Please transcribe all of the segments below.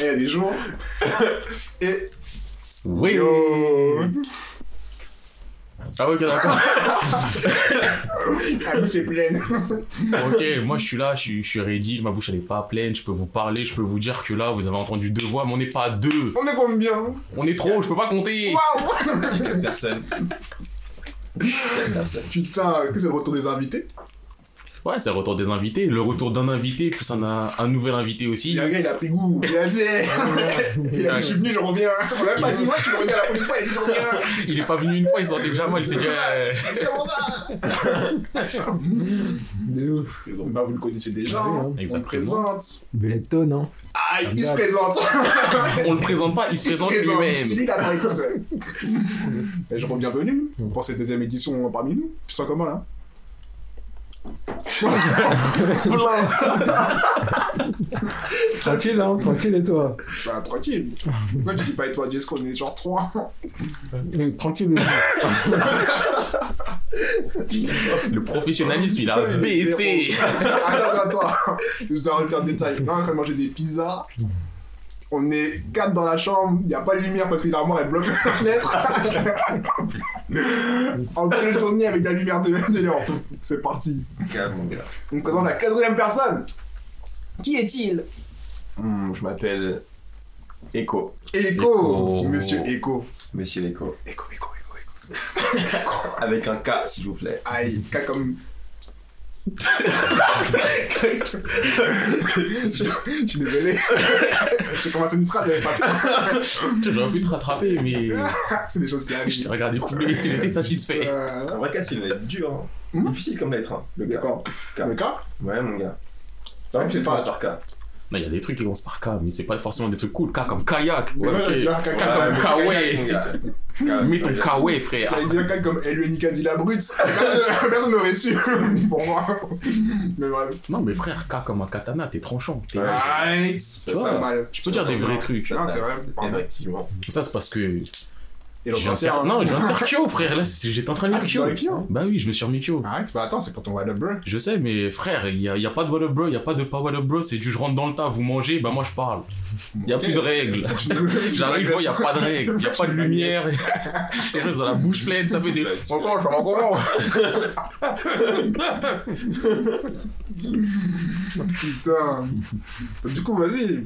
Et il y a des jours. Et. Oui. Ah ok d'accord. La bouche est pleine. ok, moi je suis là, je suis, je suis ready, ma bouche elle est pas pleine, je peux vous parler, je peux vous dire que là vous avez entendu deux voix, mais on n'est pas deux. On est combien? On est trop, je peux pas compter. Waouh. Quatre personnes. Putain, est-ce que c'est le retour des invités? Ouais, c'est le retour des invités, le retour d'un invité, plus un, un nouvel invité Il aussi. y a un gars, il a pris goût. Il a dit, il a dit, je suis venu, je reviens. On l'a même pas dit, moi, je reviens la première fois, il a dit, je reviens. Il est pas venu une fois, il sentait déjà mal, il s'est dit. euh, C'est comment ça De ouf. Bah, vous le connaissez déjà. hein. On le Exactement. présente. Belletton, hein. Ah, il se présente. On le présente pas, il se Il se présente présente. C'est lui-même. lui, il a parlé tout seul. Et je reviens bienvenue pour cette deuxième édition parmi nous. Tu sens comment, là? Tranquille, hein. Tranquille et toi. Bah, tranquille. Pourquoi tu dis pas et toi, Jess, qu'on est genre 3 Euh, Tranquille. Le professionnalisme, il a baissé. Attends, attends, attends. Je dois rentrer en détail. Là, on a mangé des pizzas. On est quatre dans la chambre, il n'y a pas de lumière parce que l'armoire elle bloque la fenêtre. en train de tourner avec la lumière de, de Léon. C'est parti. Gars. On me présente la quatrième personne. Qui est-il? Hmm, je m'appelle Echo. Echo. Echo. Monsieur Echo. Monsieur l'Echo. Echo, Echo, Echo, Echo. Avec un K, s'il vous plaît. Aïe, cas comme. Je suis désolé. J'ai commencé une phrase, j'avais pas. J'aurais pu te rattraper, mais C'est des choses qui je arrivent. t'ai regardé couler, j'étais satisfait. Euh, En vrai, K, c'est une lettre dure. Hein. Hmm Difficile comme lettre, hein, le. D'accord. Cas Ouais, mon gars. C'est vrai que c'est pas-. Non, il y a des trucs qui commencent par K, mais c'est pas forcément des trucs cool. K comme kayak. Ouais, Ouais, ok. ouais, K K comme comme mon kawaii. gars. K. Mets ton kawaii, frère. J'allais dire cas comme Eluenica dit la brute. Personne n'aurait su pour moi. Mais bref. Non, mais frère, K comme un katana, t'es tranchant. T'es- Ouais. Right. C'est Tu vois, pas mal. Je peux dire des vrais trucs. Non, c'est vrai. Effectivement. Ça, c'est parce que. Et Je viens de faire... hein. Non, je viens de faire Kyo, frère. Là, j'étais en train de Ah, lire dois Kyo. Kyo Bah oui, je me suis remis Kyo. Arrête, bah attends, c'est pour ton Wild Up Bro. Je sais, mais frère, il n'y a, y a pas de what up bro, il n'y a pas de pas what up bro, c'est du je rentre dans le tas, vous mangez, bah moi je parle. Il n'y a Ok. plus de règles. J'arrive, il n'y a pas de règles, il n'y a pas de lumière. Les gens ils ont la bouche pleine, ça fait des. Encore, je fais encore. Putain. Du coup, vas-y.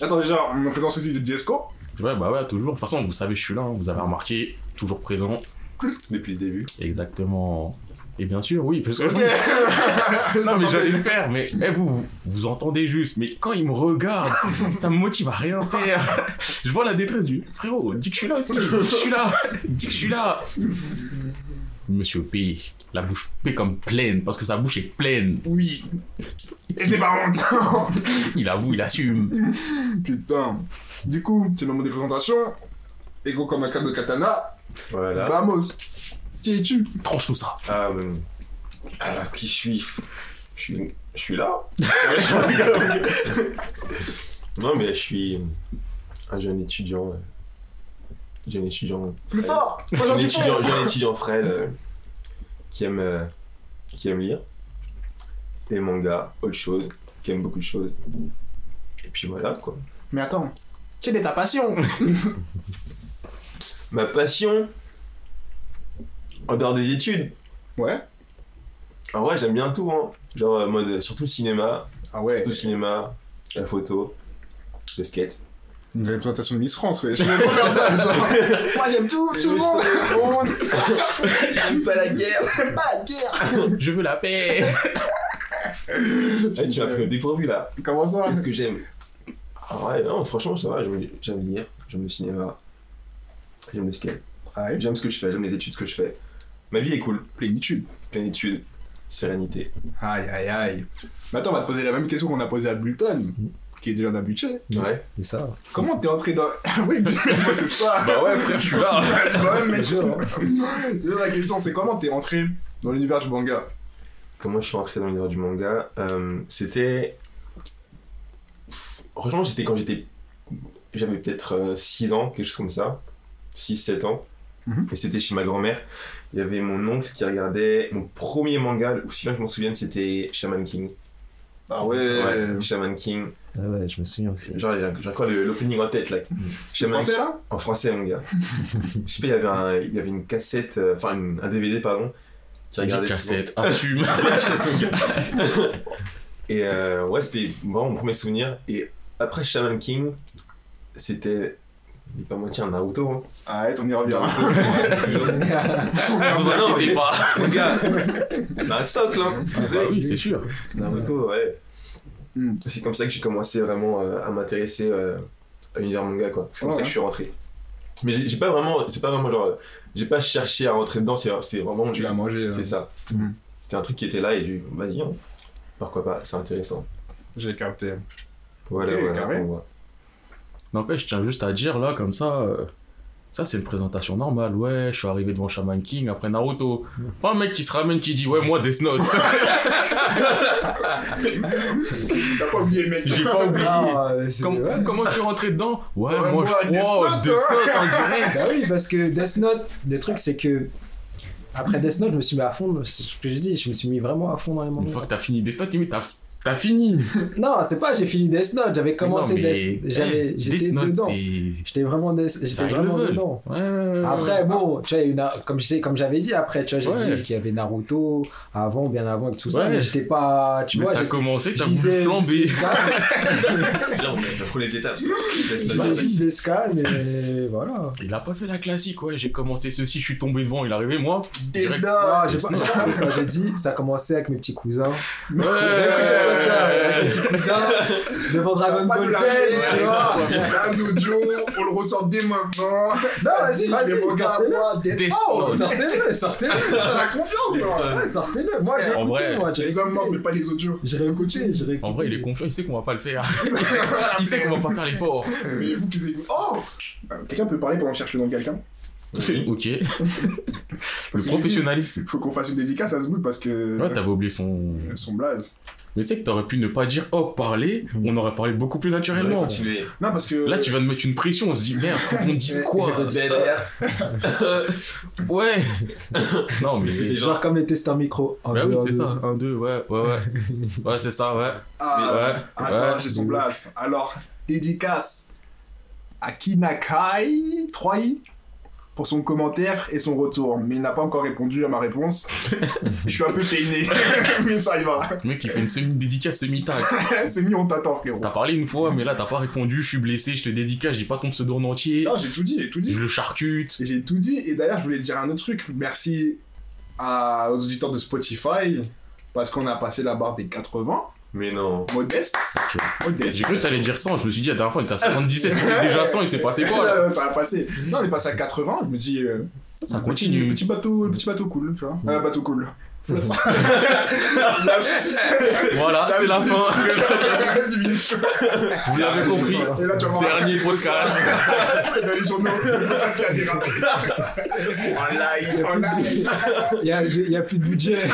Attends, déjà, on présente ceci de Jesco. Ouais, bah ouais, toujours. De toute façon, vous savez, je suis là, hein, vous avez remarqué, toujours présent. Depuis le début. Exactement. Et bien sûr, oui, parce que je Non, mais j'allais le faire, mais eh, vous, vous, vous entendez juste, mais quand il me regarde, ça me motive à rien faire. Je vois la détresse du frérot, dis que je suis là dis que je suis là, dis que je suis là. Monsieur P, la bouche P comme pleine, parce que sa bouche est pleine. Oui. Et je n'ai pas honte. Il avoue, il assume. Putain. Du coup, le moment des présentations. Ego comme un cadre de katana. Voilà. Vamos. Qui es-tu Tranche tout ça. Ah, euh, ah, qui je suis? Je suis, je suis là. non, mais je suis un jeune étudiant. euh, Jeune étudiant. Plus fort. Jeune étudiant, jeune étudiant frêle euh, qui aime, euh, qui aime lire des mangas, autre chose, qui aime beaucoup de choses. Et puis voilà quoi. Mais attends. Quelle est ta passion Ma passion en dehors des études. Ouais. En vrai, j'aime bien tout, hein. Genre, euh, mode, surtout le cinéma, Ah ouais. surtout le cinéma, la photo, le skate. Une représentation de Miss France, ouais. Je vais pas faire ça. genre. Moi, j'aime tout, tout le monde. J'aime pas la guerre. J'aime pas la guerre. Je veux la paix. Eh, tu m'as pris au dépourvu là. Comment ça? Qu'est-ce que j'aime? Ah ouais, non, franchement, ça va. J'aime lire, j'aime le cinéma, j'aime le skate. Ouais. J'aime ce que je fais, j'aime les études, que je fais. Ma vie est cool. Plénitude. Plénitude, sérénité. Aïe, aïe, aïe. Mais attends, on va te poser la même question qu'on a posée à Bulton, qui est déjà un habitué. Ouais. C'est ça. Comment t'es entré dans. oui, moi, c'est ça. bah ouais, frère, je suis là. Tu vas même mettre ça. Déjà, La question, c'est comment t'es entré dans l'univers du manga? Comment je suis entré dans l'univers du manga? Euh, C'était. Franchement, c'était quand j'étais. J'avais peut-être 6 ans, quelque chose comme ça. 6-7 ans. Mhm. Et c'était chez ma grand-mère. Il y avait mon oncle qui regardait mon premier manga, aussi que je m'en souvienne, c'était Shaman King. Ah ouais. Ouais, Shaman King. Ah ouais, je me souviens aussi. Genre, j'ai j'ai encore le- l'opening en tête là. Shaman Français là? En français, mon gars. Je sais pas, il y avait, un, il y avait une cassette, euh, enfin une- un DVD, pardon. Qui regardait cassette, assume. Et euh, ouais, c'était vraiment mon premier souvenir. Et après Shaman King, c'était. Il pas mentir, Naruto. Hein. Arrête, on y revient. Ah, non, mais pas. mon gars, c'est un socle, hein. Ah bah oui, c'est sûr. Naruto, ouais. Hmm. C'est comme ça que j'ai commencé vraiment euh, à m'intéresser euh, à l'univers manga, quoi. C'est comme Ouais, ça que je suis rentré. Mais j'ai pas vraiment, c'est pas vraiment genre, j'ai pas cherché à rentrer dedans, c'est c'est vraiment, Tu l'as mangé. c'est hein. ça. Mhm. C'était un truc qui était là et du, vas-y, hein. pourquoi pas, c'est intéressant. J'ai capté. Voilà, Ok, voilà. carré. N'empêche, je tiens juste à dire là, comme ça, euh, ça c'est une présentation normale. Ouais, je suis arrivé devant Shaman King après Naruto. Pas un mec qui se ramène qui dit ouais, moi Death Note. T'as pas oublié, mec. J'ai pas oublié. Ah. Comment je suis rentré dedans Ouais, Ouais, moi, moi, je Death Note, Death Note en direct. Bah oui, parce que Death Note, le truc c'est que après Death Note, je me suis mis à fond, c'est ce que j'ai dit, je me suis mis vraiment à fond dans les Une mangas. fois que t'as fini Death Note, limite, t'as t'as fini. Non, c'est pas j'ai fini Death Note, j'avais commencé Non, mais, Death, j'avais, j'étais Note, dedans. J'étais vraiment, Death- j'étais vraiment dedans. Ouais, ouais, ouais, Après, ouais. bon, tu vois, il y a une- comme, je sais- comme j'avais dit après, tu vois, j'ai Ouais. dit qu'il y avait Naruto avant, bien avant et tout ça, Ouais. mais j'étais pas, tu Mais vois, t'as j'ai- commencé, t'as voulu flamber. Là, on ça trop les étapes. l'escale, mais voilà. Il a pas fait la classique, ouais. J'ai commencé ceci, je suis tombé devant, il est arrivé, moi. Death Note. j'ai pas, j'ai ça, j'ai dit, ça a commencé avec mes petits cousins. Ouais, Mes petits cousins, devant Dragon Ball de Z, tu vois. Un audio, on le ressort dès maintenant. Non, Ça vas-y, vas-y, sortez-le. Oh. Sortez-le, sortez-le. La confiance. Ouais, sortez-le. Moi, j'ai En écouté, vrai, moi. j'ai Les hommes morts, mais pas les audios. J'ai réécouté, j'ai réécouté. En vrai, il est confiant, il sait qu'on va pas le faire. il sait qu'on va pas faire l'effort. Mais vous qui écoutez. Oh Euh, Quelqu'un peut parler pendant que je cherche le nom de quelqu'un Ok. Le professionnalisme. Faut qu'on fasse une dédicace à ce bout parce que. Ouais, t'avais oublié son. Son blaze. Mais tu sais que t'aurais pu ne pas dire oh parler, on aurait parlé beaucoup plus naturellement. Continuer. Non, parce que. Là, tu vas te mettre une pression, on se dit merde, faut qu'on dise quoi Euh, Ouais. Non, mais c'est. genre- Genre comme les tests en micro. En Bah oui, deux, c'est ça. Un, deux, ouais, ouais, ouais. Ouais, c'est ça, ouais. Ah, Ouais, Attends, ouais. j'ai son blaze. Alors, dédicace à Kinakai 3i pour son commentaire et son retour. Mais il n'a pas encore répondu à ma réponse. je suis un peu peiné, mais ça y va. Le mec, il fait une semi-dédicace semi-tag. C'est mis, on t'attend, frérot. T'as parlé une fois, mais là, t'as pas répondu, je suis blessé, je te dédicace, je dis pas ton pseudo en entier, Non, j'ai tout dit, j'ai tout dit. je le charcute. J'ai tout dit. Et d'ailleurs, je voulais dire un autre truc. Merci à- aux auditeurs de Spotify parce qu'on a passé la barre des 80. Mais non. Modeste? Modeste. J'ai cru que t'allais dire 100, je me suis dit, la dernière fois, on était à 77, c'était déjà 100, il s'est passé quoi là Ça va passer. Non, on est passé à 80. Je me dis. euh, Ça petit- continue. Petit bateau, petit bateau cool, tu vois. Euh, bateau cool. Voilà, c'est la fin. Vous l'avez compris. Et là, tu vas voir. Dernier podcast. Dans les journaux, y a. En live, en live. Il y a, il y a plus de budget. Des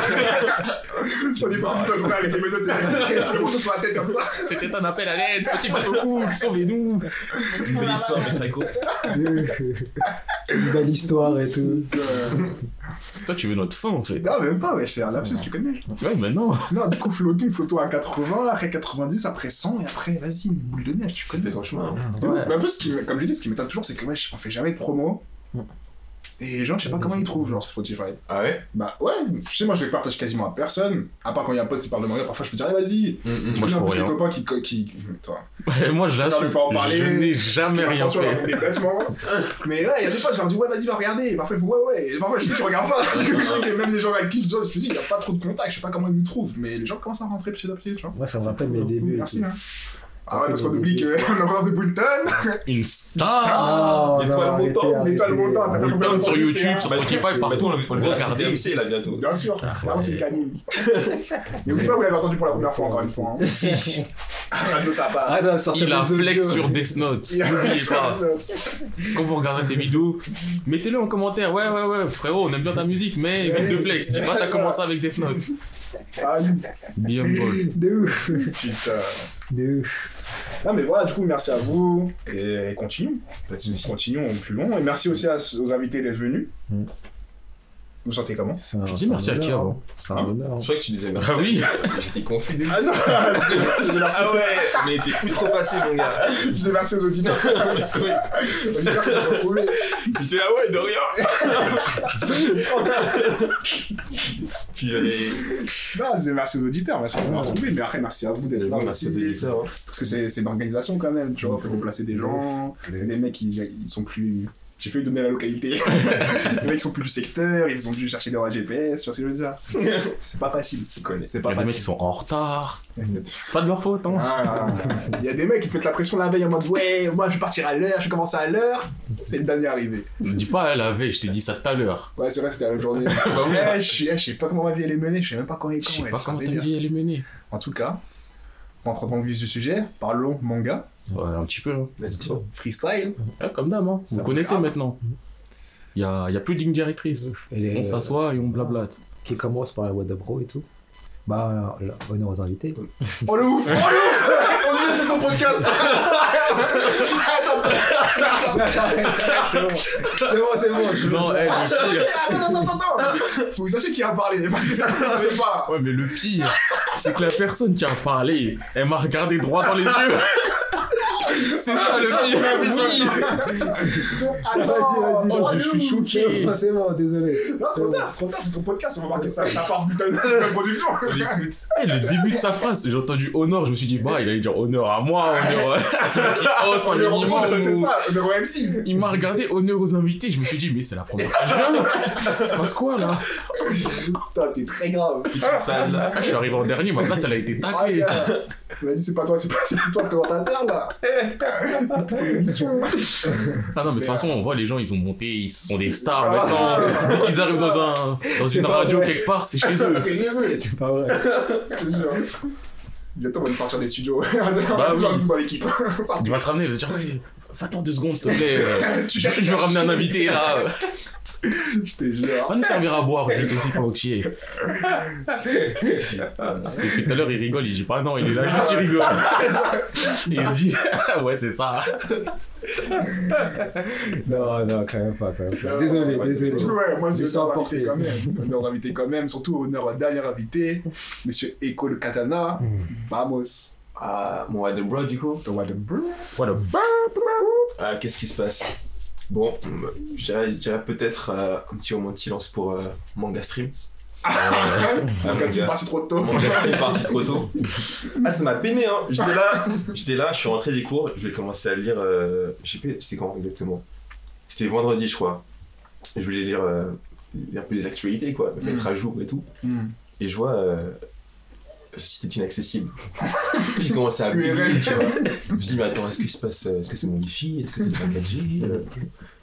photos toute la journée avec les méthodes et le manteau sur la tête comme ça. C'était un appel à l'aide, petit bateau cool, sauvez-nous. Une belle histoire, mais très courte. C'est une belle histoire et tout. Toi, tu veux notre fin en fait. Non, même pas, ouais, c'est un lapsus, tu connais. Ouais, maintenant. Non, du coup, flottons, photo à 80, après 90, après 100, et après, vas-y, une boule de neige, tu connais. chemin. hein. Ouais. Mais en plus, ce qui, comme je dis, ce qui m'étonne toujours, c'est que wesh, on fait jamais de promo. Et les gens, je sais pas comment ils trouvent, genre, Spotify. Ah ouais? Bah ouais, je sais, moi, je les partage quasiment à personne. À part quand il y a un pote qui parle de manga, parfois je peux dire, allez, vas-y. Moi, je J'ai fais un petit rien. copain qui. qui toi. Moi, je l'assume. le pas en parler. Je n'ai jamais rien fait. Des. Mais ouais, il y a des fois, je leur dis, ouais, vas-y, va regarder. Et parfois, ils font, ouais, ouais. Et parfois, je dis, tu regardes pas. Je sais que même les gens avec qui je je me dis, il y a pas trop de contact, je sais pas comment ils nous trouvent. Mais les gens commencent à rentrer petit à petit, tu vois. Moi, ça me rappelle mes débuts. Merci, hein. Ah ouais, parce qu'on oublie qu'on a commencé de Bulleton. Une star. Ah, L'étoile non, montante, l'étoile montante, compris sur le YouTube, c'est, sur hein. Spotify, partout. on le Regardez. TMC là bientôt. Bien sûr, Ah, vraiment c'est le canine. Mais n'oubliez pas, vous l'avez entendu pour la première fois, encore une fois. Hein. Radio, ça part. Ah, non, sortir Il a flex sur Death Note. N'oubliez pas. Quand vous regardez ces vidéos, mettez-le en commentaire. Ouais, ouais, ouais, frérot, on aime bien ta musique, mais vite de flex. Dis pas, t'as commencé avec Death Note. Ah, Bien bol. De ouf. putain. De ouf. Non, mais voilà, du coup, merci à vous. Et, et continuons. Pas de soucis. Continuons plus long. Et merci aussi à- aux invités d'être venus. Mm. Vous vous sentez comment un- Tu dis merci à qui avant hein. C'est un Hein honneur. Je crois que tu disais merci. Ah oui J'étais confus de Ah non Ah ouais, mais t'es outrepassé, mon gars. Je dis merci aux auditeurs. Les auditeurs qui m'ont retrouvé. J'étais là, ouais, de rien. Puis j'allais. Non, je disais merci aux auditeurs, merci de m'avoir retrouvé, mais après, merci à vous d'être là Merci aux hein. Parce que c'est c'est une organisation quand même, tu vois, faut placer des gens. Il y a des mecs, ils, ils sont plus. J'ai failli donner la localité. les mecs sont plus du secteur, ils ont dû chercher leur GPS, tu vois ce que je veux dire C'est pas facile. C'est Il y pas a des mecs qui sont en retard. C'est pas de leur faute, hein. Ah, Il y a des mecs qui te mettent la pression la veille en mode ouais, moi je vais partir à l'heure, je vais commencer à l'heure. C'est le dernier arrivé. Je dis pas la veille, je t'ai dit ça tout à l'heure. Ouais, c'est vrai, c'était la même journée. Bah oui. Eh, je sais, je sais pas comment ma vie elle est menée, je sais même pas quand elle est Je sais ouais, pas comment ta vie elle est menée. En tout cas, on rentre dans le vif du sujet, parlons manga, Ouais, un petit peu. hein. Let's go. freestyle. Ouais, comme d'hab, hein. Vous connaissez maintenant. Il y a, il y a plus de ligne directrice. Et les- On s'assoit et on blablate. Qui commence par la What the Bro et tout. Bah, honneur aux invités. Oh le ouf Oh le ouf On que c'est son podcast c'est bon, c'est bon, c'est bon. Non, elle, Ah. Attends, attends, attends, Faut que sachiez qui a parlé, parce que ça vous savez pas Ouais, mais le pire, c'est que la personne qui a parlé, elle m'a regardé droit dans les yeux. C'est ça le pire. Oui. Vas-y, vas-y. Oh, je suis choqué. C'est bon, désolé. Non, trop tard, trop tard, c'est ton podcast, on va marquer ça, ça part du de production Eh, le début de sa phrase, j'ai entendu honneur, je me suis dit, bah, il allait dire honneur à moi, honneur à MC Il m'a regardé honneur aux invités, je me suis dit, mais c'est la première fois que je se passe quoi là? Putain, c'est très grave. Ah, Je suis arrivé en dernier, ma place elle a été Ah, taclée. Il m'a dit, c'est pas toi, c'est pas, toi le commentateur, là C'est ton émission Ah non, mais de toute façon, on voit les gens, ils ont monté, ils sont des stars maintenant. Dès qu'ils arrivent dans, un, dans C'est une radio vrai. quelque part, c'est chez eux. C'est Jésus C'est pas vrai. C'est sûr Bientôt, on va nous sortir des studios. Bah oui. dans l'équipe. Il va se ramener, il va se dire, ouais, va-t'en deux secondes, s'il te plaît. Tu Je, je vais ramener un invité là. Je te jure. Va nous servir à boire, juste aussi pour Oxy. Et puis tout à l'heure, il rigole, il dit pas non, il est là, juste il rigole. Et il dit, ouais, c'est ça. Non, non, quand même pas, quand même pas. Désolé, désolé. Du coup, ouais, moi, j'ai honneur quand même. Honneur d'inviter quand même. Surtout honneur à dernier invité, monsieur Eko le Katana. Vamos. Ah, mon What the Bro, du coup. The What the Bro. What a Ah, qu'est-ce qui se passe? Bon, dirais peut-être euh, un petit moment de silence pour euh, Manga Stream. Ah, mon Quand il est gars. parti trop tôt. Manga Stream parti trop tôt. Ah, ça m'a peiné, hein. J'étais là, j'étais là, je suis rentré des cours, je vais commencer à lire. Euh, je sais pas, c'était quand exactement C'était vendredi, je crois. Je voulais lire, euh, lire un peu les actualités, quoi, me mettre à jour et tout. Hmm. Et je vois. Euh, c'était inaccessible. J'ai commencé à bugger, tu vois. Je me suis dit, mais attends, est-ce que, se passe, euh, est-ce que c'est mon wifi? Est-ce que c'est pas 4G Euh,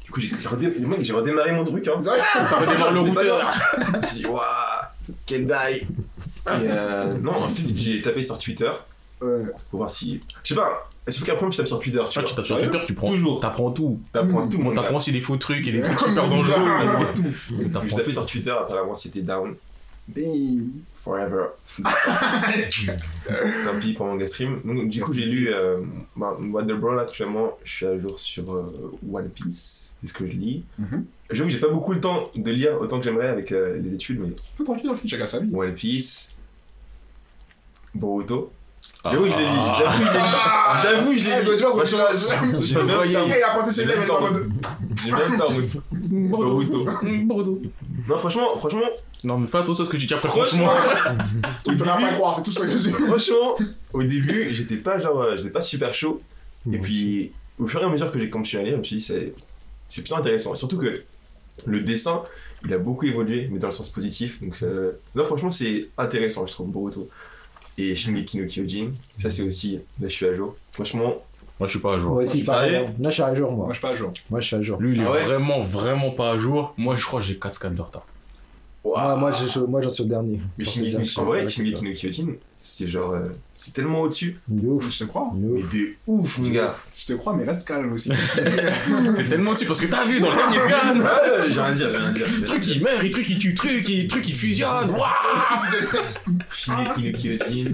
Du coup, j'ai redémarré mon truc. Hein. Ça redémarre le routeur. Je me suis dit, waouh, quel die Et euh, non, en fait, j'ai tapé sur Twitter pour voir si. Je sais pas, il faut qu'après, tu tapes sur Twitter, tu Ah, vois. tu tapes sur. Twitter, tu prends. Toujours. T'apprends tout. T'apprends tout, mon On gars. t'apprend aussi des faux trucs et des trucs super dangereux. T'apprends tout. T'apprends tapé sur Twitter, apparemment, c'était down. Damn. Forever. Tant pis pour mon stream. Donc, du coup, j'ai lu euh, bah, What the Brawl actuellement. Je suis à jour sur euh, One Piece. C'est ce que je lis. Mhm. J'avoue que j'ai pas beaucoup le temps de lire autant que j'aimerais avec euh, les études, mais Faut tranquille, tranquille, chacun sa vie. One Piece, Boruto. Ah. J'avoue que je l'ai dit. J'avoue que je l'ai dit. J'avoue que je l'ai doit dit. Franchement, je- j'ai se même voyait. pas- Eh, il a pensé ses J'ai lèvres, même il est en mode. J'ai même pas en mode. Bordeaux. Boruto. Bordeaux. Non, franchement, franchement, Non, mais fais attention à ce que tu dis après, Franchement. Il faudra pas croire, c'est tout ce que je dis. franchement, au début, j'étais pas genre, euh, j'étais pas super chaud. Et puis, au fur et à mesure que j'ai continué à lire, je me suis dit, c'est, c'est plutôt intéressant. Surtout que le dessin, il a beaucoup évolué, mais dans le sens positif. Donc, ça- là, franchement, c'est intéressant, je trouve, Boruto. Et Shingeki no Kyojin, ça, c'est aussi, là, je suis à jour. Franchement, Moi, je suis pas à jour. Moi aussi, Tu. Là, je suis à jour, moi. Moi, je suis pas à jour. Moi, je suis à jour. Lui, il est Ah ouais vraiment, vraiment pas à jour. Moi, je crois que j'ai 4 scans de retard. Ah, moi, je- moi, j'en suis au dernier. mais Shingeki, dire, en vrai, Shingeki no Kyojin, c'est genre, euh, c'est tellement au-dessus. De ouf. Je te crois. De Mais ouf. de ouf, mon gars. Je te crois, mais reste calme aussi. C'est tellement dessus parce que t'as vu dans le dernier scan. Ah, ouais, j'ai rien à dire, j'ai rien à dire. Truc il meurt, et truc il tue truc, et truc il fusionne. Waouh Shingeki no Kyojin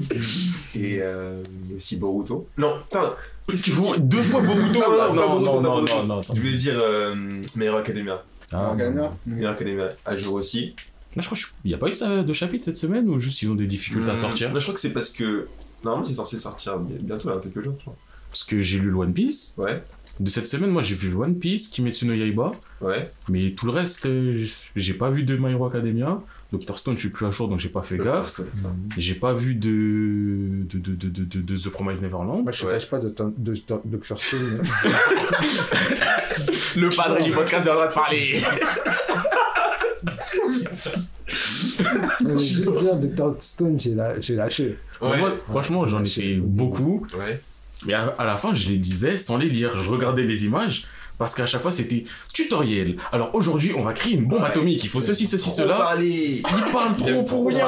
et euh, aussi Boruto. Non, putain, Qu'est-ce que tu fous Deux fois Boruto? Non, non, non, non, non, je voulais dire euh, My Hero Academia. Ah, Academia. Hero Academia à jour aussi. Là, je crois qu'il n'y a pas eu ça de chapitre cette semaine ou juste ils ont des difficultés à Hum, sortir là, je crois que c'est parce que. Normalement, c'est censé sortir bi- bientôt, là, dans quelques jours, je crois. Parce que j'ai lu le One Piece. Ouais, De cette semaine, moi j'ai vu le One Piece, Kimetsu no Yaiba. ouais. Mais tout le reste, euh, j'ai pas vu de My Hero Academia. Dr. Stone, je suis plus à jour donc j'ai pas fait gaffe. J'ai pas vu de de, de, de, de, The Promised Neverland. Moi, je ne Ouais. pas de, de, de, de Stone. Le padre du podcast a le droit de parler. Je veux juste dire, Dr. Stone, j'ai la- j'ai lâché. Ouais. Moi, franchement, j'en ai fait beaucoup. Ouais. Mais à, à la fin, je les lisais sans les lire. Je regardais les images parce qu'à chaque fois, c'était tutoriel. Alors aujourd'hui, on va créer une bombe Ouais. atomique. Il faut ceci, ceci, cela. parler. Il parle trop pour rien.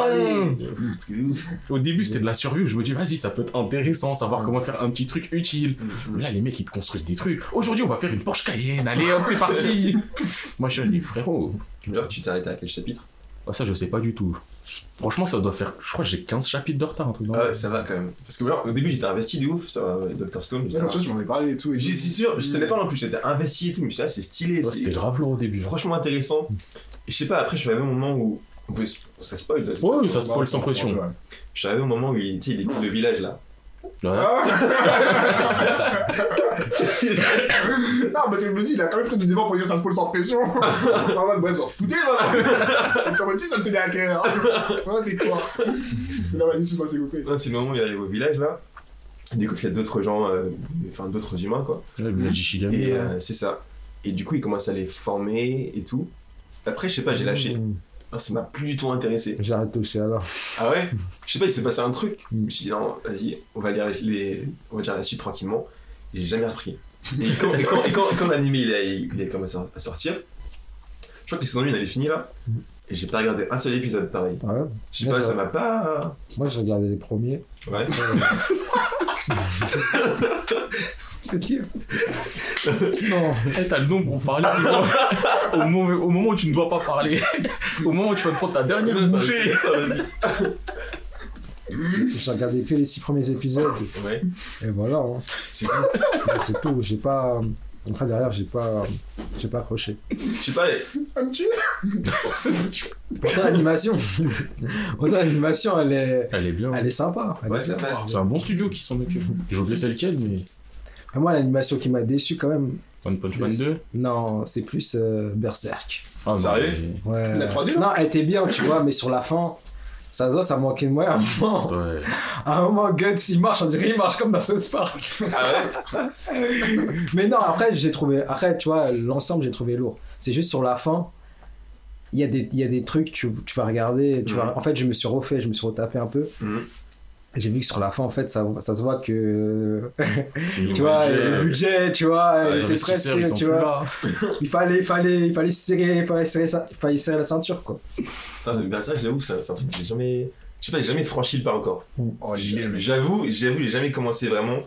Au début, c'était de la survie. où Je me dis, vas-y, ça peut être intéressant, savoir comment faire un petit truc utile. Mais là, les mecs, ils te construisent des trucs. Aujourd'hui, on va faire une Porsche Cayenne. Allez, hop, c'est parti. Moi, je suis dit, frérot. Genre, tu t'es arrêté à quel chapitre? Ah, ça, je sais pas du tout. Franchement, ça doit faire. Je crois que j'ai 15 chapitres de retard, un truc Ah ouais, ça va quand même. Parce que genre, au début, j'étais investi de ouf, ça va, Dr. Stone. Ouais, j'étais- comme ça, tu m'en avais parlé et tout. et suis sûr, je savais pas non plus, j'étais investi et tout, mais je là, c'est stylé, Ouais, C'était grave lourd au début. hein. franchement intéressant. Et je sais pas, après, je suis arrivé au moment où. on peut- Ça spoil, là. Ouais, oui, ça spoil sans pression. Je suis arrivé au moment où il, il découvre le village là. Ouais. Ah non, mais je me dis, il a quand même pris du débat pour dire ça se pose sans pression. non, ouais, bref, foutez, là. T'en dit, ça me tenait à cœur. Ouais, fait quoi? Non, vas-y, tu vas t'écouter. C'est le moment où il arrive au village là. Il découvre qu'il y a d'autres gens, euh, enfin d'autres humains quoi. Ouais, le village Et euh, c'est ça. Et du coup, il commence à les former et tout. Après, je sais pas, j'ai lâché. Mmh. Ah, ça m'a plus du tout intéressé. J'ai arrêté aussi alors. Ah ouais? Je sais pas, il s'est passé un truc. Je me suis dit, non, vas-y, on va lire les, on va dire la suite tranquillement. Et j'ai jamais repris. Et quand, et quand, et quand, quand l'animé il a, il a commencé à sortir, je crois que les saison 1 il avait fini là. Et j'ai pas regardé un seul épisode pareil. Ouais? Je sais pas, ça ça m'a pas. Moi, j'ai regardé les premiers. Ouais. non. Eh, t'as le nom pour parler, tu vois. au, moment, au moment où tu ne dois pas parler. au moment où tu vas te prendre ta dernière bouchée. Ça, vas-y. J'ai regardé que les six premiers épisodes. Ouais, Et voilà. hein. c'est tout. Ouais, C'est tout. J'ai pas. Après, derrière, j'ai pas. J'ai pas accroché. Je sais pas. Pourtant, l'animation. Pourtant, l'animation, elle est. Elle est bien. Elle est sympa. Elle Ouais, est. C'est un bon studio qui s'en occupe. J'ai oublié c'est lequel, mais. Moi, l'animation qui m'a déçu quand même. One Punch Man 2. Non, c'est plus euh, Berserk. Ah, non, Sérieux Ouais. La 3D, là Non, elle était bien, tu vois, mais sur la fin, ça se voit, ça manquait de moyens. À un moment, Ouais. à un moment Guts, il marche, on dirait il marche comme dans South Park. ah ouais? Mais non, après, j'ai trouvé. Après, tu vois, l'ensemble, j'ai trouvé lourd. C'est juste sur la fin. Il y, a des, il y a des trucs, tu, tu vas regarder. Tu vas, en fait, je me suis refait, je me suis retapé un peu. Mhm. J'ai vu que sur la fin, en fait, ça, ça se voit que. Tu vois, budget, le budget, tu vois, il était presque. Tu vois, il fallait, il fallait, il fallait serrer, il fallait serrer, ça, il fallait serrer la ceinture, quoi. Putain, ben ça, j'avoue, c'est c'est un truc que j'ai jamais. Je sais pas, j'ai jamais franchi le pas encore. Oh. J'avoue, j'avoue, j'ai jamais commencé vraiment.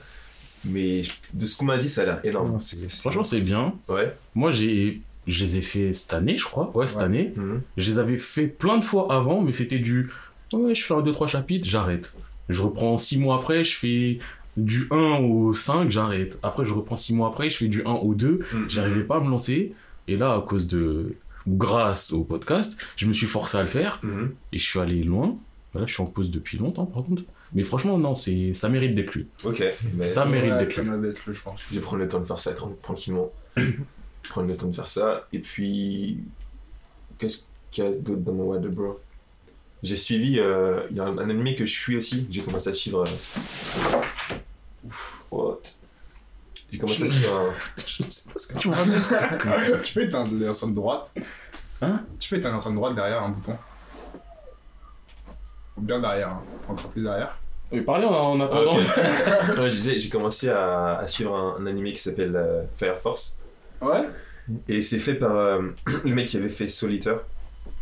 Mais de ce qu'on m'a dit, ça a l'air énorme. Non, Franchement, c'est bien. Ouais. Moi, j'ai. Je les ai fait cette année, je crois. Ouais, cette Ouais. année. Mhm. Je les avais fait plein de fois avant, mais c'était du. Ouais, je fais un, deux, trois chapitres, j'arrête. Je reprends six mois après, je fais du 1 au 5, j'arrête. Après, je reprends six mois après, je fais du 1 au 2. Mhm. J'arrivais pas à me lancer. Et là, à cause de. ou Grâce au podcast, je me suis forcé à le faire. Mhm. Et je suis allé loin. Là, je suis en pause depuis longtemps, par contre. Mais franchement, non, c'est ça mérite d'être lu. Ok. Mais Ça mérite d'être ça lu. je pense. je vais prendre le temps de faire ça tran- tranquillement. prendre le temps de faire ça. Et puis. Qu'est-ce qu'il y a d'autre dans mon What the Bro J'ai suivi. euh, Il y a un, un anime que je suis aussi. J'ai commencé à suivre. euh, Ouf, what? J'ai commencé à suivre un. Je sais pas ce que tu me ramènes. Tu peux éteindre de droite Hein? Tu peux éteindre de droite derrière un bouton. Ou bien derrière, hein. encore plus derrière. Mais parlez en, en attendant. Ouais, je disais, j'ai commencé à, à suivre un, un anime qui s'appelle euh, Fire Force. Ouais Et c'est fait par euh, le mec qui avait fait Solitaire.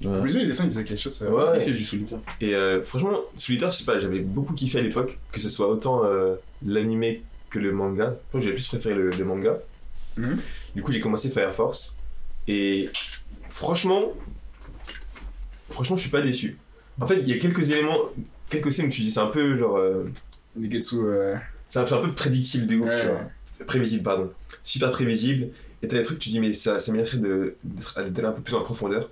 Ouais. Les dessins, ils disaient quelque chose. ça. Ouais. c'est du solitaire. Et euh, franchement, Solitaire, je sais pas, j'avais beaucoup kiffé à l'époque, que ce soit autant euh, l'anime que le manga. Je crois que j'avais plus préféré le, le manga. Mhm. Du coup, j'ai commencé Fire Force. Et franchement, franchement, je suis pas déçu. En fait, il y a quelques éléments, quelques scènes où tu dis c'est un peu genre. euh, euh, c'est un, un peu prédictible de ouf, ouais, tu vois. Prévisible, pardon. Super prévisible. Et t'as des trucs, tu dis, mais ça, ça mériterait de- d'être- d'aller un peu plus en profondeur.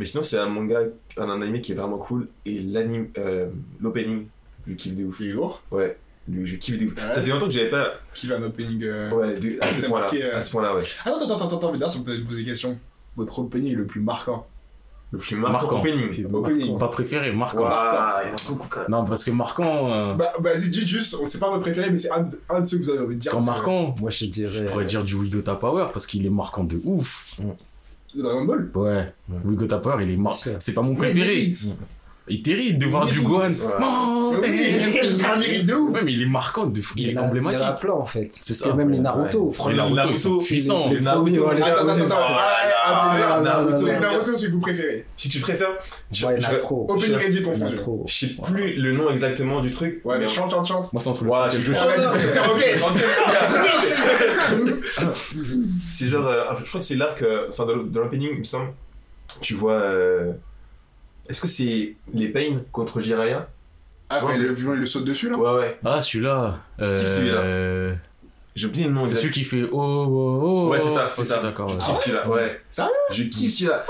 Mais sinon, c'est un manga, un, un anime qui est vraiment cool. Et l'anime, euh, l'opening, je kiffe de ouf. Il est lourd? Ouais, lui, je kiffe de ouf. Ouais. Ça faisait longtemps que j'avais pas. Qui va un opening. euh, Ouais, de- à ce point-là. marqué, euh, À ce point-là, ouais. Attends, attends, attends, attends, mais d'ailleurs, ça me peut poser question. Votre opening est le plus marquant. Le plus marquant Marquant. opening. Opening. Pas préféré, marquant. Waouh, il y en a beaucoup quand même. Non, parce que marquant, euh, Bah, vas-y, dites juste, c'est pas votre préféré, mais c'est un, de- un de ceux que vous avez envie de dire. que- marquant, Moi, je te dirais. je pourrais dire du Wigota Power parce qu'il est marquant de ouf. De Dragon Ball Ouais, Wigota Power, il est sûr. C'est pas mon préféré. Il terrible de voir du. Gohan. Ouais. Non, Mais oui, c'est un mérite de ouf Ouais, mais il est marquant, de fou. il est a- Il y en a emblématique. plein en fait. C'est ça. même les Naruto. Les Naruto, ils sont puissants. les Les Naruto, premiers, les ouais, Attends, attends, Naruto. Oh Ah, ah, ah. C'est que vous préférez. Si tu préfères, je, Ouais, il y en a je- trop. Reddit confondu. trop. je sais plus le nom exactement du truc. Ouais, mais chante, chante, chante. Moi, c'est entre le Ouais, jeu. Ah, vas-y, c'est ok. C'est genre, euh, je crois que c'est l'arc, euh, enfin dans l'opening, il me semble, tu vois. Euh, Est-ce que c'est les Pain contre Jiraiya? Ah, ouais, le violon, il le saute dessus là? Ouais, ouais. Ah, celui-là. Je kiffe celui-là. J'ai oublié le nom C'est celui qui fait oh oh oh. Ouais, c'est ça, c'est ça. D'accord. Je ouais. kiffe celui-là, ouais. Sérieux Je kiffe celui-là.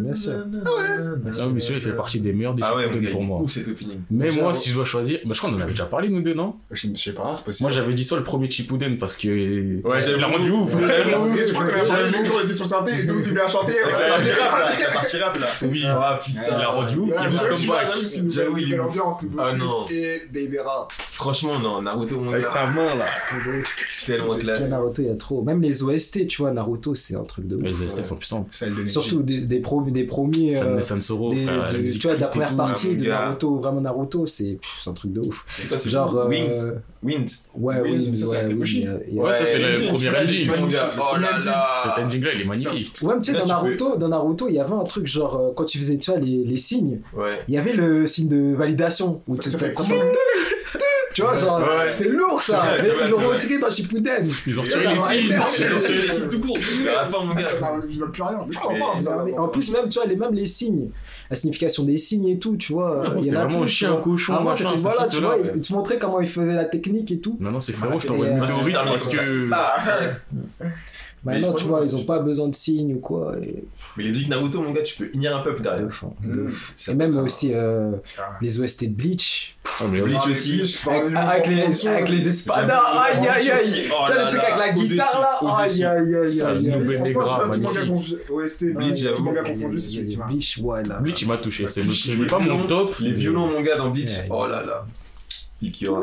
Bien sûr. Non, mais celui-là, il fait partie des meilleurs des Ah ouais, pour il moi. ouf cet opening. Mais moi, si je dois choisir, bah, je crois qu'on en avait déjà parlé, nous deux, non? Je je sais pas, c'est possible. Moi, j'avais dit soit le premier Shippuden parce que. Ouais, j'avais il a rendu ouf. Je crois qu'on a parlé de on était sur synthé et donc c'est bien chanté. Avec la partie rap là, avec la. Oui. Ah Il putain. a rendu ouf, il boost ça, comme back. j'avoue, il Ah non. Et. Franchement, non, Naruto, mon Avec gars. sa main là. Tellement Le classe. Naruto, il y a trop. Même les OST, tu vois, Naruto, c'est un truc de ouf. Les OST sont puissantes. Surtout des, des, pro- des premiers. euh, San Sansoro, des- frère. la de- musique tu vois, de la première partie mon de. Naruto, vraiment Naruto, c'est un truc de ouf. Genre. euh, Wings. Wind. Ouais, mais ça, c'est ouais, a- Ouais, ça, c'est le Engine, premier magnifique. Oh là là. Cet engine là, il est magnifique. Ouais, mais tu sais, dans Naruto, dans Naruto, il y avait un truc genre, euh, quand tu faisais, tu vois, les, les signes, Ouais. il y avait le signe de validation. Où tu fais Tu vois, genre, Ouais. c'était lourd ça. Ouais, ils l'ont retiré dans Shippuden. Ils ont retiré les Ils ont tiré les signes tout court. À la fin, mon Ah, ça gars. m'a- je veux plus rien. Mais je crois Mais- pas. ça va. En plus, même, tu vois, les, même les signes, la signification des signes et tout, tu vois. Ah, il y en C'était a vraiment plus, chien, vois. cochon, machin, ça, voilà, tu cela. vois, te comment il faisait la technique et tout. Non, non, c'est frérot, je t'envoie une météorite parce que. Ça. Maintenant, tu vois, ils ont pas besoin de signes ou quoi. Et... Mais les musiques Naruto, mon gars, tu peux unir un peuple de derrière. ouf, hein, de Mm. ouf. Ça Et même aussi euh, les OST de Bleach. Ah, mais Bleach Ah, aussi. Bleach, Avec, exemple, avec les, avec les espadas, aïe aïe aïe! Oh vois là le truc là, avec la guitare là? Aïe aïe aïe Ça, aïe OST, Bleach, j'avoue. confondu, c'est celui qui m'a. Bleach, ouais là. Bleach, il m'a touché. C'est les pas mon top. Les violons, mon gars, dans Bleach. Oh là là. Ilkiora.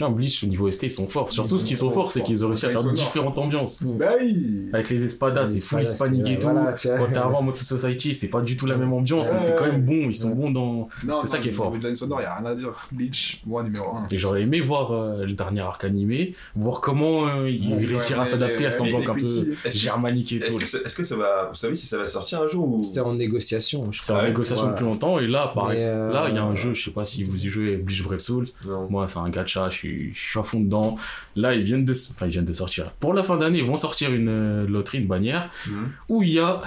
Non, Bleach, au niveau ST, ils sont forts. Surtout, ce qu'ils sont forts, c'est qu'ils ont réussi à faire différentes ambiances. Bah oui. Avec les espadas, c'est full hispanique et tout. Avant en mode Society, c'est pas du tout la même ambiance, mais c'est quand même bon. Ils sont bons dans. C'est ça qui est fort. Le design sonore, y a rien à dire. Bleach, moi numéro 1. Et j'aurais aimé voir euh, le dernier arc animé, voir comment euh, ils Ouais, réussiront à s'adapter à les- ambiance un peu petits- Est-ce que- germanique et Est-ce tout. que, ça- est-ce que ça va. Vous savez si ça va sortir un jour ou. C'est en négociation, je C'est en négociation depuis longtemps, et là, pareil. Euh, Là, il y a un jeu, je sais pas si vous y jouez, Bleach Brave Souls. Moi, c'est un gacha, je suis, je suis à fond dedans. Là, ils viennent de, enfin, ils viennent de sortir. Pour la fin d'année, ils vont sortir une euh, loterie, une bannière, Mhm. où il y a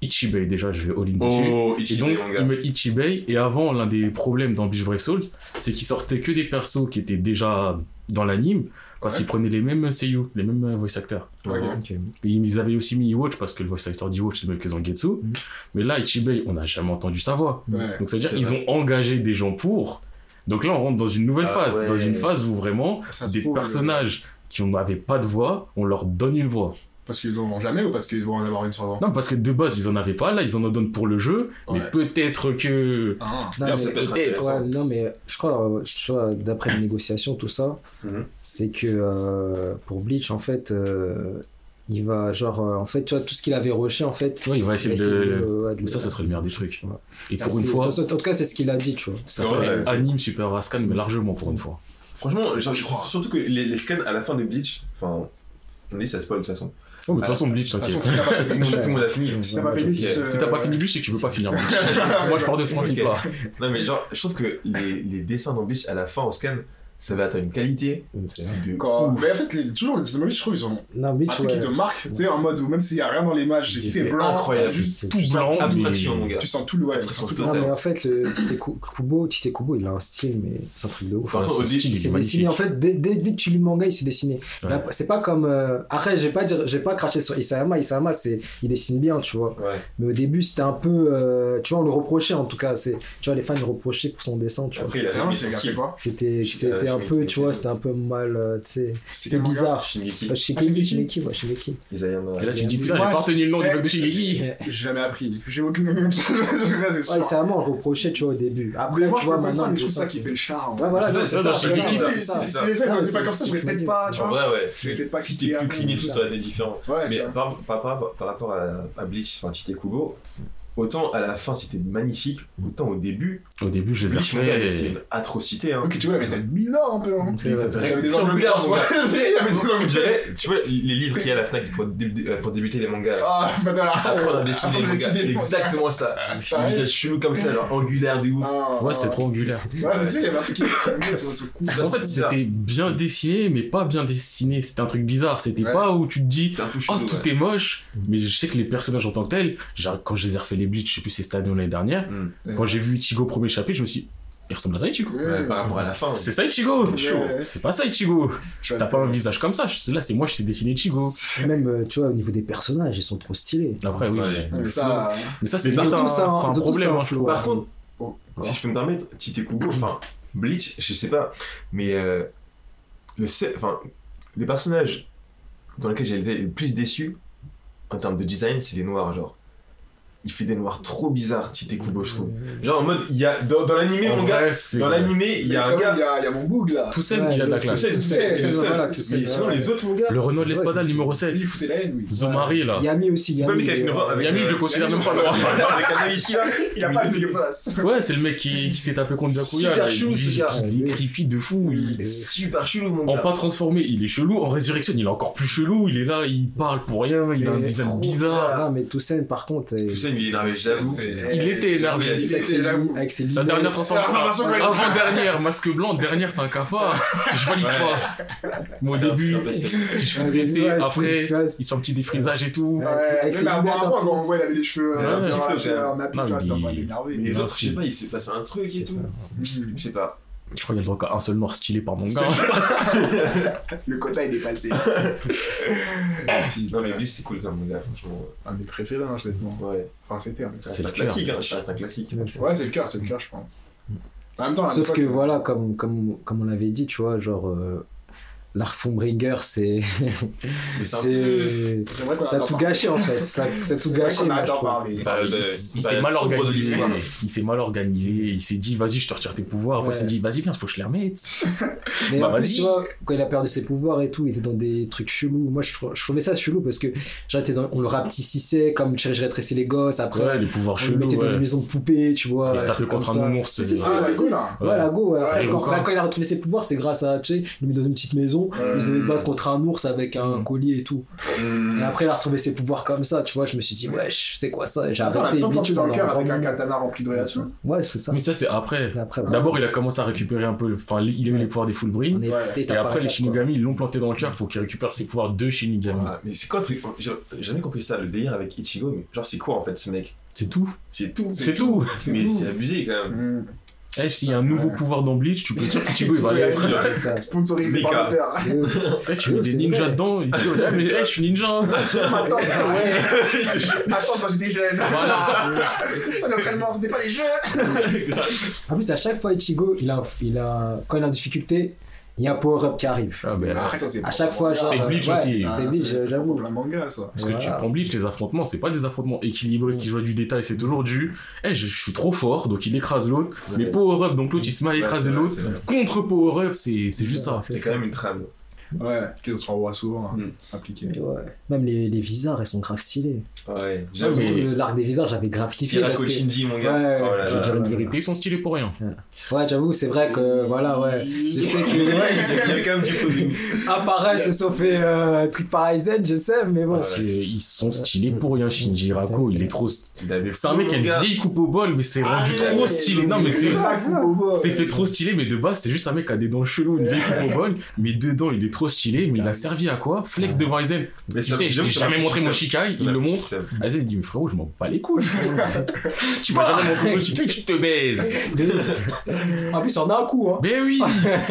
Ichibei. Déjà, je vais all-in dessus. Oh, Et Ichibei, donc, mon gars. ils mettent Ichibei. Et avant, l'un des problèmes dans Bleach Brave Souls, c'est qu'ils sortaient que des persos qui étaient déjà dans l'anime, parce Ouais. qu'ils prenaient les mêmes seiyuu, les mêmes voice actors. Ok. Ok. Et ils avaient aussi mis Watch, parce que le voice actor d'Iwatch, c'est le même que Zangetsu. Mhm. Mais là, Ichibei, on n'a jamais entendu sa voix. Ouais. Donc, ça veut dire qu'ils ont engagé des gens pour. Donc là, on rentre dans une nouvelle Ah phase. ouais. Dans une phase où vraiment, Ça des trouve, personnages qui n'avaient pas de voix, on leur donne une voix. Parce qu'ils en ont jamais ou parce qu'ils vont en avoir une sur Non, parce que de base, ils en avaient pas, là, ils en en donnent pour le jeu, mais peut-être que. Ah. Non, mais- c'est peut-être. Ouais, non, mais je crois, je crois, d'après les négociations, tout ça, Mhm. c'est que euh, pour Bleach, en fait, euh, il va, genre, euh, en fait, tu vois, tout ce qu'il avait rushé, en fait. Ouais, il va il essayer va essayer de. ouais, de Mais ça, ça serait le meilleur des trucs. Ouais. Et Ah, pour une fois, En tout cas, c'est ce qu'il a dit, tu vois. ça anime Super Rascal, mais largement pour une fois. Franchement, genre, Je crois. surtout que les, les scans à la fin de Bleach, enfin, on dit ça spoil de toute façon. Oh, mais de toute façon, Bleach, t'inquiète. façon, si t'as pas Tout le monde- a fini. Si t'as pas fait Bleach, Si t'as pas fini Bleach, c'est que tu veux pas finir Bleach. Moi, je pars de ce principe-là. Non, mais genre, je trouve que les, les dessins dans Bleach à la fin en scan, ça va être une qualité C'est vrai. de Quand... ouf. Mais en fait, les- toujours, les Dynamo Beach, je trouve, ils ont Non, un truc ouais. qui te marque, tu sais, en mode où même s'il y a rien dans les matchs, C'est- c'est blanc, incroyable. juste C'est- Tout blanc. abstraction, mais- mon gars. tu sens tout le ouais, tu sens tout le Non, mais en fait, le Tite Ku- Kubo, Tite Kubo, il a un style, mais c'est un truc de ouf. Enfin, style, Il s'est est dessiné, en fait, dès, dès, dès que tu lis le manga, il s'est dessiné. Ouais. Là, C'est pas comme. euh, Après, j'ai pas, dire- j'ai pas craché sur Isayama. Isayama, c'est, il dessine bien, tu vois. Ouais. Mais au début, c'était un peu. euh, tu vois, on le reprochait en tout cas. C'est, tu vois, les fans le reprochaient pour son dessin, tu vois. C'était, c'était euh, un peu, Shingeki tu vois, no c'était un peu mal, euh, tu sais. C'était bizarre. Shingeki, Euh, Shingeki, Shingeki Shingeki, ouais, Shingeki. Isayama. Et là, tu dis, Ouais, putain, j'ai pas retenu le nom du mec de Shigeki. Ouais. J'ai jamais appris, j'ai aucune honte, c'est Ouais, sûr. Isayama, on reprochait, tu vois, au début. Après, moi, tu vois, maintenant. je trouve ça qui fait le charme. Ouais, voilà, C'est ça, Shingeki, c'est les scènes Ouais, n'étaient pas comme ça, je vais peut-être pas, que tu vois. ouais. Pas Si c'était plus un- clean et tout, ça aurait été différent. Ouais, Mais par, rapport à, à Bleach, enfin Tite Kubo, autant à la fin c'était magnifique, autant au début, Au début, je les ai mais c'est une atrocité. Hein. Ok, tu vois, il avait peut-être bizarre un peu. hein. C'est vrai, Il y avait des angles gars. Il y tu vois, les livres qu'il y a à la Fnac pour, dé- pour débuter les mangas. Ah, bah voilà. Après, on a dessiné On les mangas. C'est exactement ça. Un visage chelou comme ça, genre angulaire de ouf. Ah, Ouais, c'était trop angulaire. Ouais, mais tu sais, il y avait un truc qui était sur ce coup. En fait, c'était bien dessiné, mais pas bien dessiné. C'était un truc bizarre. C'était pas où tu te dis, oh, tout est moche. Mais je sais que les personnages en tant que tels, quand je les ai refait les Bleach, je sais plus c'était cette année ou l'année dernière, Hmm. quand j'ai vu Ichigo premier chapitre, je me suis dit, il ressemble à ça, Ichigo. Ouais, par rapport à la fin. C'est ça, Ichigo. Ouais. C'est pas ça, Ichigo. T'as pas un visage comme ça. Là, c'est moi, je t'ai dessiné Ichigo. Même, euh, tu vois, au niveau des personnages, ils sont trop stylés. Après, oui. Ouais. Mais ça, Mais ça, c'est Mais un, ça, hein, c'est un surtout problème, ça, hein, un je flow. trouve. Par contre, Oh. si je peux me permettre, Tite Kubo, enfin, Bleach, je sais pas, mais euh, le seul- enfin, les personnages dans lesquels j'ai été le plus déçu en termes de design, c'est les noirs, genre. Il fait des noirs trop bizarres, Tite Kubo, je trouve. Genre en mode, il y a, dans, dans l'animé, En mon gars, dans l'animé, il y a un gars. il y y a mon boug là. Toussaint, Ouais, il a de la le- classe. Toussaint, Toussaint, Toussaint, c'est le seul. sinon, les autres, mon gars. Le Renault de me numéro Lui, 7. il foutait la haine, oui. Zomari, là. Yami aussi, C'est pas qui avec euh, une avec, Yami, je euh, le considère Yami, même pas droit. Avec un ici, là. Il a pas les dégueulasses. Ouais, c'est le mec qui, s'est tapé contre Byakuya. Super il, ce gars. il est creepy de fou. Il- est super chelou, mon En gars. pas transformé, il est chelou. En résurrection, il est encore plus chelou. Il est là, il parle pour rien. Il a un design bizarre. Non, mais Toussaint, par contre. euh, Toussaint, il est énervé, j'avoue. Il était énervé. Il était ses Sa dernière transformation. transformation, quand il- Avant dernière, masque blanc. Dernière, c'est un cafard. Je valide pas. Au début, je suis Ouais, blessé. ouais, Après, tu vois, il se fait un petit défrisage et tout. Même avant, quand on voit, il avait les cheveux euh, en c'était pas il- énervé. Les autres, je sais pas, il s'est passé un truc et tout. Je sais pas. Je crois qu'il y a le droit qu'à un seul noir stylé par mon gars. Le quota est dépassé. Non, mais lui, c'est cool ça, mon gars, franchement. Un des préférés, hein, honnêtement. Ouais. Enfin, c'était un Ça C'est le un cœur. classique, hein. Ça reste un classique. Ouais, c'est le cœur, c'est le cœur, je pense. En même temps, Sauf que voilà, comme, comme, comme on l'avait dit, tu vois, genre, euh, l'art Fombringer, c'est. Ça a tout gâché en fait. Ça, ça a tout gâché, moi, je période, Il, euh, il une s'est mal organisé. Il s'est mal organisé. Il s'est dit, vas-y, je te retire tes pouvoirs. Après, il s'est Ouais. dit, vas-y, bien, faut que je les remette. Mais Bah, vas-y. tu vois, quand il a perdu ses pouvoirs et tout, il était dans des trucs chelous. Moi, je, je trouvais ça chelou parce que, genre, dans- on le rapetissait comme je rétrécis les gosses. Après, Ouais, les pouvoirs on le chelous. mettait dans ouais. une maison de poupées, tu vois. Il se un tapait contre un ça. nounours. C'est hein. Ouais, la go, ouais. Ouais, quand, Goku. là, quand il a retrouvé ses pouvoirs, c'est grâce à, tu sais, il le met dans une petite maison, il se devait battre contre un ours avec un Mm. collier et tout. Mmh. Et après, il a retrouvé ses pouvoirs comme ça, tu vois, je me suis dit, wesh, c'est quoi ça? J'ai arrêté Bleach dans le cœur avec un katana rempli de radiation. Ouais, c'est ça. Mais ça, c'est après. Et après, ouais. D'abord, il a commencé à récupérer un peu. Enfin, il a eu les pouvoirs des full On bring. est Ouais. Et après, les Shinigami, ils l'ont planté dans le cœur pour qu'il récupère ses pouvoirs de Shinigami. Mais c'est quoi le truc? J'ai jamais compris ça, le délire avec Ichigo. Mais genre, c'est quoi en fait ce mec? C'est tout. C'est tout. C'est tout. C'est Mais tout. c'est abusé quand même. Eh, s'il y a un nouveau pouvoir dans Bleach, tu peux être sûr qu'Ichigo, il va aller. Sponsorisé Mika. par l'auteur. Eh, tu mets des ninjas vrai. dedans, il dit, oh, mais eh, je suis ninja. Attends, Attends, quand j'étais jeune. Voilà. Ça, l'entraînement, c'était pas des jeux. En plus, à chaque fois, Ichigo, il a, il a, quand il est en difficulté, il y a un power-up qui arrive. Ah, ben, Après, ça, c'est À chaque fois, genre, C'est Bleach ouais, aussi. Ah, C'est Bleach, j'avoue. pour la manga, ça. Parce que tu prends Bleach, les affrontements, c'est pas des affrontements équilibrés qui jouent du détail, c'est toujours du Eh, je, je suis trop fort, donc il écrase l'autre. Mais Power Up, donc l'autre il se met à écraser c'est l'autre. c'est. Contre Power Up, c'est c'est juste ça. C'est quand même une trame. Ouais, qui se revoit souvent hein, Mm. appliqué. Ouais. Même les, les visards, elles sont grave stylées. Ouais, Ah, j'avoue. l'arc des visards, j'avais grave kiffé. Hirako parce que- Shinji, mon gars. Ouais, Oh là Je vais dire une ouais, vérité, ils sont stylés pour rien. Ouais, j'avoue, c'est vrai que, voilà, ouais. Je sais que, Ouais, ouais, il y a quand même du faux. Ah, pareil, se sont fait euh, truc par Aizen, je sais, mais bon. Parce Ils sont stylés pour rien, Shinji Hirako. Il est trop. C'est un mec qui a une vieille coupe au bol, mais c'est rendu trop stylé. Non, mais c'est. C'est fait trop stylé, mais de base, c'est juste un mec qui a des dents cheloues, une vieille coupe au bol, mais dedans, il est trop stylé, mais il a servi à quoi Flex devant Aizen. Mais Tu sais, je t'ai jamais m'a montré mon. Shikai, il le montre. Aizen, il dit, mais frérot, je m'en bats les couilles. tu m'as jamais montré ton Shikai, je te baise. En plus, on a un coup, hein. Mais oui,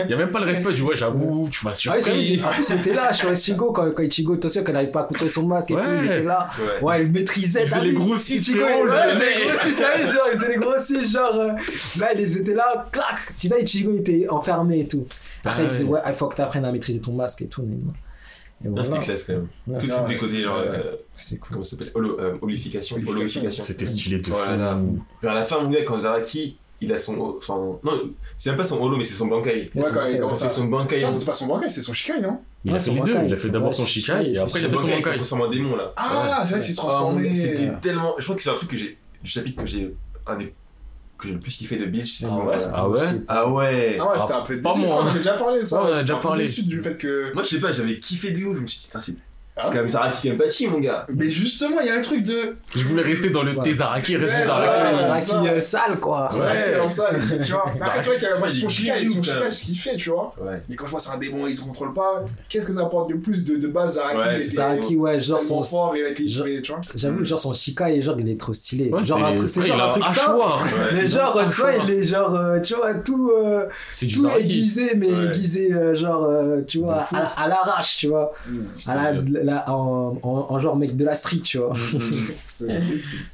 il y a même pas le respect, tu vois, j'avoue, tu m'as Ah surpris. en plus, c'était là sur Ichigo, quand, quand Ichigo, attention, quand il n'arrive pas à contrôler son masque et Ouais. tout, ils étaient là. Ouais. Il maîtrisait. Il faisait les grossistes, Ichigo, il genre, il faisait les grossistes, genre, euh, là, ils étaient là, clac. Tu sais, Ichigo, il était enfermé et tout. Après, Ah il disait, ouais, il faut que tu apprennes à maîtriser ton masque et tout. Mais... Et voilà. c'était classe quand même. Ouais, Tout de Ah, suite genre, euh, c'est cool. comment ça s'appelle Holo- euh, Holification. Holification. Holification. C'était stylé de Voilà. fou. Vers la fin, quand Zaraki, il a son. Enfin, non, c'est même pas son holo, mais c'est son Bankai. Ouais, quand il commence C'est à. son Bankai. Ça, en- c'est pas son banquet, c'est son Shikai, non Il Ouais, a fait son les deux. Bankai. Il a fait d'abord son Shikai et après il a fait son Bankai, Bankai. il transforme en démon là. Ah, c'est vrai qu'il s'est Ah, mon transformé. C'était tellement. Je crois que c'est un truc que j'ai. Du chapitre que j'ai. Un des. Que j'ai le plus kiffé de Bleach. c'est Ah ce ouais. Ah ouais Ah ouais Ah ouais, j'étais un peu Pas moi, je crois hein. qu'on a déjà parlé ça. Ouais, on a déjà parlé. déçu du fait que. Moi, je sais pas, j'avais kiffé de ouf. Je me suis dit, c'est Ah c'est quand même Zaraki Kenpachi, mon gars. Mais justement, il y a un truc de. Je voulais rester dans le Ouais. Tezaraki, rester Zaraki. Zaraki euh, sale, quoi. Ouais. Ouais, dans ça, tu vois. Après, c'est vrai qu'il y a Ouais, son est son là. ce qu'il fait, tu vois. Ouais. Mais quand je vois c'est un démon, il se contrôle pas, qu'est-ce que ça apporte de plus de, de base Zaraki Zaraki, ouais, genre son. fort et avec les genre- cheveux, tu vois. J'avoue, genre son Shikai, genre, il est trop stylé. Genre, un truc, c'est genre il a un truc simple. Mais genre, un tu vois, il est genre, euh, tu vois, tout, euh, C'est du tout Zaraki. aiguisé, mais aiguisé, genre, tu vois, à, à l'arrache, tu vois. À la, la- en, en, en genre mec de la street, tu vois.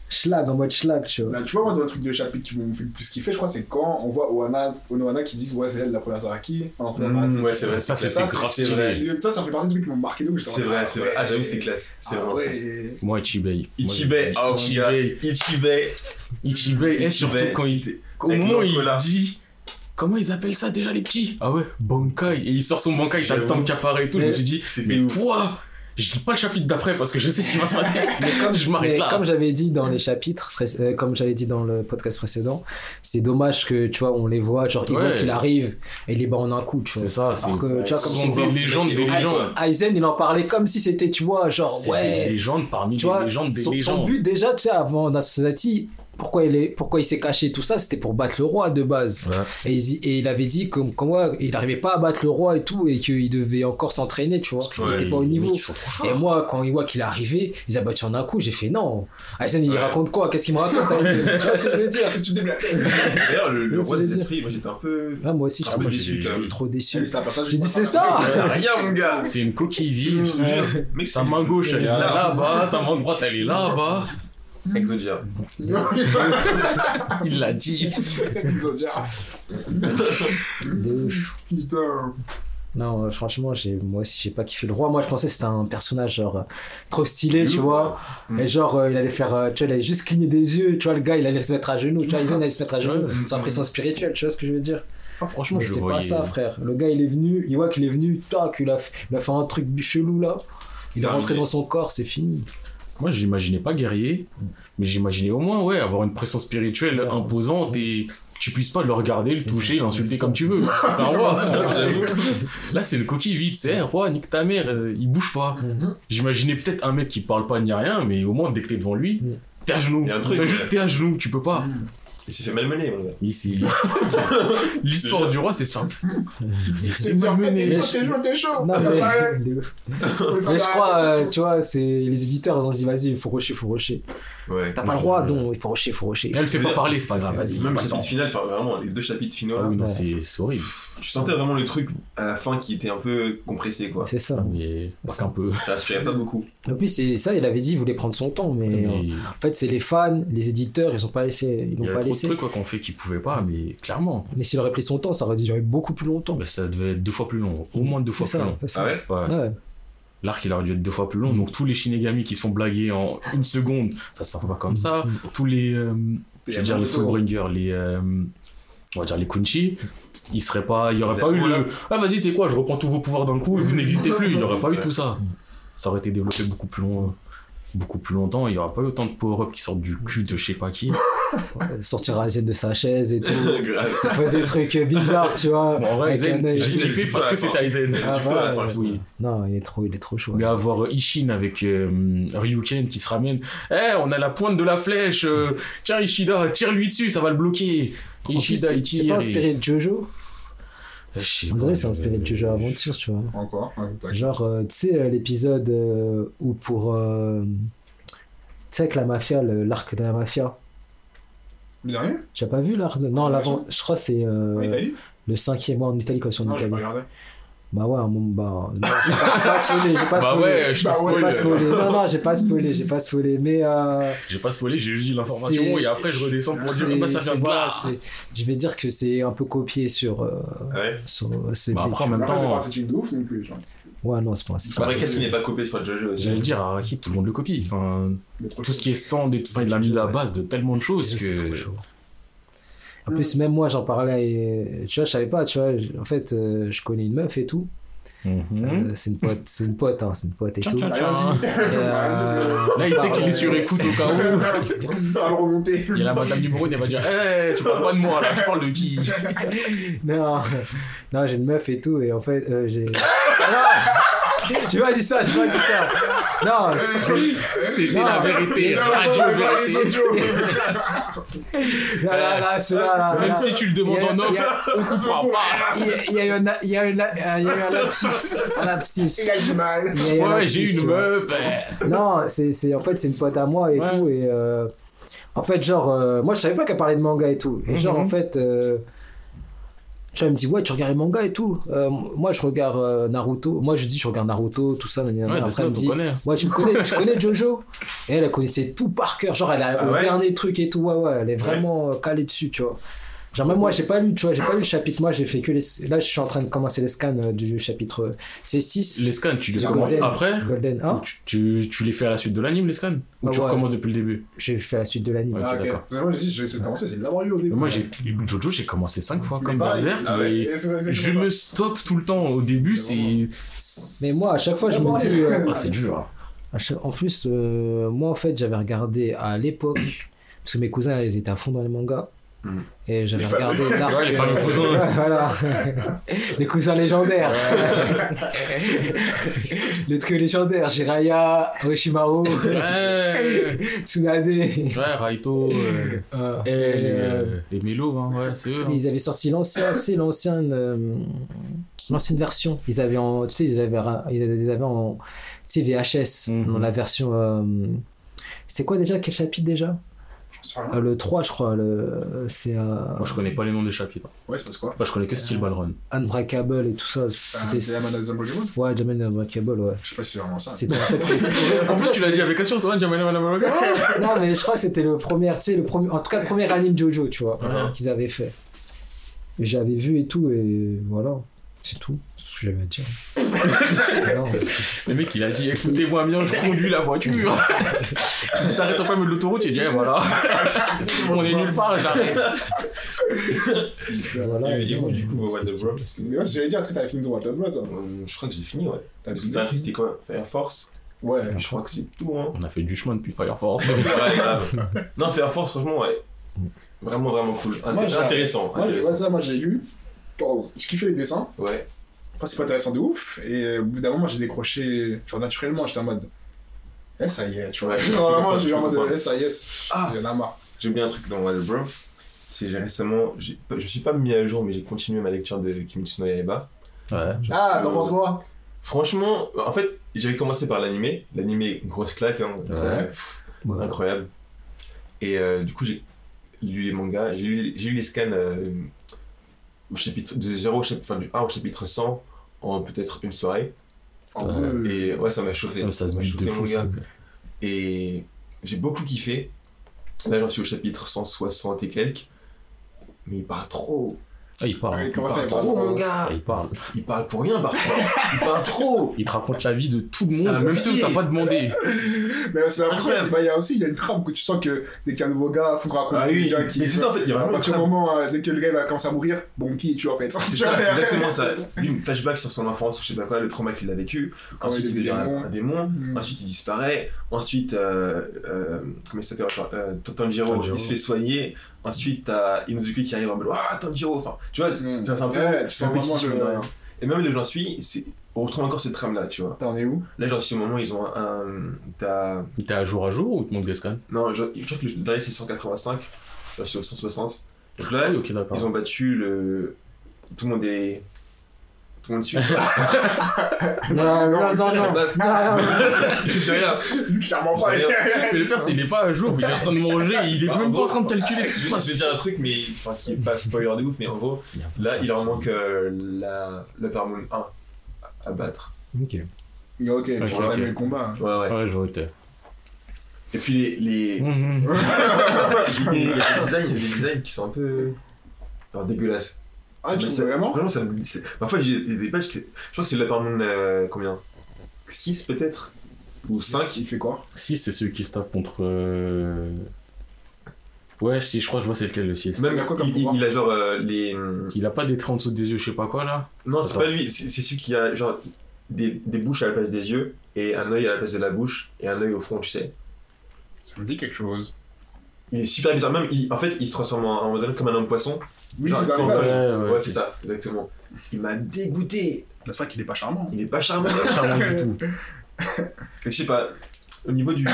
Schlag, en mode schlag, tu vois. Là, tu vois, moi, dans un truc de chapitre qui m'ont fait le plus kiffer, je crois, c'est quand on voit Oana, Onohana qui dit que ouais, c'est elle la première Zaraki. Enfin. Mmh, ouais, c'est vrai. Ça, c'est grave C'est vrai. Ça, ça fait partie des trucs qui m'ont marqué donc C'est vrai, ah c'est vrai. Ah, ouais. j'avoue, c'était classe. C'est Ah ouais. classe. Moi, Ichibei. Ichibei, oh. Ichibei. Ichibei. Ichibei, et surtout quand il. Au moment où il dit. Comment ils appellent ça déjà les petits? Ah ouais, Bankai. Et il sort son Bankai, t'as le temps qui apparaît et tout. Je me Mais- suis dit, mais ouf. Je dis pas le chapitre d'après parce que je sais ce qui va se passer. Mais comme, je m'arrête là. comme j'avais dit dans les chapitres, euh, comme j'avais dit dans le podcast précédent, c'est dommage que tu vois, on les voit, genre Ouais. qu'il arrive et il les bat en un coup, tu vois. C'est ça, c'est. Que, tu vois, Ce comme sont des légendes, des légendes. Aizen, il en parlait comme si c'était, tu vois, genre, C'est des légendes parmi Tu les vois, légendes des son, son légendes. but déjà, tu sais, avant Society, pourquoi il, est, pourquoi il s'est caché tout ça, c'était pour battre le roi de base. Ouais. Et, il, et il avait dit comme, comme ouais, il n'arrivait pas à battre le roi et tout, et qu'il devait encore s'entraîner, tu vois. Il Ouais, était pas au niveau. Et moi, quand il voit qu'il est arrivé, il a battu en un coup, j'ai fait non. Aizen, il Ouais. raconte quoi? Qu'est-ce qu'il me raconte Aizen Tu vois ce que je veux dire? Que tu D'ailleurs, le, roi que des esprits, moi j'étais un peu. Ah, Moi aussi, Un j'étais peu moi, déçu trop déçu. J'ai dit, c'est pas ça. Rien, mon gars C'est une coquille vide. Je te jure. Sa main gauche, elle est là. là-bas. Sa main droite, elle est là-bas. Exodia. Il l'a dit. Exodia. De ouf. Putain. Non, euh, franchement, j'ai, moi aussi, j'ai pas kiffé le roi. Moi, je pensais que c'était un personnage genre euh, trop stylé, tu vois. Mm. Et genre, euh, il allait faire, euh, tu vois, il allait juste cligner des yeux, tu vois, le gars, il allait se mettre à genoux, tu vois, Aizen allait se mettre à genoux, sans pression spirituelle, tu vois ce que je veux dire. Ah, franchement, Mais c'est pas voyais. ça, frère. Le gars, il est venu, il voit qu'il est venu, tac, il a, fait- il a fait un truc chelou là. Il est rentré dans son corps, c'est fini. Moi, je l'imaginais pas guerrier, mais j'imaginais au moins, ouais, avoir une pression spirituelle Ouais. imposante et que tu puisses pas le regarder, le toucher, l'insulter comme tu veux. C'est un roi. Là, c'est le coquille vide, c'est, un roi, nique ta mère, euh, il bouge pas. Mhm. J'imaginais peut-être un mec qui parle pas ni rien, mais au moins, dès que t'es devant lui, Mm. t'es à genoux. T'es à genoux, tu peux pas. Il s'est fait malmener, mon gars. Ici, l'histoire du roi, c'est se faire. C'est se C'est faire bien, malmener. t'es chaud, t'es chaud. Non, mais, mais je crois, euh, tu vois, c'est les éditeurs, ils ont dit, vas-y, il faut rusher, il faut rusher. Ouais. T'as pas le roi, donc il faut rusher, il faut rusher. Elle fait pas parler, c'est pas grave, vas-y. Même le chapitre final, enfin vraiment, les deux chapitres finaux, Ah là, oui, non, Ouais. c'est horrible. tu sentais vraiment le truc à la fin qui était un peu compressé, quoi. C'est ça. Mais pas qu'un peu. Ça respirait pas beaucoup. En plus, c'est ça, il avait dit, il voulait prendre son temps, mais, Mais en fait, c'est les fans, les éditeurs, ils ont pas laissé, ils il y l'ont a pas trop de laissé. trucs quoi, qu'on fait qu'ils pouvaient pas, mais clairement. Mais s'il aurait pris son temps, ça aurait duré beaucoup plus longtemps. Bah, ça devait être deux fois plus long, au moins deux fois plus ça, long. Ah ouais Ouais. L'arc il aurait dû être deux fois plus long, donc tous les Shinigami qui se font blaguer en une seconde, ça se passe pas comme ça. Mm. Tous les, euh, je veux dire les. Fullbringer, les, euh, on va dire les Kunchi, il serait pas, il y aurait pas eu le, ah vas-y c'est quoi, je reprends tous vos pouvoirs d'un coup, vous n'existez plus, il y aurait pas eu tout ça. Ça aurait été développé beaucoup plus long, beaucoup plus longtemps, il y aurait pas eu autant de power-up qui sortent du cul de je sais pas qui. Ouais, sortir Aizen de sa chaise et tout. Faisait des trucs bizarres, tu vois. Bon, en vrai, avec Aizen, un kiffé parce que c'est Aizen. Ah, voilà, ouais. je Oui. Non, il est trop, il est trop chaud. Mais avoir Ishin avec euh, Ryuken qui se ramène. Eh, on a la pointe de la flèche. euh, tiens, Ishida, tire-lui dessus, ça va le bloquer. Ishida, il c'est tire. pas inspiré de Jojo On dirait c'est mais- inspiré de Jojo Aventure, tu vois. Encore. Ah. Genre, euh, tu sais, euh, l'épisode euh, où pour. euh, tu sais, avec la mafia, l'arc de la mafia. Le dernier Tu as pas vu l'arc de... Non, En l'avant. Je crois que c'est euh, En Italie le cinquième mois en Italie, quand ils sont en Italie. Bah ouais, moment. Bah. non, j'ai pas, spoilé, j'ai pas Bah ouais, je te Bah ouais, J'ai pas spoil. spoilé. Non, non, j'ai pas spoilé, j'ai pas spoilé. Mais. Euh, J'ai pas spoilé, j'ai juste dit l'information et après je redescends pour dire bah ça vient de voilà, là. Je vais dire que c'est un peu copié sur. euh, Ouais. sur ces Bah après, en même Après, c'est temps, pas un setting de ouf non plus. genre. Ouais, non, c'est pas un site. Après, qu'est-ce qui n'est pas copié sur Jojo aussi J'allais dire, Araki, tout le monde le copie. Enfin, tout ce qui est stand, et tout- enfin, il a mis la base de tellement de choses C'est trop que. En plus, même moi, j'en parlais, et, tu vois, je savais pas, tu vois, en fait, euh, je connais une meuf et tout. Mhm. Euh, c'est une pote, c'est une pote, hein, c'est une pote et Tcha, tout. tcha, Bah, tcha. vas-y. Et, euh, Là, il sait qu'il est bah, sur écoute au cas où. À le remonter. Il y a la madame numéro 1, elle va dire Eh, tu parles pas de moi là, tu parles de qui? Non, non, j'ai une meuf et tout, et en fait, euh, j'ai. J'ai pas dit ça, j'ai pas dit ça. Non, Non. la vérité, radio vérité. audios. là, là, là, c'est là, là, Même si tu le demandes en off, on comprend pas. Il y a- eu un, il y a eu un, lapsus, un lapsus. Il a du mal. Ouais, j'ai tu une meuf. Non, c'est, c'est, en fait, c'est une pote à moi et tout. Et euh, en fait, genre, euh, moi, je savais pas qu'elle parlait de manga et tout. Et genre, Mhm. en fait, euh, tu vois, elle me dit, ouais, tu regardes les mangas et tout. Euh, moi, je regarde euh, Naruto. Moi, je dis, je regarde Naruto, tout ça. Ouais, Après, elle me dit, ouais, tu me connais, tu connais Jojo? Et elle, elle connaissait tout par cœur. Genre, elle a Ah le ouais? dernier truc et tout. Ouais, ouais, elle est vraiment euh, calée dessus, tu vois. Genre, même moi, j'ai pas lu, tu vois, j'ai pas lu le chapitre. Moi, j'ai fait que les. Là, je suis en train de commencer les scans euh, du chapitre. C'est 6. Les scans, tu les commences Golden. après Golden 1. Ou tu, tu, tu les fais à la suite de l'anime, les scans Ou Ah tu ouais. recommences depuis le début J'ai fait la suite de l'anime. Ah, d'accord. C'est Moi, j'ai dit, j'ai essayé de commencer, c'est de l'avoir eu au début. Moi, j'ai Jojo, j'ai commencé 5 fois comme. Berserk. Ah ouais. Je me stoppe tout le temps. Au début, Mais c'est. Mais moi, à chaque fois, je me dis. euh, Ah, c'est dur. hein. à En plus, euh, moi, en fait, j'avais regardé à l'époque. Parce que mes cousins, ils étaient à fond dans les mangas. Mm. Et j'avais Les fameux- regardé l'arc, Ouais, les fameux cousins. voilà. les cousins légendaires. le trio légendaire. Jiraya, Oshimaru, Ouais, Tsunade. ouais, Raito euh, Euh, et, euh, et Melo, hein, ouais, c'est eux. hein. Ils avaient sorti l'ancien, l'ancienne, euh, l'ancienne version. Ils avaient en, tu sais, ils avaient, ils avaient- ils avaient en, tu sais, VHS, Mhm. dans la version, euh, c'était quoi déjà, quel chapitre déjà? Euh, Le 3, je crois, le, c'est euh, Moi, je connais pas les noms des chapitres. Ouais, c'est parce quoi Enfin, je connais que Steel Ball Run. Unbreakable et tout ça. Ah, C'était, ouais, Jamel Unbreakable, ouais. Je sais pas si c'est vraiment ça. C'était, en fait, c'est- En plus, tu l'as dit avec assurance, ouais, Jamel Manamaroga. non, mais je crois que c'était le premier, tu sais, le premier, en tout cas, le premier anime Jojo, tu vois, qu'ils avaient fait. J'avais vu et tout, et voilà. C'est tout. C'est ce que j'avais à dire. Le mec, il a dit écoutez-moi bien, je conduis la voiture. il s'arrête en plein milieu de l'autoroute, il dit eh, voilà. On est nulle part, j'arrête. voilà. Et où, du coup, C'était What the. Bro Mais ouais, j'allais dire, est-ce que t'avais fini ton Water Blood toi Euh, Je crois que j'ai fini, ouais. T'as dernier truc, c'était quoi Fire Force Ouais. Je crois que c'est tout, hein. On a fait du chemin depuis Fire Force. Non, Fire Force, franchement, ouais. Vraiment, vraiment cool. Inté- Moi, j'ai- intéressant. Moi, j'ai- ouais, intéressant. ça, moi j'ai lu. Pardon, je kiffais les dessins. Ouais. Après, c'est pas intéressant de ouf. Et euh, au bout d'un moment, j'ai décroché. Genre, naturellement, j'étais en mode. Eh, ça y est, tu vois. Ouais. Genre, vraiment, j'ai en mode. Eh, ça y est, Ah. il y en a marre. J'ai oublié un truc dans the Bro. C'est j'ai récemment. Je suis pas mis à jour, mais j'ai continué ma lecture de Kimetsu no Yaiba. Ouais. Ah, t'en penses quoi? Franchement, en fait, j'avais commencé par l'animé. L'animé, grosse claque, hein. Ouais. Pff, Ouais. incroyable. Et euh, du coup, j'ai lu les mangas, j'ai lu, j'ai lu les scans euh, chapitre, de 0 au chapitre, enfin, du 1 au chapitre 100 en peut-être une soirée. Deux. Et ouais, ça m'a chauffé. Comme ça se m'a de fou, ça. Et j'ai beaucoup kiffé. Là, j'en suis au chapitre 160 et quelques. Mais il part trop. Ah, il parle. Il il commence à parle. Trop, mon gars Ah, il parle. Il parle pour rien, parfois. Il parle trop Il te raconte la vie de tout le C'est monde, un même que t'as métier. pas demandé. Mais c'est incroyable. Bah, il y a aussi il y a une trame que tu sens que dès qu'il y a un nouveau gars, faut qu'on raconte Ah le oui, gars qui. mais c'est ça en fait, il y a À vraiment partir du moment, euh, dès que le gars va commencer à mourir, bon, qui es-tu en fait? C'est exactement ça. Lui, flashback sur son enfance, ou je sais pas quoi, le trauma qu'il a vécu. Quand Ensuite, il devient un, démon. Mm. Ensuite, il disparaît. Ensuite, euh, euh, comment il s'appelle Tanjiro. il se fait soigner. Ensuite, t'as Inuzuki qui arrive en mode Ah, Tanjiro Enfin, tu vois, c'est Mm. c'est un peu. Ouais, tu c'est sens vraiment si, le-. Et même là où j'en suis, c'est- on retrouve encore cette trame-là, tu vois. T'en es où? Là, j'en suis au moment où ils ont un. t'as. T'es à jour à jour ou te manque des scans? Non, je, je crois que le dernier c'est 185. Là, je suis au 160. Donc là, Ah oui, ils ont battu le. Tout le monde est. Tout le monde suit. Non, non, non, non. Non, non. J'ai rien. Clairement pas. Mais le pire, c'est qu'il est pas à jour, il est en train de manger, il est Enfin, même pas en train de calculer ce qui se Je passe. je vais dire un truc, mais enfin, qui est pas spoiler de ouf, mais en gros, là, il leur manque euh, la, la Moon 1 à- battre. Ok. Ok, Ok, on va ok. aimer le combat. hein. Ouais, ouais. Ouais, où t'es. Et puis les. les... Mhm. Parfois, il y a des designs, il y a des designs qui sont un peu. Alors dégueulasses. Ah, tu ça- vraiment Vraiment, ça me. Parfois, j'ai des pages. qui- Je crois que c'est le Moon euh, combien? 6 peut-être? Ou 5 Il fait quoi? Si, c'est celui qui se tape contre. euh, Ouais, si, je crois que je vois c'est lequel le 6. Même Il a quoi comme il, il- pouvoir? il a genre euh, les. Il a pas des traits en dessous des yeux, je sais pas quoi là Non, c'est pas lui, c'est c'est celui qui a genre des, des bouches à la place des yeux, et un œil à la place de la bouche, et un œil au front, tu sais. Ça me dit quelque chose. Il est super bizarre, même il- en fait il se transforme en, en modèle comme un homme poisson. Oui, Genre, quand- Ouais, Ouais, ouais. c'est ça, exactement. Il m'a dégoûté. C'est vrai qu'il est pas charmant. Il est pas charmant. Charmant du tout. je sais pas, au niveau du.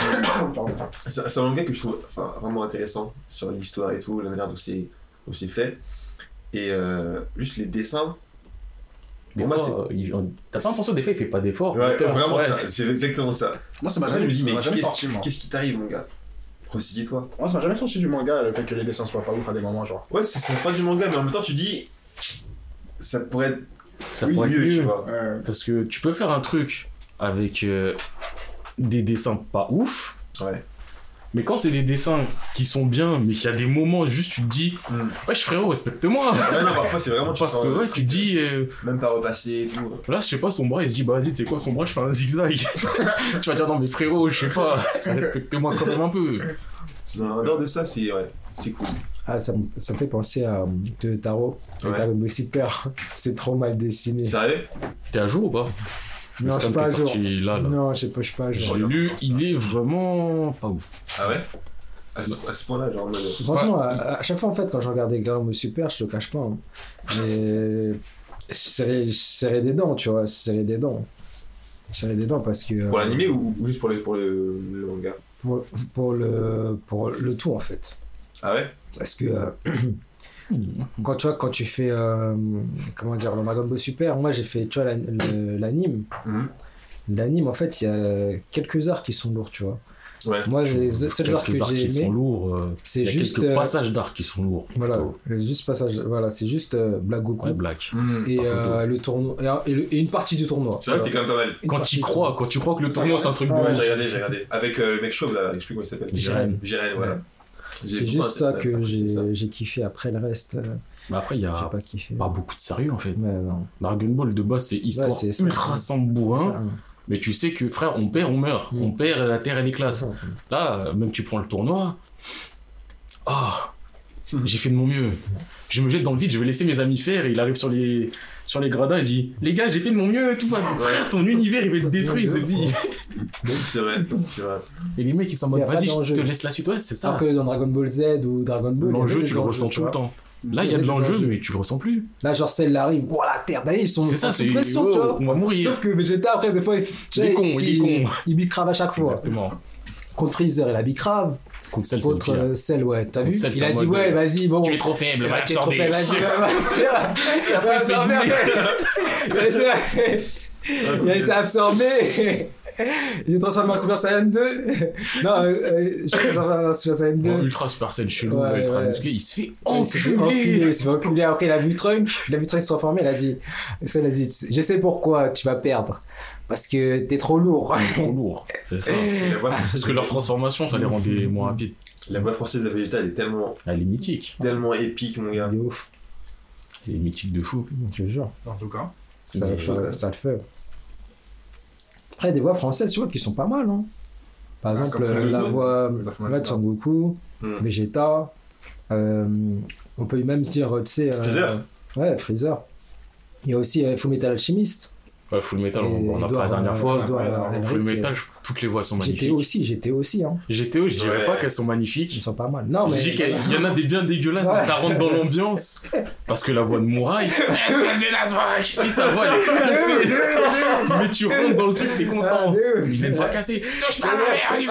C'est un manga que je trouve enfin, vraiment intéressant sur l'histoire et tout, la manière dont c'est fait. Et euh, juste les dessins. Des Pour moi, T'as pas l'impression des fois il fait pas d'efforts. Ouais, vraiment, Ouais. ça, c'est exactement ça. Moi, ça m'a jamais, jamais sorti. Qu'est-ce qui t'arrive, mon gars? Ressaisis-toi. Moi, ça m'a jamais sorti du manga, le fait que les dessins soient pas ouf à des moments, genre. Ouais, c'est pas du manga, mais en même temps, tu dis. Ça pourrait être Ça Oui, pourrait être mieux, mieux. tu vois. Ouais. Parce que tu peux faire un truc avec euh, des dessins pas ouf, Ouais. Mais quand c'est des dessins qui sont bien, mais qu'il y a des moments juste tu te dis, Mm. wesh frérot, respecte-moi. Ouais, non, parfois, c'est vraiment. Tu Parce sens que ouais, tu te dis, euh, Même pas repasser et tout. là je sais pas, son bras il se dit, bah vas-y, tu sais quoi, son bras je fais un zigzag. tu vas dire, non mais frérot, je sais pas, respecte-moi quand même un peu. En dehors de ça, c'est ouais, c'est cool. Ah, ça, me- ça me fait penser à euh, de Taro. Ouais. Dragon Ball Super. C'est trop mal dessiné. Sérieux? T'es à jour ou pas? Non, Le je pas sorti là, là. Non, je sais pas, je suis pas à jour. J'ai lu, il est vraiment pas ouf. Ah ouais? À ce, point-là, genre. Franchement, à, à chaque fois, en fait, quand je regardais Ball Super, je te cache pas. hein, mais je je serrais des dents, tu vois. Je serrais des dents. Je serrais des dents parce que. euh, Pour l'animé ou, ou juste pour le, pour le, le manga? pour, pour le, pour le tout, en fait. Ah ouais? Parce que. euh, quand tu vois, quand tu fais. euh, comment dire, le Dragon Ball Super, moi j'ai fait, tu vois, l'anime. Mhm. L'anime, en fait, il y a quelques arcs qui sont lourds, tu vois. Ouais. Moi, les seuls arcs que j'ai qui sont aimés, lourds. euh, c'est juste. quelques euh, passages d'arcs qui sont lourds. Voilà, plutôt. juste passage, voilà, c'est juste euh, Black Goku Ouais, black. et, par euh, le tournoi et, et le- et une partie du tournoi. C'est vrai que c'était quand même pas mal. Une Quand tu crois, quand tu crois que le tournoi c'est un truc de Ouais, Ouais, ouf. j'ai regardé, j'ai regardé. Avec euh, le mec chauve là, je sais plus comment il s'appelle. Jiren. Jiren, voilà. C'est juste ça que j'ai kiffé. Après le reste, euh, Mais après, il y a pas kiffé. pas beaucoup de sérieux en fait. Ouais. Dragon Ball de base, c'est histoire ça. ultra sans bourrin. Ça, hein. Mais tu sais que frère, on perd, on meurt. Mm. On perd, la terre elle éclate. Ça, Là, même tu prends le tournoi. Ah, j'ai fait de mon mieux. Je me jette dans le vide, je vais laisser mes amis faire. Et il arrive sur les, sur les gradins et dit Les gars, j'ai fait de mon mieux, tout va. Frère, ton univers il va être détruit, de fini. C'est vrai, c'est vrai. Et les mecs ils sont en mode Vas-y, je te laisse la suite. Ouais, c'est ça. Alors que dans Dragon Ball Z ou Dragon Ball, il L'enjeu, tu le ressens tout le temps. Là, il y Il a de l'enjeu, mais tu le ressens plus. Là, genre celle arrive, voilà, la terre, d'ailleurs, ils sont C'est ça, sous c'est. pression, oh, tu vois. on va mourir. Sauf que Vegeta, après, des fois, il, Il est con, il est con. Il bicrave à chaque fois. Exactement. Contre Freezer, il a bicrave. Contre celle, Contre pire. euh, Cell, ouais, t'as vu Contre Cell, Il a en dit, ouais, euh, vas-y, bon. Tu es trop faible, va absorber. faible, vas-y, va- va- Il a Après, il se a essayé- il a essayé d'absorber. Il est transformé en Super Saiyan 2. Non, euh, euh, je ça va en Super Saiyan 2. Bon, ultra super scène chelou, Ouais, ultra ouais. musclé, il se fait enculer, il s'est fait enculer. Après, il a vu Trunk, il a vu Trunk se transformer, il a dit, ça, il a dit, je sais pourquoi tu vas perdre. Parce que t'es trop lourd. Trop lourd, c'est ça. Voix Parce française que leur transformation, ça les rendait moins rapides. La voix française de Vegeta, elle est tellement, Elle est mythique. tellement épique, mon gars. Il est ouf. Il est mythique de fou. Je te jure. En tout cas. Ça, C'est ça, chaud. ça le fait. Après, des voix françaises, tu vois, qui sont pas mal. Hein. Par Ah, exemple, euh, la voix Le de Son Goku, Hmm. Vegeta. euh, on peut même dire, tu sais. euh, Freezer. Ouais, Freezer. Il y a aussi euh, Full Metal Alchemist. Ouais, Full Metal, on a parlé la dernière euh, fois. Edouard, Ouais, Full Metal, je- toutes les voix sont GTO magnifiques. aussi, GTO aussi. Hein. GTO, je dirais Ouais. pas qu'elles sont Ils magnifiques. sont pas mal. Non, mais. Qu'il y en a des bien dégueulasses, Ouais. mais ça rentre dans l'ambiance. Parce que la voix de Mouraï, espèce de naze, je dis sa voix elle est cassée. mais tu rentres dans le truc, t'es Ah, content. ouf, Il a une voix cassée. Touche pas ma mère,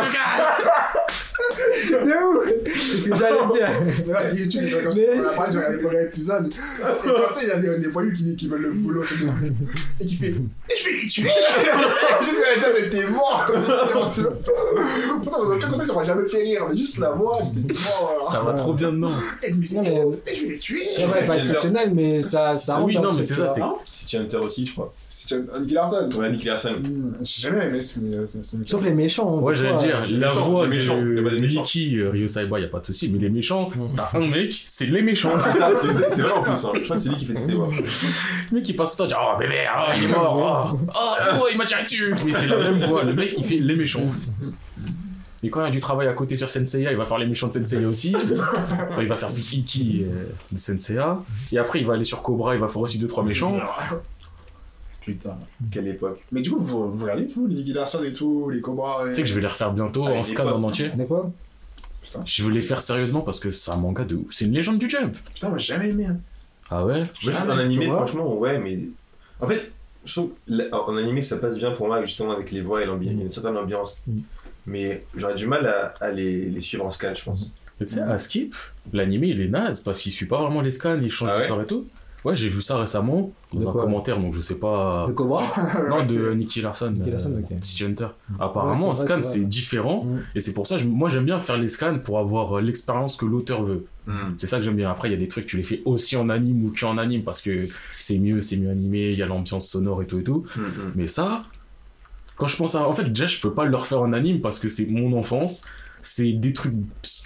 De ouf C'est ce que j'allais dire. Mais là, c'est YouTube, c'est comme ça. On a parlé, j'ai regardé le premier épisode. Et quand tu sais, il y a des, poilus qui, qui veulent le boulot nous. Et qui fait Et je vais les tuer Juste à l'intérieur, j'étais mort Pourtant, dans aucun côté, ça m'a jamais fait rire. Mais juste la voix, j'étais mort. Ça va trop bien dedans. Et je mais- je vais les tuer C'est vrai, pas exceptionnel, mais ça, ça rentre Oui, non, mais c'est ça, c'est. City Hunter aussi, je crois. C'est un Nicky Larson. Ouais, Nick Larson. Hmm, J'ai jamais aimé ce c'est- c'est- Sauf les méchants. Ouais, des j'allais dire, la voix les méchants, y a pas de des méchants. Nikki, euh, Ryo Saiba, y a pas de souci, mais les méchants, t'as un mec, c'est les méchants. C'est ça, c'est c'est vrai en plus. hein. Je crois que c'est lui qui fait toutes les voix. Le mec qui passe tout le temps, dit, oh bébé, oh, il est mort, oh, oh, oh, il m'a tiré dessus. Mais c'est la même voix, le mec il fait les méchants. Et quand il y a du travail à côté sur Senseiya, il va faire les méchants de Senseiya aussi. Enfin, il va faire du Iki euh, de Senseiya. Et après, il va aller sur Cobra, il va faire aussi 2-3 méchants. Putain. Quelle époque. Mais du coup, vous, vous regardez, vous, les Larson et tout, les Cobras et... Tu sais que je vais les refaire bientôt Ah, en scan en entier. De quoi Je veux les faire sérieusement parce que c'est un manga de ouf. C'est une légende du jump. Putain, moi, j'ai jamais aimé. hein. Ah ouais Moi, juste Jamais, en animé, franchement, ouais, mais. En fait, je trouve en animé, ça passe bien pour moi, justement, avec les voix et l'ambiance. Il y a une certaine ambiance. Mm. Mais j'aurais du mal à, à les, les suivre en scan, je pense. Mais tu sais, à Skip, l'animé il est naze parce qu'il suit pas vraiment les scans, il change Ah ouais d'histoire et tout. Ouais, j'ai vu ça récemment De dans un quoi commentaire, donc je sais pas. Le Cobra Non, de Nicky Larson. Nicky Larson, euh, ok. City Hunter. Ouais, Apparemment, c'est un scan c'est différent. Mm. Et c'est pour ça, je- moi j'aime bien faire les scans pour avoir euh, l'expérience que l'auteur veut. C'est ça que j'aime bien. Après, il y a des trucs, tu les fais aussi en anime ou qu'en anime parce que c'est mieux, c'est mieux animé, il y a l'ambiance sonore et tout et tout. Mm, mm. Mais ça, quand je pense à. En fait, déjà, je peux pas le refaire en anime parce que c'est mon enfance. C'est des trucs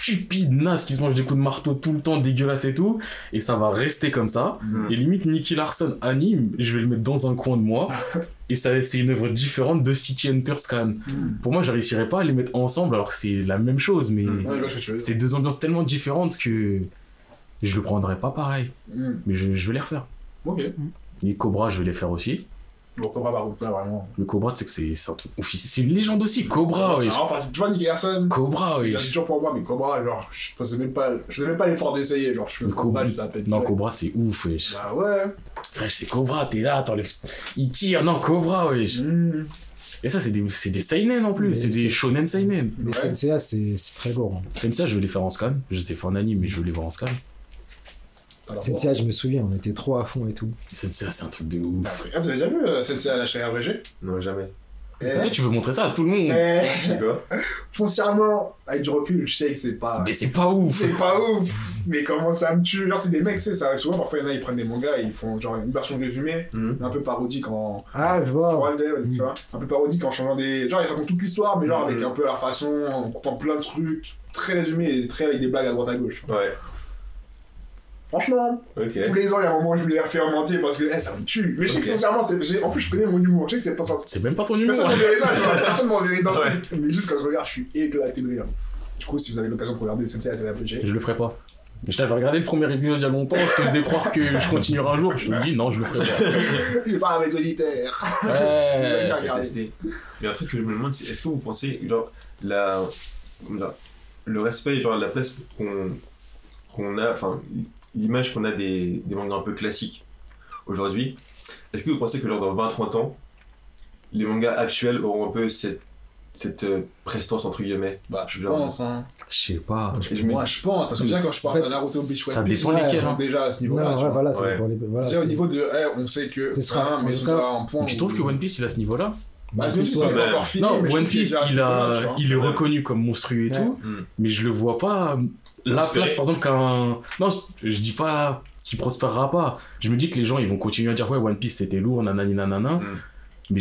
stupides, nazes qui se mangent des coups de marteau tout le temps, dégueulasses et tout. Et ça va rester comme ça. Mm. Et limite, Nicky Larson anime, je vais le mettre dans un coin de moi. et ça, c'est une œuvre différente de City Hunter Scan. Pour moi, je réussirais pas à les mettre ensemble alors que c'est la même chose. Mais Mm. Ouais, c'est deux ambiances tellement différentes que je le prendrais pas pareil. Mais je, je vais les refaire. Ok. Les Cobra, je vais les faire aussi. Bon, Cobra, par contre, là, vraiment. Le Cobra, tu sais que c'est c'est un truc officiel. C'est une légende aussi. Cobra, C'est oui. vraiment parti. Tu vois, Nicky Larson, Cobra, oui. c'est dur pour moi, mais Cobra, genre, je faisais même pas, je faisais même pas l'effort d'essayer. Genre, je fais Le le Cobra, je s'appelle. Non, Cobra, c'est ouf, wesh. Bah ouais. Frère, c'est Cobra, t'es là, attends, le... il tire. Non, Cobra, wesh. Hmm. Et ça, c'est des, c'est des seinen en plus. Mais C'est des c'est- shonen seinen. Les Ouais. Senseiya, c'est c'est très lourd. hein. Sensei, je vais les faire en scan. Je sais faire en anime, mais je veux les voir en scan. Senseiya, je me souviens, on était trop à fond et tout. C'est un truc de ouf. Ah, vous avez déjà vu euh, Sensei à la chair abrégée Non, jamais. Eh, Toi, tu veux montrer ça à tout le monde. eh, C'est foncièrement, avec du recul, je sais que c'est pas. Mais c'est pas ouf. C'est pas ouf, mais comment ça me tue? Genre, c'est des mecs, sais, ça arrive souvent. Parfois, il y en a, ils prennent des mangas et ils font genre une version résumée, Mhm. un peu parodique en. Ah, je Tu vois. vois, le délire, tu Mm. vois Un peu parodique en changeant des. Genre, ils racontent toute l'histoire, mais genre avec Mhm. un peu leur façon, en coupant plein de trucs, très résumé et très avec des blagues à droite à gauche. Ouais, Franchement, tous les ans, il y a un moment où je voulais les entier parce que eh, ça me tue. Mais je sais que sincèrement, c'est- en plus, je connais mon humour. Je sais que c'est pas ça. C'est même pas ton numéro. Personne m'en verrait ça, tu vois. Personne m'en verrait dans Mais juste quand je regarde, je suis éclaté de rire. Du coup, si vous avez l'occasion de regarder Sensei à la Je le ferai pas. Je t'avais regardé le premier épisode il y a longtemps, je te faisais croire que je continuerai un jour. Je te dis non, je le ferai pas. je parle à mes auditeurs. Ouais. Regardé. testé. Mais un truc que je me demande, c'est est-ce que vous pensez, genre, la, le respect, genre, la place qu'on qu'on a, enfin, l'image qu'on a des, des mangas un peu classiques aujourd'hui, est-ce que vous pensez que, genre, dans 20-30 ans, les mangas actuels auront un peu cette, cette euh, prestance, entre guillemets? Bah, je Genre, pense, hein. Je sais pas. Je me- Moi, je pense, parce que déjà, quand je parle de Naruto Beach One Piece, hein. déjà à ce niveau-là. ouais, voilà, Ouais. les. Voilà, Déjà, au niveau de. eh, on sait que. Ce sera- hein, mais cas- un point. Tu où- trouves que One Piece il a ce niveau-là? Bah, One Piece, ouais. encore fini. Non, mais One Piece il, a, il est reconnu comme monstrueux et Ouais. tout, Hmm. mais je le vois pas la place par exemple qu'un. Non, je dis pas qu'il prospérera pas. Je me dis que les gens ils vont continuer à dire ouais One Piece c'était lourd, nanani nanana, Hmm. mais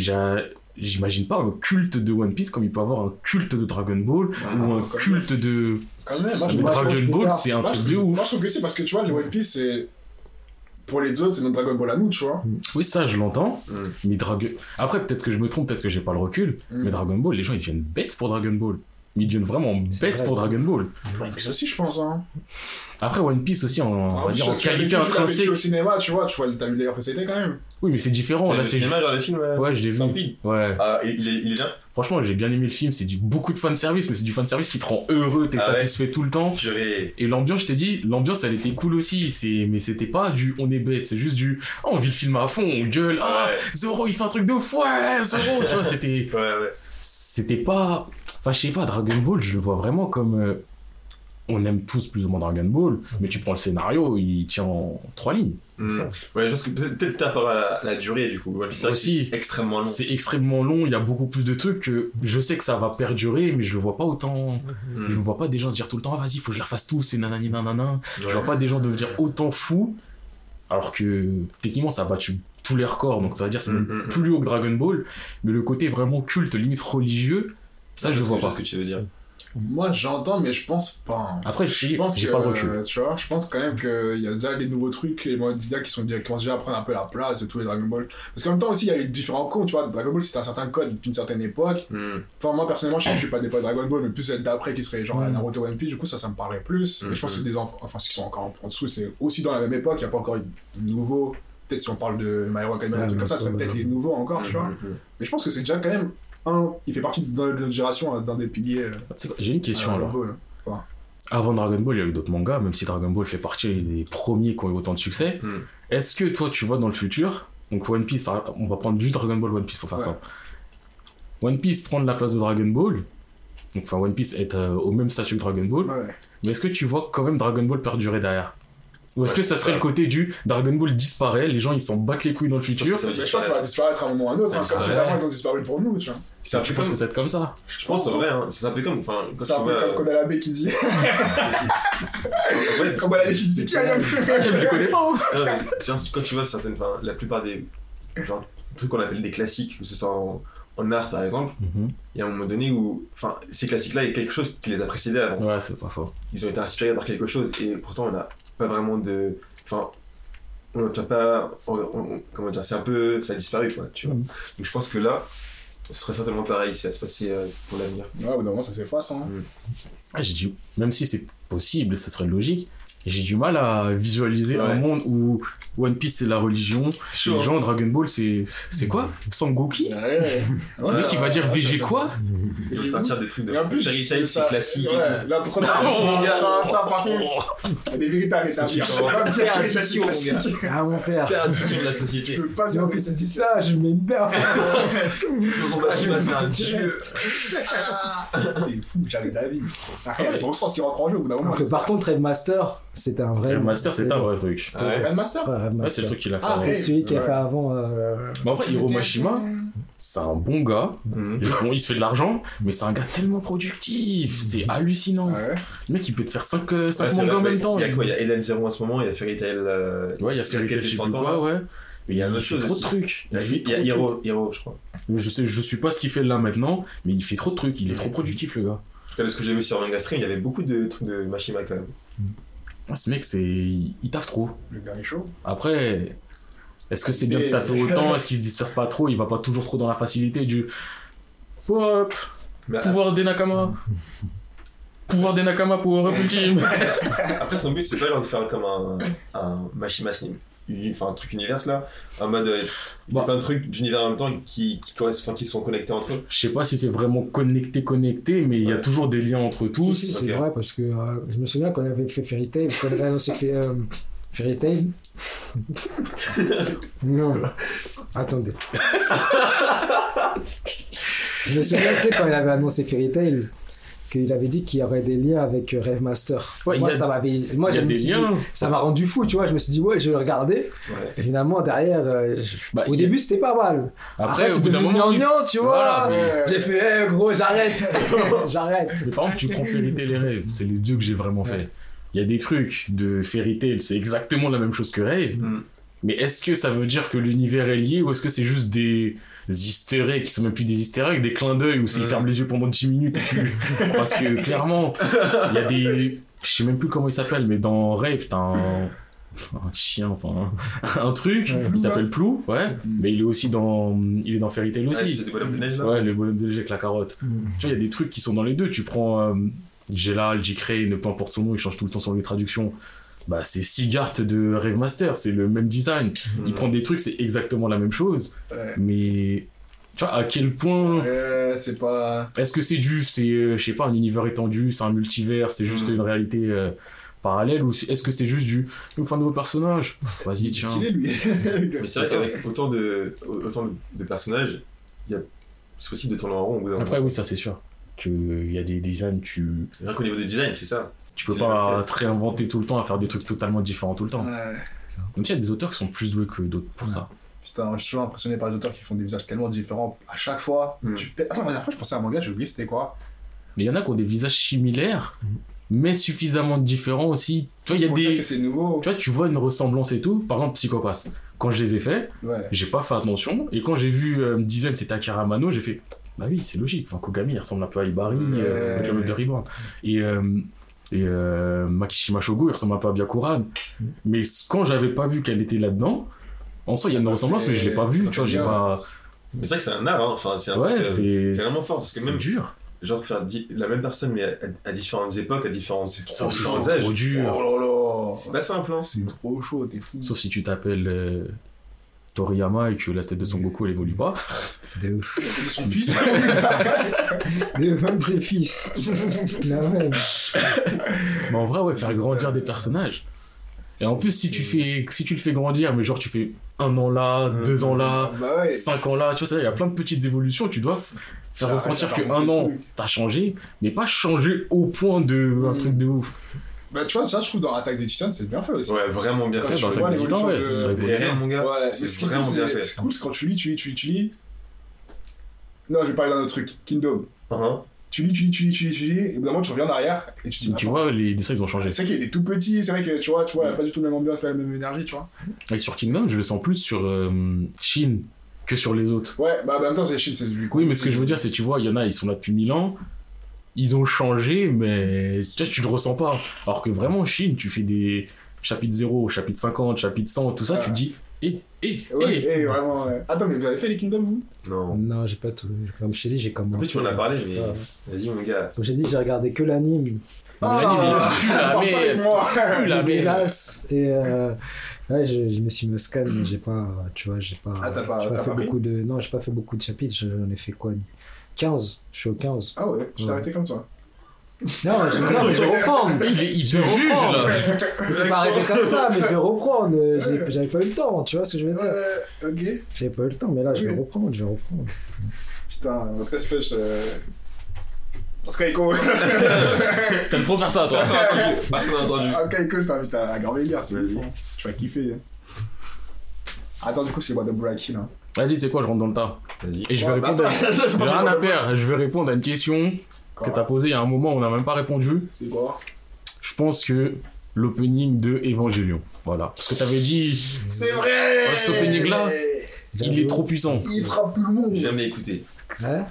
j'imagine pas un culte de One Piece comme il peut avoir un culte de Dragon Ball Ah, ou un culte de. Quand même, moi, je Dragon Ball c'est un truc de ouf. Moi, je trouve que c'est parce que tu vois, les One Piece, c'est. pour les autres, c'est notre Dragon Ball à nous, tu vois. Oui, ça, je l'entends. Mm. Mais Dragon. Après, peut-être que je me trompe, peut-être que j'ai pas le recul. Mm. Mais Dragon Ball, les gens, ils deviennent bêtes pour Dragon Ball. Ils deviennent vraiment bêtes vrai. pour Dragon Ball. One Piece aussi, je pense, hein. Après, One Piece aussi, en, on va En dire en qualité intrinsèque. au cinéma, tu vois, tu vois, t'as vu les précédés quand même. Oui, mais c'est différent. Là, c'est cinéma, genre le film euh, Ouais, je l'ai vu. Ouais. Ah, il est, il est bien Franchement, j'ai bien aimé le film. C'est du beaucoup de fan service, mais c'est du fan service qui te rend heureux. T'es Ah ouais satisfait tout le temps. Purée. Et l'ambiance, je t'ai dit, l'ambiance, elle était cool aussi. C'est, mais c'était pas du on est bête. C'est juste du oh, on vit le film à fond, on gueule. Ah, Ouais. Zoro, il fait un truc de fou. Ouais, Zoro, tu vois, c'était, Ouais, ouais. C'était pas. Enfin, je sais pas, Dragon Ball, je le vois vraiment comme. euh, On aime tous plus ou moins Dragon Ball, mais tu prends le scénario, il tient en trois lignes. Hmm. Ouais, je pense que peut-être par rapport à la, la durée, du coup. Ouais, c'est extrêmement long. C'est extrêmement long, il y a beaucoup plus de trucs que je sais que ça va perdurer, mais je le vois pas autant. Hmm. Je ne vois pas des gens se dire tout le temps, ah, vas-y, faut que je les refasse tous, c'est nanani nanana. Je Ouais. vois pas des gens devenir autant fous, alors que techniquement ça a battu tous les records, donc ça veut dire que c'est Mm, même mm, mm. plus haut que Dragon Ball, mais le côté vraiment culte, limite religieux, ça je le sais vois pas. ce que tu veux dire. Moi, j'entends, mais je pense pas. hein. Après, je Je pense j'ai que, pas le recul. euh, tu vois, je pense quand même qu'il y a déjà les nouveaux trucs, les modes qui sont déjà, qui commencent déjà à prendre un peu la place de tous les Dragon Ball. Parce qu'en même temps aussi, il y a eu différents comptes, tu vois. Dragon Ball, c'était un certain code d'une certaine époque. Hmm. Enfin, moi, personnellement, je sais que je suis pas des potes Dragon Ball, mais plus celle d'après qui serait genre Mm. Naruto One Piece, du coup, ça, ça me paraît plus. Mais je pense que des enfants, enfin, ceux qui sont encore en dessous, c'est aussi dans la même époque, il n'y a pas encore eu de nouveaux. Peut-être si on parle de My Hero Academia, Ouais, un truc comme ça, ce serait peut-être les nouveaux encore, tu vois. Hmm, hmm. Mais je pense que c'est déjà quand même un. Il fait partie de notre génération, hein, d'un des piliers. euh, J'ai une question alors. Dragon Ball. Avant Dragon Ball, il y a eu d'autres mangas, même si Dragon Ball fait partie des premiers qui ont eu autant de succès. Est-ce que toi, tu vois dans le futur, donc One Piece, on va prendre juste Dragon Ball One Piece pour faire Ouais. ça. One Piece prendre la place de Dragon Ball, donc enfin One Piece être euh, au même statut que Dragon Ball, Ouais. mais est-ce que tu vois quand même Dragon Ball perdurer derrière? Ou est-ce Ouais, que ça c'est serait ça. le côté du Dragon Ball disparaît, les gens ils s'en battent les couilles dans le futur Ça je pense que ça va disparaître à un moment ou à un autre, hein, Ça comme disparaît. vraiment ils ont disparu pour nous, tu vois. C'est un Tu penses comme. que ça va être comme ça? Je pense en vrai, hein, c'est un peu comme. Enfin, quand C'est un peu comme Konalabe qui dit. Comme Konalabe qui dit, c'est qui Ayam Je connais pas hein. Quand tu vois certaines, enfin, la plupart des genre, trucs qu'on appelle des classiques, que ce soit en, en art par exemple, il y a un moment donné où, enfin, ces classiques-là, il y a quelque chose qui les a précédés avant. Ouais, c'est pas faux. Ils ont été inspirés par quelque chose et pourtant on n'a pas vraiment de, enfin, on n'obtient pas, on- on- comment dire, c'est un peu, ça a disparu quoi, tu vois. Mhm. Donc je pense que là, ce serait certainement pareil si ça se passait euh, pour l'avenir. Ouais, au bout d'un moment, ça s'efface, hein. Ah, j'ai du... Même si c'est possible, ça serait logique, j'ai du mal à visualiser un Ouais. monde où One Piece c'est la religion, Chaud, les gens Dragon Ball c'est. C'est quoi? Sangoku? Ouais. Le mec il va dire VG quoi? Ils vont sortir des trucs de Et en plus, fairy c'est c'est classique. Ouais, là, pourquoi t'as Oh, ça, ça, par contre, il y a des vérités à rétablir. C'est va c'est perdition, classique. Ah mon frère. Perdition de la Je société. peux pas Si dire en plus c'est ça, je mets une. Le Mashima, c'est un dieu. C'est fou, j'avais David. Rien, bon sens qui rentre en jeu au bout d'un moment. Par contre, Rave Master, c'était un vrai. Le Master c'est un vrai truc. Ah ouais. C'est le truc qu'il a fait. Ah, avant. C'est celui qui a Ouais. fait avant. euh, Mais en vrai, Hiro Mashima, c'est un bon gars. Mhm. Bon, il se fait de l'argent, mais c'est un gars tellement productif. C'est hallucinant. Ouais. Le mec, il peut te faire 5 Ouais, c'est mangas en même temps. Il y a quoi Il y a Ellen Zero en ce moment, il y a Fairy Tail. euh, Ouais, il y a Fairy Tail, je sais 100 plus quoi, ouais. Mais il y a un autre fait chose trop de trucs. Il y a, Il fait il y a Hero, Hero, je crois. Je sais, je suis pas ce qu'il fait là maintenant, mais il fait trop de trucs. Il est trop productif, le gars. En tout cas, de ce que j'ai vu sur Manga Stream, il y avait beaucoup de trucs de Mashima quand même. Ah, ce mec, c'est, il il taffe trop. Le gars est chaud. Après, est-ce que c'est bien de taffer autant? Est-ce qu'il se disperse pas trop? Il va pas toujours trop dans la facilité du Hop, pouvoir des Nakama. Pouvoir des Nakama pour Ultime. après, son but, c'est pas genre de faire comme un, un Mashima Slim. Enfin, un truc univers là, en mode euh, il fait Bah. plein de trucs d'univers en même temps qui, qui, correspondent- enfin, qui sont connectés entre eux. Je sais pas si c'est vraiment connecté, connecté, mais il y a toujours des liens entre tous. si, c'est vrai parce que euh, je me souviens qu'on avait fait Fairy Tail, qu'on avait annoncé fait, euh, Fairy Tail. non, attendez. je me souviens, tu sais, quand il avait annoncé Fairy Tail, qu'il avait dit qu'il y aurait des liens avec euh, Rave Master. Ouais, moi, a- ça m'avait. Moi, je me suis dit, ça m'a rendu fou, tu vois. Je me suis dit, ouais, je vais le regarder. Ouais. Et finalement, derrière, euh, je- Bah, au a- début, c'était pas mal. Après, Après, au c'est bout d'un devenu moment, il- tu vois. voilà, mais- Ouais. J'ai fait, eh, gros, j'arrête. j'arrête. Mais par exemple, tu prends Fairy Tail et Rêve, c'est les deux que j'ai vraiment fait. Il y a des trucs de Fairy Tail, c'est exactement la même chose que Rêve. Mm. Mais est-ce que ça veut dire que l'univers est lié ou est-ce que c'est juste des easter eggs qui sont même plus des easter eggs, des clins d'œil où c'est ils Mm. ferment les yeux pendant 10 minutes et tu... Parce que clairement, il y a des... Je sais même plus comment il s'appelle, mais dans Rêve, t'as un... un chien, enfin un, truc. Ouais. Il s'appelle Plou, ouais. Mais il est aussi dans, il est dans Fairy Tail Ouais, aussi. espèce de bonhomme de neige là. Ouais, le bonhomme de neige avec la carotte. Mm. Tu vois, il y a des trucs qui sont dans les deux. Tu prends euh, Gelal, J-Cray, peu importe son nom, il change tout le temps sur les traductions. Bah, c'est Sigart de Rave Master, c'est le même design. Mhm. Il prend des trucs, c'est exactement la même chose. Ouais. Mais tu vois, à quel point. Euh, c'est pas. Est-ce que c'est du, c'est, euh, je sais pas, un univers étendu, c'est un multivers, c'est juste Mhm. une réalité euh, parallèle, ou est-ce que c'est juste du, il me faut un nouveau personnage Vas-y, tiens. stylé, lui. Mais c'est vrai qu'avec autant de, autant de, personnages, il y a... c'est possible de tourner en rond au bout d'un moment. Après, oui, ça c'est sûr. Qu'il y a des designs, tu, Rien qu'au niveau du design, c'est ça. tu peux C'est pas te réinventer tout le temps à faire des trucs totalement différents tout le temps. Ouais. Même s'il y a des auteurs qui sont plus doués que d'autres pour Ouais. ça. Putain, je suis toujours impressionné par les auteurs qui font des visages tellement différents à chaque fois. Mm. Tu Enfin, la dernière fois, je pensais à un manga, j'ai oublié c'était quoi. Mais il y en a qui ont des visages similaires, mais suffisamment différents aussi. Tu vois, il y a Pour des. que c'est nouveau. Tu vois, tu vois une ressemblance et tout. Par exemple, Psychopath. Quand je les ai faits, Ouais. j'ai pas fait attention. Et quand j'ai vu euh, Dizaine, c'était Akira Mano, j'ai fait Bah oui, c'est logique. Enfin, Kogami, il ressemble un peu à Ibari, euh, le de Reborn. Et, euh, et euh, Makishima Shogo, il ressemble un peu à Byakuran. Mais quand j'avais pas vu qu'elle était là-dedans, en soi, il y a une ressemblance, mais je l'ai pas fait- vu. ça Tu vois, j'ai pas. Mais c'est vrai que c'est un art, hein. enfin, c'est un Ouais, truc. euh, c'est. c'est vraiment fort, parce que c'est même- dur. Genre faire di- la même personne, mais à, à- à différentes époques, à différents, Ça, différents c'est âges. trop dur. Oh là là. C'est pas simple, hein. C'est trop chaud, t'es fou. Sauf si tu t'appelles euh, Toriyama et que la tête de Son Goku elle évolue pas. De ouf. C'est son fils. De même ses fils. La même. Mais en vrai, ouais, faire grandir des personnages. Et en plus, si tu, fais, si tu le fais grandir, mais genre tu fais un an là, deux ans là, bah ouais. cinq ans là, tu vois, ça, il y a plein de petites évolutions. Tu dois faire Ah, ressentir que un an, t'as changé, mais pas changé au point de un Mhm. truc de ouf. Bah tu vois, ça je trouve dans Attaque des Titans, c'est bien fait aussi. Ouais, vraiment bien Quand fait. tu dans vois des l'évolution ouais, de- bien. rien, mon gars. Ouais, c'est ce vraiment cool, bien fait. C'est cool, c'est quand tu lis, tu lis, tu lis, tu lis. Non, je vais parler d'un autre truc. Kingdom. Hein Tu lis, tu lis, tu lis, tu lis, tu lis, et au bout d'un moment, tu reviens en arrière et tu te dis. Tu vois, les dessins ils ont changé. C'est vrai qu'il était tout petit, c'est vrai que tu vois, tu vois, pas du tout la même ambiance, pas la même énergie, tu vois. Et sur Kingdom, je le sens plus sur euh, Shin que sur les autres. Ouais, bah en même temps, c'est Shin, c'est lui. Oui, mais ce que je veux dire, c'est tu vois, il y en a, ils sont là depuis 1000 ans. Ils ont changé, mais tu vois, tu le ressens pas. Alors que vraiment, Chine, tu fais des chapitres 0, chapitre 50, chapitre 100, tout ça, tu te dis, eh, eh, Ouais, eh. et vraiment, ouais. Attends, mais vous avez fait les Kingdoms, vous? Non. Non, j'ai pas tout. Comme je t'ai dit, j'ai En commencé. plus, tu m'en as parlé, mais Ouais. vas-y, mon gars. Comme j'ai dit, j'ai regardé que l'anime. Non, mais l'anime, il la. Dégueulasse. Et euh, ouais, je, je me suis mis au scan, mais j'ai pas. Tu vois, j'ai pas. Ah, t'as pas- fait pas pris? beaucoup de. Non, j'ai pas fait beaucoup de chapitres. J'en ai fait quoi 15. Je suis au 15. Ah ouais, je t'ai Ouais. arrêté comme ça. Non, je, non, mais je vais reprendre. Il, te Je juge, là. C'est pas arrêté comme ça, mais je vais reprendre. J'ai- J'avais pas eu le temps, tu vois ce que je veux dire Ouais, ok. J'avais pas eu le temps, mais là, je vais reprendre, je vais reprendre. Putain, en tout cas, c'est fait, je. En tout cas, Iko, T'aimes trop faire ça, toi. Personne n'a entendu. Personne n'a entendu. en tout cas, Iko, je t'invite à graver lire, c'est Vas-y. bon. Je vais kiffer. Attends, du coup, c'est moi de Black Hill. Vas-y, tu sais quoi, je rentre dans le tas. Vas-y. Et je vais Ouais, bah, répondre. à- attends, J'ai rien à faire. Je vais répondre à une question que t'as posée il y a un moment, on n'a même pas répondu. C'est quoi? Je pense que l'opening de Evangelion. Voilà. Parce que t'avais dit, C'est vrai Ouais, cet opening-là, il est trop puissant. Il frappe tout le monde. J'ai jamais écouté. Hein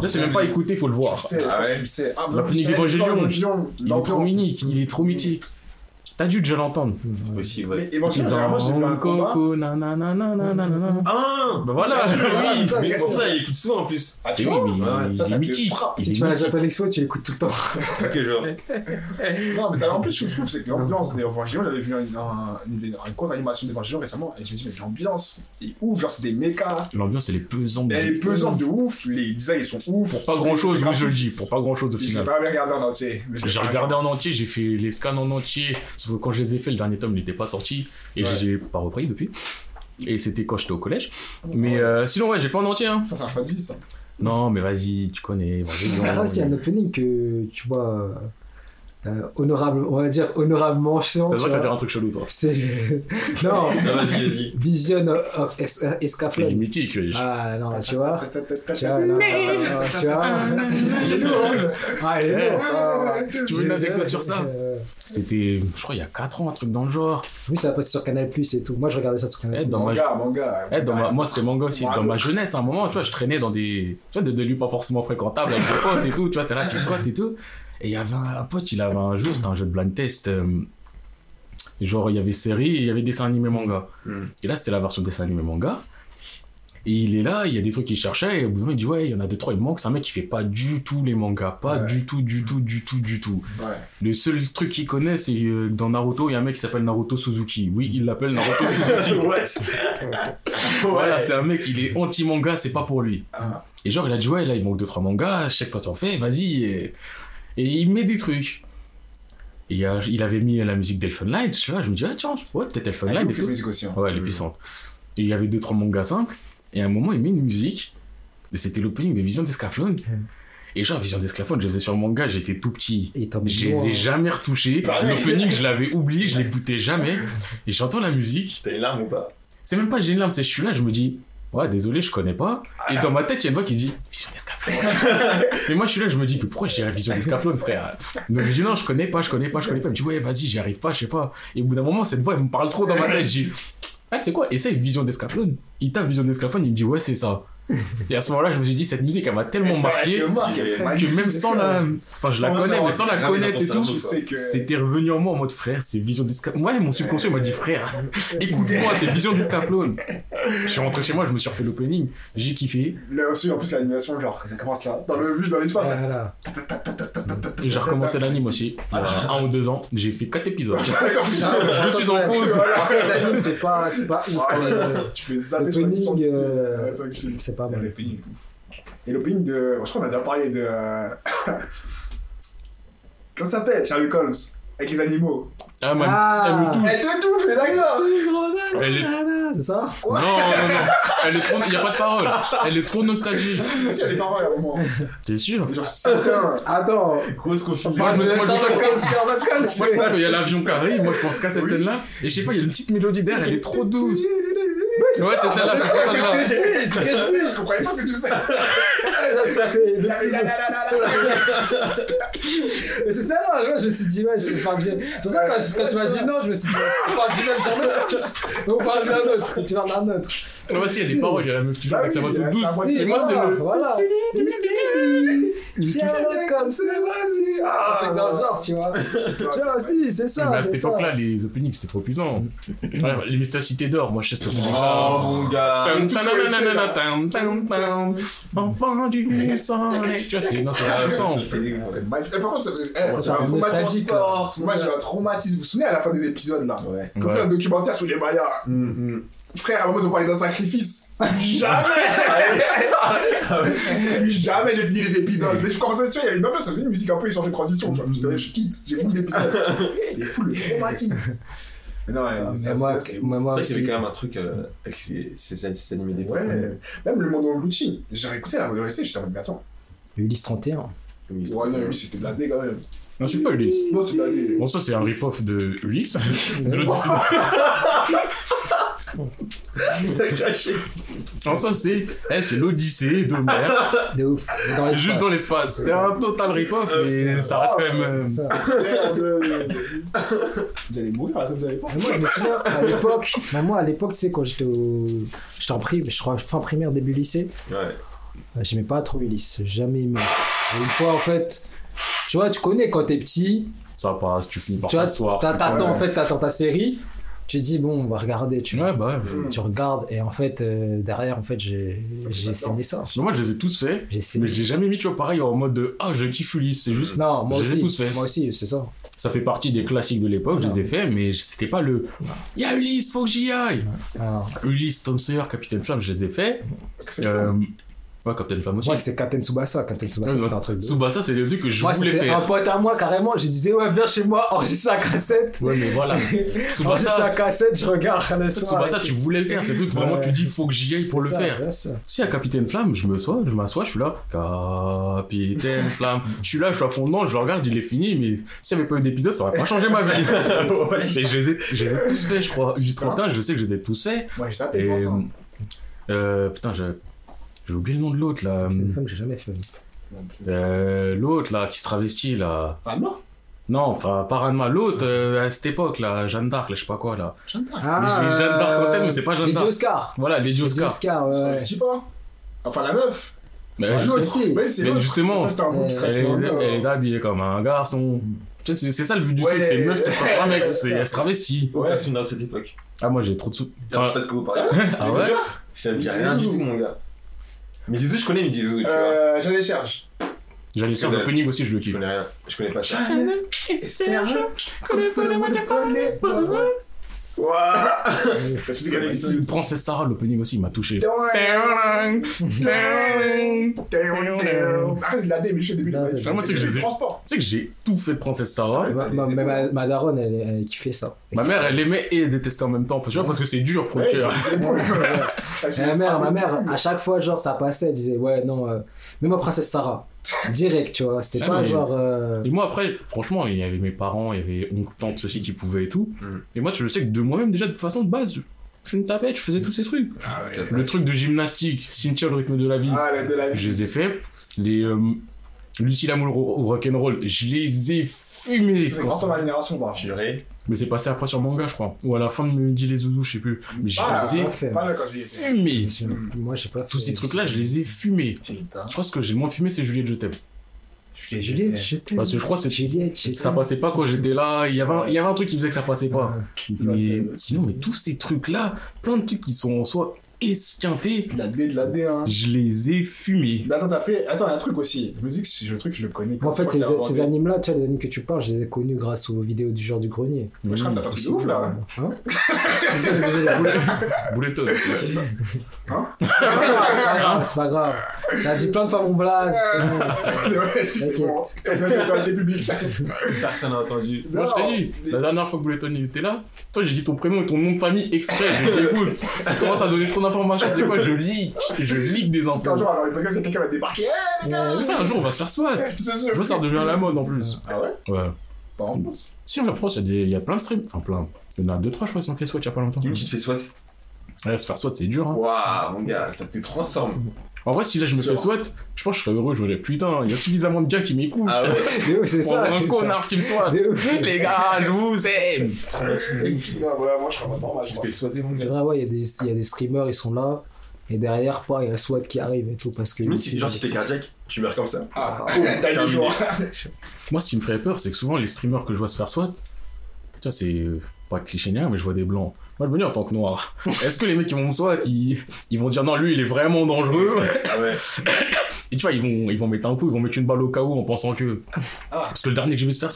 Là, c'est même pas écouté, faut le Tu voir. sais, Ah ouais tu sais. Ah, La mais punique c'est- Evangelion. dans Evangelion, Il est trop mythique, il est trop mythique. T'as dû déjà l'entendre. C'est possible, ouais. Mais généralement, j'ai fait un. Coco, nanana, nanana. Ah Bah voilà, oui. Mais mon frère, il écoute souvent en plus. Ah, tu vois ça, ça mythique. Si est tu vas à la. Japan Expo, tu l'écoutes tout le temps. Ok, genre. Non, mais t'as- en plus, ce que je trouve, c'est que l'ambiance d'Evangelion, j'avais vu un, un, une, une courte animation d'Evangelion récemment, et je me dis, mais l'ambiance est ouf, genre, c'est des mechas. L'ambiance, elle est pesante. Elle est pesante de ouf, les designs ils sont ouf. Pour pas grand chose, oui, je le dis. Pour pas grand chose au J'ai final. pas regardé en entier. J'ai regardé en entier, j'ai fait les scans en entier. Sauf que quand je les ai fait, le dernier tome n'était pas sorti. Et Ouais. j'ai pas repris depuis. Et c'était quand j'étais au collège. Mais euh, sinon, ouais, j'ai fait en entier. Hein. Ça, c'est un choix de vie, ça. Non, mais vas-y, tu connais. Ah, a un opening que tu vois. Euh, honorable, on va dire honorablement chiant. Ça se voit que dire un truc chelou, toi. C'est. non, Ah, vas-y, vas-y. Vision of Es- Il est Escaflowne. mythique. Ah non, tu vois. Tu vois, non, non, non, tu vois. Il est lourd, hein. Ah, il est lourd. Ah. Tu veux une anecdote sur ça Euh, C'était, je crois, il y a 4 ans, un truc dans le genre. Oui, ça va passer sur Canal Plus et tout. Moi, je regardais ça sur Canal Eh, Plus. Manga, manga. Eh, dans ma- moi, c'était manga aussi. Dans ma jeunesse, à un moment, tu vois, je traînais dans des, tu vois, des, des lieux pas forcément fréquentables avec des potes et tout. Tu vois, t'es là, tu squattes et tout. Et il y avait un, un pote, il avait un jeu, c'était un jeu de blind test. euh, genre, il y avait série et il y avait dessin animé manga. Hmm. Et là, c'était la version dessin animé manga. Et il est là, il y a des trucs qu'il cherchait, et au bout d'un moment, il dit Ouais, il y en a deux, trois, il manque. C'est un mec qui fait pas du tout les mangas. Pas Ouais. du tout, du tout, du tout, du tout. Ouais. Le seul truc qu'il connaît, c'est euh, dans Naruto, il y a un mec qui s'appelle Naruto Suzuki. Oui, il l'appelle Naruto Suzuki. Voilà, c'est un mec, il est anti-manga, c'est pas pour lui. Ah. Et genre, il a dit, ouais, là, il manque deux, trois mangas, je sais que toi t'en fais, vas-y. Et... et il met des trucs. Et il, y a- il avait mis la musique d'Elfen Light, je, sais pas, je me dis, ah tiens, ouais, peut-être Elfen Elle Light. est et ouf, tout. cette musique aussi. hein. Ouais, elle est puissante. Et il y avait deux, trois mangas simples. Et à un moment, il met une musique. Et c'était l'opening de Vision d'Escaflowne. Et genre, Vision d'Escaflowne, je les ai sur le manga, j'étais tout petit. Et Je les ai jamais retouchés. Pareil. L'opening, je l'avais oublié, je l'écoutais jamais. Et j'entends la musique. T'as une larme ou pas? C'est même pas j'ai une larme, c'est je suis là, je me dis, ouais, désolé, je connais pas. Et dans ma tête, il y a une voix qui dit, Vision d'Escaflowne. Mais moi, je suis là, je me dis, mais pourquoi je dirais Vision d'Escaflowne, frère? Donc je dis, non, je connais pas, je connais pas, je connais pas. Il me dit, ouais, vas-y, j'y arrive pas, je sais pas. Et au bout d'un moment, cette voix, elle me parle trop dans ma tête. Je dis, ah, tu sais quoi, essaye Vision d'Escaflowne. Il tape Vision d'Escaflowne, il me dit, ouais, c'est ça. Et à ce moment-là, je me suis dit, cette musique, elle m'a tellement marqué que même sans la. Enfin, je la Sans connais, la- mais sans la connaître et tout. cerveau, Je sais que. C'était revenu en moi en mode frère, c'est Vision d'Escaflowne. Ouais, mon subconscient m'a dit frère, écoute-moi, c'est Vision d'Escaflowne. Je suis rentré chez moi, je me suis refait l'opening, j'ai kiffé. Là aussi, en plus, l'animation, genre, ça commence là, dans le vue, dans l'espace. Et j'ai recommencé l'anime aussi, il y a un ou deux ans. J'ai fait quatre épisodes. D'accord, putain. Je suis en pause. Après, l'anime, c'est pas, c'est pas ouf. euh, Tu fais sur L'opening, euh, c'est pas mal. L'opening ouf. Et l'opening de. Je crois qu'on a déjà parlé de. euh, Comment ça s'appelle Sherlock Holmes. Avec les animaux. Ah man, Ah. elle me touche. Elle te touche, mais d'accord Elle est... Non, C'est ça? Non, non, elle est trop... Il n'y a pas de parole. Elle est trop nostalgique. Si, elle est paroles à un moment. T'es sûr? Genre, putain. Attends. Grosse confusion. Moi, je moi, Moi, pense qu'il y a l'avion qui arrive, moi, je pense qu'à cette scène-là. Et je sais pas, il y a une petite mélodie derrière, elle est trop douce. Ouais, c'est celle-là, c'est celle-là. Je comprenais pas ce que tu faisais. Ça, fait. Mais c'est ça là, moi je me suis dit, ouais, je parle du. C'est pour ça que quand, quand tu m'as dit non, je me suis dit, on parle du même Sherlock Holmes. On parle d'un autre, tu parles d'un autre. Ah, bah, si, il y a des paroles, il y a la meuf qui joue avec sa voix toute douce. Et moi, c'est voilà, le. Voilà. Sherlock Holmes, c'est Ah, C'est dans le genre, tu vois. Tu vois, si, c'est ça. Mais à cette c'est époque-là, les openings, c'était trop puissant. Ouais, les Mystères Cité d'Or, moi, je sais ce opening. Oh mon gars. Enfant du c'est non, c'est récent. C'est magnifique. Et Par contre, eh. Moi, j'ai un traumatisme. Vous vous souvenez à la fin des épisodes là. Comme ça, un documentaire sur les Mayas. Frère, à un moment, ils ont parlé d'un sacrifice. Jamais Jamais j'ai fini les épisodes. Dès que je commençais, tu vois, il y avait une meuf, ça faisait une musique un peu échangée de transition. je quitte, j'ai fini l'épisode. Il est fou le traumatisme. Mais non, ouais, ça, Mais moi, c'est- moi, C'est moi vrai qu'il y avait aussi. quand même un truc euh, avec ces, animés d'époque. Ouais, même le monde en Bluetooth. J'ai réécouté la majorité, j'étais en mode, mais attends. Ulysse 31. Oui, Ouais, non, lui, c'était de la quand même. Non, je suis pas Ulysse. Non, c'était de la dé. Bon, ça, c'est un rip-off de Ulysse. De l'Odyssée. Caché. En soi, c'est eh, c'est l'Odyssée d'Homère, De ouf. Dans juste dans l'espace. C'est un total rip-off, mais ça reste quand même. euh. Vous allez mourir à ça, vous allez pas. Mais moi, je me souviens, à l'époque, moi, à l'époque, tu sais, quand j'étais au. J'étais en primaire, je crois, fin primaire, début lycée, Ouais. euh, j'aimais pas trop Ulysse, jamais aimé. Et une fois, en fait, tu vois, tu connais quand t'es petit, Ça passe, tu finis par t'asseoir. t'attends, ouais. en fait, t'attends ta série, tu dis, bon, on va regarder, tu. Ouais, bah ouais. Tu regardes, et en fait, euh, derrière, en fait, j'ai j'ai saigné ça. Moi, je les ai tous faits, J'ai mais je l'ai jamais mis, tu vois, pareil, en mode de Ah, je kiffe Ulysse. C'est juste. Non, moi Je les ai aussi, tous faits. moi aussi, c'est ça. Ça fait partie des classiques de l'époque, je les ai faits, mais c'était pas le. Y'a Ulysse, faut que j'y aille. Alors, Ulysse, Tom Sawyer, Capitaine Flamme, je les ai faits. Euh, ouais, Capitaine Flamme aussi. moi, c'était Captain Tsubasa. Captain Tsubasa, Ouais, c'était un truc de. Tsubasa, c'est le truc que je Moi, voulais c'était un faire. pote à moi, carrément. Je disais, ouais, viens chez moi, enregistre la cassette. Ouais, mais voilà. Enregistre la Tsubasa, cassette, je regarde le soir. Tsubasa, tu voulais le faire. C'est le truc vraiment, Ouais. tu dis, faut que j'y aille pour le Ça, faire. bien sûr. Si à Capitaine Flamme, je me sois, je m'assois, je suis là, Capitaine Flamme. Je suis là, je suis à fond dedans, je le regarde, il est fini, mais s'il n'y avait pas eu d'épisode, ça aurait pas changé ma vie. Et je les, ai, je les ai tous faits, je crois. Ulysse 31, je sais que je les ai tous faits. J'ai tapé Et. Euh, putain, j'ai j'ai oublié le nom de l'autre là. C'est une femme que j'ai jamais fait. Euh, l'autre là, qui se travestit là. Ah non Non, enfin, pas Ranma, l'autre euh, à cette époque là, Jeanne d'Arc, là, je sais pas quoi là. J'aime pas. Ah, Mais j'ai Jeanne d'Arc en tête, mais c'est pas Jeanne Lady d'Arc. Oscar. Voilà, Lady Lady Oscar. Oscar, ouais. Ouais. réussit pas. Enfin, la meuf. Mais Ouais, je- l'autre. si. Ouais, c'est Mais justement, Ouais, un euh, elle, deux, elle est hein. habillée comme un garçon. Vois, C'est c'est ça le but du Ouais. truc, c'est une meuf qui se transforme en mec, c'est- elle se travestit. Souvenir de cette époque. Ah, moi j'ai trop de sous. Je sais pas de quoi vous parlez. Ah ouais dit rien du tout, mon gars. Mais Zizou, je connais, mais Zizou, tu vois. Euh, j'en ai cherche. J'allais sur Que le dalle. opening aussi, je le Je kiffe. connais rien. Je connais pas ça. Serge, Ouah Parce que c'est Le Princesse Sarah, l'opening aussi, il m'a touché. Ah, c'est de la dé, mais je suis au début. Non, c'est- Vraiment, tu sais que je les ai- Transport. Tu sais que j'ai tout fait de Princesse Sarah. Ma, ma, ma, ma- ma daronne, elle, elle kiffait ça. Ma mère, elle aimait et elle détestait en même temps. Tu vois, parce que c'est dur pour le Ouais, cœur. c'est bon. Et ma mère, ma mère, à chaque fois, genre, ça passait, elle disait, ouais, non, euh, mets-moi Princesse Sarah. Direct, tu vois. C'était Ah, pas genre. euh, Et moi, après, franchement, il y avait mes parents, il y avait oncle, tante, ceux-ci qui pouvaient et tout. Mm. Et moi, je sais que de moi-même, déjà, de façon de base, je suis une tapette, je faisais tous ces trucs. Ah ouais. Le truc de gymnastique, Cynthia, le rythme de la vie, Ah, de la vie. je les ai fait. Les euh, Lucie Lamoule au rock'n'roll, je les ai fumés. C'est grâce à ma génération, bah. Purée. Mais c'est passé après sur manga, je crois. Ou à la fin de Midi les Zouzous, je sais plus. Mais je Ah, les ai fumés. Moi, je sais pas. Tous ces trucs-là, je les ai fumés. Je crois que ce que j'ai le moins fumé, c'est Juliette, je t'aime. Juliette, je t'aime. Parce que je crois que Juliette, Ça passait pas quand j'étais là. Il y, avait un, il y avait un truc qui faisait que ça passait pas. Mais sinon, mais tous ces trucs-là, plein de trucs qui sont en soi esquintés, De la D, de la D, hein. je les ai fumés. Mais attends, t'as fait. Attends, il y a un truc aussi. Je me dis que c'est- le truc, je le connais. Moi, en fait, ces, ces animes-là, tu vois, les animes que tu parles, je les ai connus grâce aux vidéos du genre du grenier. Moi, je crois que t'as un truc de ouf là. Hein Bouletton. Hein C'est pas grave, c'est pas grave. T'as dit plein de fois mon blaze. c'est bon. Dans le public. Personne n'a entendu. Moi, je t'ai dit, la dernière fois que Bouletton était là, toi, j'ai dit ton prénom et ton nom de famille exprès. Je lui ai dit, écoute, tu commences à donner trop d'informations, c'est quoi Je leak. Je leak des Un infos. jour, alors, les podcasts, quelqu'un va débarquer. Eh, un jour, on va se faire SWAT. Je vois, ça redevient la mode en plus. Ah ouais? Ouais. Pas en France. Si, en France, il y, a des- y a plein de streams. Enfin, plein. Il y en a deux, trois, je crois, qui ont fait SWAT il y a pas longtemps. Dis-moi, tu te fais SWAT. Ouais, se faire SWAT, c'est dur. Hein. Waouh, mon gars, ça te transforme. En vrai, si là je me fais SWAT, je pense que je serais heureux. Je me dirais, putain, il y a suffisamment de gars qui m'écoutent. Ah ouais. Mais oui, c'est ça. un c'est connard qui me SWAT. Les gars, je vous aime. Non, ouais, moi, je serais pas normal. je crois. fais SWATer, mon C'est gars. vrai, ouais, il y, a des- il y a des streamers, ils sont là. Et derrière, pas, il y a le SWAT qui arrive et tout. Parce que. Même si, genre, si t'es cardiaque, tu meurs comme ça. Ah, oh, t'as des jours. Moi, ce qui me ferait peur, c'est que souvent les streamers que je vois se faire SWAT, tu vois, c'est euh, pas cliché ni rien, mais je vois des blancs. Moi, je me dis en tant que noir, est-ce que les mecs qui vont me SWAT, ils, ils vont dire non, lui, il est vraiment dangereux? Ah ouais. Et tu vois, ils vont, ils vont mettre un coup, ils vont mettre une balle au cas où en pensant que. Ah. Parce que le dernier que j'ai vu se faire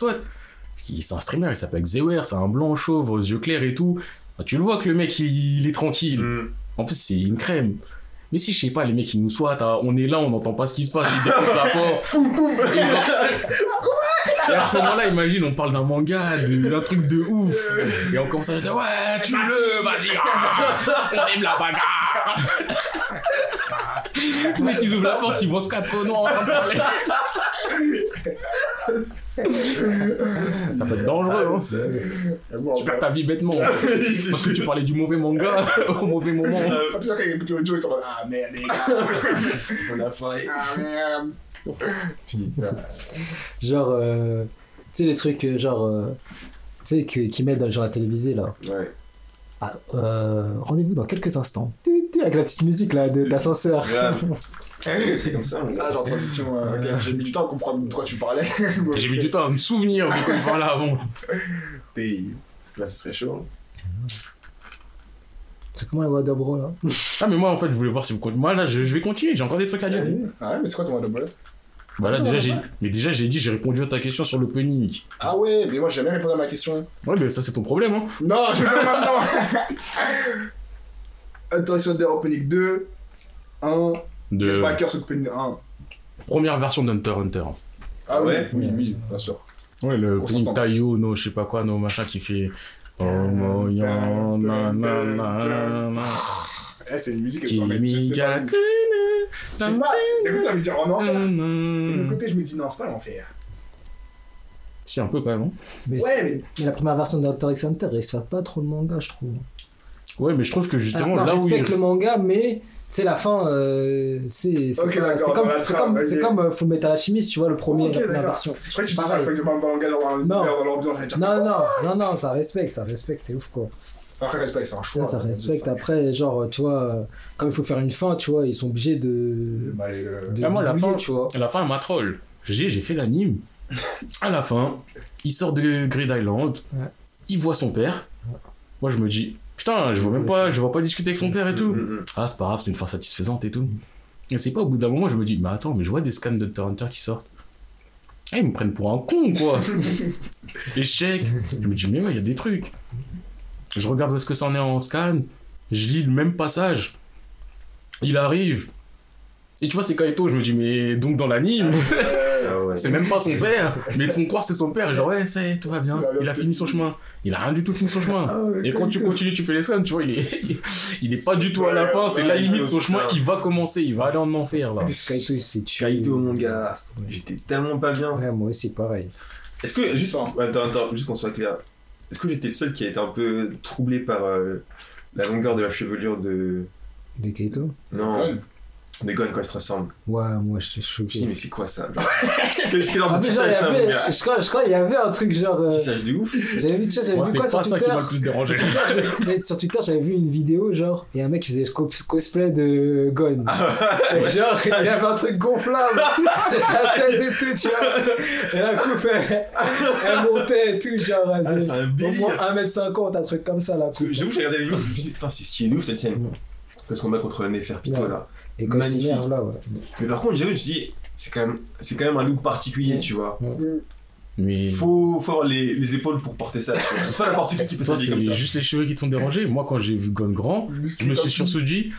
il- c'est un streamer, il s'appelle Zewer, c'est un blanc chauve aux yeux clairs et tout. Tu le vois que le mec, il, il est tranquille. Hmm. En plus, c'est une crème. Mais si, je sais pas, les mecs, ils nous soient, on est là, on n'entend pas ce qui se passe, ils défoncent la porte. En- Et à ce moment-là, imagine, on parle d'un manga, d'un truc de ouf. Et on commence à dire, ouais, tue-le, vas-y, ah, on aime la bagarre. Les mecs, ils ouvrent la porte, ils voient quatre noirs en train de parler. Ça peut être dangereux, hein. Ah Tu perds ta vie bêtement. Parce que tu parlais du mauvais manga au mauvais moment. Ah, putain, quand il écoute Joe, ils sont en mode, Ah merde, les gars. On a faim. Ah merde. Genre, euh, tu sais, les trucs, euh, genre, euh, tu sais, que- qu'ils mettent dans le genre à télévisé, là. Ouais. Ah, euh, Rendez-vous dans quelques instants. Avec la petite musique, là, de- d'ascenseur. Grave. C'est comme ça, mon gars. Ah, genre transition. euh, ok, j'ai mis du temps à comprendre de quoi tu parlais. J'ai mis du temps à me souvenir de quoi il parlait avant. T'es- Là, ce serait chaud. C'est comment la voix d'Obro, là? Ah, mais moi, en fait, je voulais voir si vous continuez. Moi, là, je, je vais continuer, j'ai encore des trucs à dire. Ah ouais, mais c'est quoi ton double Bah là, déjà, j'ai mais déjà, j'ai dit, j'ai répondu à ta question sur l'opening. Ah ouais, mais moi j'ai jamais répondu à ma question. Ouais, mais ça, c'est ton problème, hein. Non, je vais maintenant. Attention de Opening 2. 1. De Backers 1. première version d'Hunter x Hunter. Ah ouais. Oui, oui, bien sûr. Ouais, le opening. Tayo, no, je sais pas quoi, no, machin qui fait. Oh, moyan, na, na, na, na, na. Eh, c'est une musique que je dois mettre. Je sais pas. ça me dit en enfer. Et côté, je me dis non, c'est pas l'enfer. Si, un peu quand même. hein. mais, Ouais, mais. mais la première version d'Hunter x Hunter, il se fait pas trop le manga, je trouve. Ouais, mais je trouve que justement, Ah, non, là où il. respecte le manga, mais sais, la fin, euh, c'est c'est comme, c'est comme, c'est ok. comme euh, Full Metal Alchemist, tu vois, le premier, Ok, la première version. Je crois que tu dis ça Pareil. avec le manga genre dans Non. l'ambiance. Non, non, non, non, ça respecte, ça respecte, t'es ouf quoi. Après, respect, c'est un choix. Ça, dire respecte. ça. Après, genre, tu vois, euh, comme il faut faire une fin, tu vois, ils sont obligés de. Bah, les, euh, de Ah, moi, la fin- tu vois. À la fin, elle m'a troll. J'ai j'ai fait l'anime. À la fin, il sort de Grid Island, Ouais. il voit son père. Moi, je me dis, putain, je vois même pas, je vois pas discuter avec son père et tout. Mm, mm. Ah, c'est pas grave, c'est une fin satisfaisante et tout. Et c'est pas au bout d'un moment, je me dis, mais attends, mais je vois des scans de Hunter qui sortent. Ah, ils me prennent pour un con, quoi. Échec. Je me dis, mais ouais, il y a des trucs. Je regarde où est-ce que ça en est en scan. Je lis le même passage. Il arrive. Et tu vois, c'est Kaito, je me dis, mais donc dans l'anime. c'est même pas son père. Mais ils font croire que c'est son père. Genre, ouais, ça y est, tout va bien. Il a fini son chemin. Il a rien du tout fini son chemin. Et quand tu continues, tu fais les scans, tu vois, il est, il est pas du tout à la fin. C'est la limite, son chemin, il va commencer, il va aller en enfer, là. Kaito, il se fait tuer. Kaito, mon gars. J'étais tellement pas bien. Ouais, moi aussi, pareil. Est-ce que, juste, attends, attends, juste qu'on soit clair, est-ce que j'étais le seul qui a été un peu troublé par euh, la longueur de la chevelure de. De Kaito Non, de Gon quand ils se ressemblent Ouais, moi, je suis Je me suis dit, choqué. mais c'est quoi ça genre? Quel genre Ah, de tissage ça, mon gars je crois, je crois y avait un truc genre. euh, Tissage de ouf J'avais vu, tu sais, j'avais vu c'est quoi pas sur ça qui Twitter? m'a le plus dérangé. Sur Twitter, j'avais vu une vidéo, genre, et un mec qui faisait co- cosplay de Gon. Et genre, il y avait un truc gonflable, c'était sa tête et tout, tu vois. Et la coupe, elle, elle montait et tout, genre, Ah, c'est C'est un au délire moins 1m50, un truc comme ça, coupe. J'avoue, j'ai regardé la vidéo, je me suis dit, putain, c'est stylé de ouf cette scène. Parce qu'on bat contre Neferpito là. Et magnifique. là, ouais. Mais par contre, j'avoue, je me suis dit, c'est quand même, c'est quand même un look particulier, tu vois. Mais. Faut, faut avoir les, les épaules pour porter ça. C'est pas n'importe qui qui peut s'habiller comme ça. juste les cheveux qui t'ont dérangé. Moi, quand j'ai vu Gon grand, je me suis surtout dit,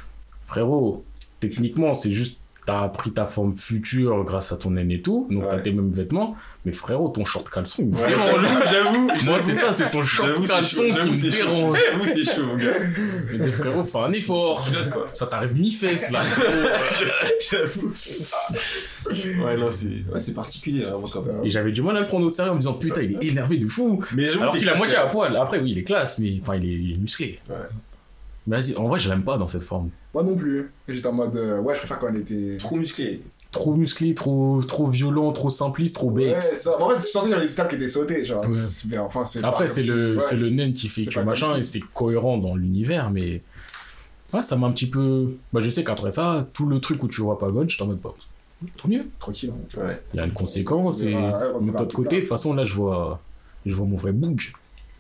frérot, techniquement, c'est juste, t'as pris ta forme future grâce à ton naine et tout, donc t'as tes mêmes vêtements, mais frérot, ton short caleçon, il me Ouais, dérange. j'avoue. Moi, c'est ça, c'est son short c'est caleçon qui J'avoue, me c'est chaud. dérange. J'avoue, c'est chaud, mon gars. Je disais, frérot, fais un effort. Ça t'arrive mi-fesse, là. J'avoue. Ouais, non, c'est ouais, c'est particulier, vraiment, quand même. Et j'avais du mal à le prendre au sérieux en me disant, putain, il est énervé de fou. Mais j'avoue, Alors c'est qu'il a moitié à poil. Après, oui, il est classe, mais enfin, il est, il est musclé. Ouais. Mais vas-y, en vrai, je l'aime pas dans cette forme. Moi non plus. J'étais en mode, euh, ouais, je préfère quand elle était. Trop musclé. Trop musclé, trop, trop violent, trop simpliste, trop Ouais, bête. ça. En fait, je sentais qu'il y avait des étapes qui étaient sautées, genre. Ouais. C'est- Mais enfin, c'est. Après, c'est le, ouais. c'est le naine qui fait que machin si- et c'est cohérent dans l'univers, mais. Ouais, ça m'a un petit peu. Bah, je sais qu'après ça, tout le truc où tu vois pas God, je t'en mode pas. Trop mieux. Tranquille. hein. Ouais. Il y a une conséquence Ouais, et ouais, de l'autre côté, de toute façon, là, je vois, je vois mon vrai boug.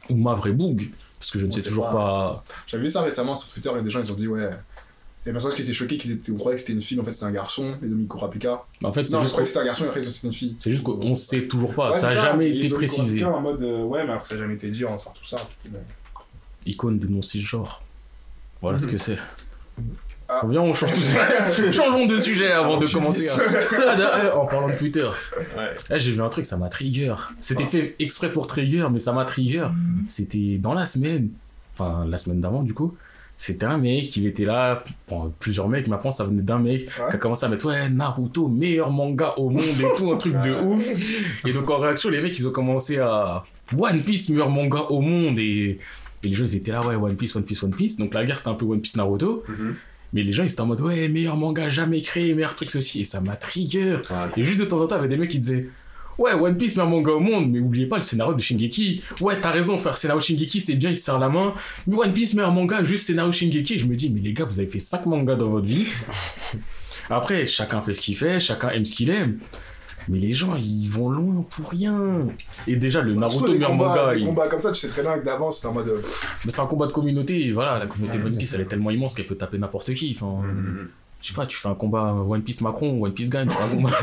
Ou ma vraie boug. Parce que je ne sais toujours pas. pas. J'avais vu ça récemment sur Twitter et des gens ils ont dit ouais. Il y a des personnes qui étaient choquées, qui étaient, on croyait que c'était une fille, mais en fait c'était un garçon, les Domi Kurapika. En fait, Non, je croyais que c'était un garçon et après c'était une fille. c'est juste qu'on sait toujours pas. Ouais, ça a c'est jamais Et été précisé. En mode euh, ouais, mais après ça a jamais été dit, on sort tout ça. Icône de non-cisgenre. Voilà ce que c'est. Ah. Viens, on change ça. Changeons de sujet avant Avant de commencer. à- Ah, d'ailleurs, en parlant de Twitter, Ouais. là, j'ai vu un truc, ça m'a trigger. C'était fait exprès pour trigger, mais ça m'a trigger. C'était dans la semaine, enfin la semaine d'avant du coup. C'était un mec, il était là, bon, plusieurs mecs, mais après ça venait d'un mec Ouais. qui a commencé à mettre ouais Naruto meilleur manga au monde et tout un truc de ouf. Et donc en réaction les mecs ils ont commencé à One Piece meilleur manga au monde et, et les gens ils étaient là ouais One Piece One Piece One Piece donc la guerre c'était un peu One Piece Naruto Mhm. Mais les gens ils étaient en mode ouais meilleur manga jamais créé meilleur truc ceci et ça m'a trigger Ah, et juste de temps en temps, il y avait des mecs qui disaient Ouais, One Piece, meilleur manga au monde, mais oubliez pas le scénario de Shingeki. Ouais, t'as raison, faire scénario Shingeki, c'est bien, il se serre la main. Mais One Piece, meilleur manga, juste scénario Shingeki. Je me dis, mais les gars, vous avez fait 5 mangas dans votre vie. Après, chacun fait ce qu'il fait, chacun aime ce qu'il aime. Mais les gens, ils vont loin pour rien. Et déjà, le Naruto, meilleur manga, des il- combats comme ça, tu sais très bien que d'avance c'était en mode. euh, mais c'est un combat de communauté. et Voilà, la communauté One Piece, elle est tellement immense qu'elle peut taper n'importe qui. Enfin, Mhm. je sais pas, tu fais un combat One Piece Macron, One Piece gagne, un combat.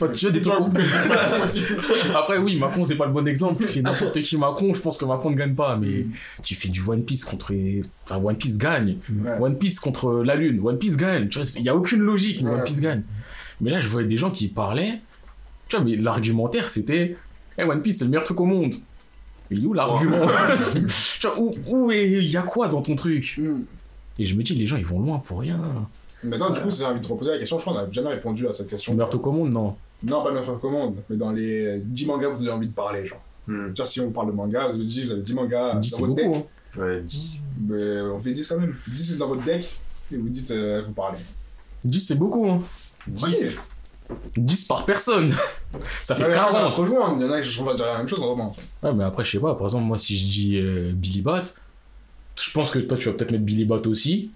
enfin, tu vois des trucs. Après, oui, Macron, c'est pas le bon exemple. Tu fais n'importe qui Macron, je pense que Macron ne gagne pas, mais tu fais du One Piece contre. Enfin, One Piece gagne. Ouais. One Piece contre la Lune, One Piece gagne. Tu vois, il y a aucune logique, mais. One Piece gagne. Mais là, je voyais des gens qui parlaient. Tu vois, mais l'argumentaire, c'était. Eh, One Piece, c'est le meilleur truc au monde. Mais il est où l'argument Tu vois, où, où est. Il y a quoi dans ton truc hmm. Et je me dis, les gens, ils vont loin pour rien. Maintenant, du coup, j'ai envie de te reposer la question. Je crois qu'on n'a jamais répondu à cette question. Le meilleur truc au monde, non. Non, pas notre commande, mais dans les 10 mangas, vous avez envie de parler, genre. Mhm. Déjà, si on parle de manga, vous avez dit, vous avez 10 mangas 10, dans votre beaucoup. deck. hein. Ouais, 10. Mais on fait 10 quand même. 10 c'est dans votre deck, et vous dites, euh, vous parlez. 10, c'est beaucoup. Hein. 10. 10 par personne. ça fait Ouais, mais après, ça va 40. se rejoindre. Il y en a qui vont dire la même chose, vraiment. Ouais, mais après, je sais pas. Par exemple, moi, si je dis euh, Billy Bat, je pense que toi, tu vas peut-être mettre Billy Bat aussi.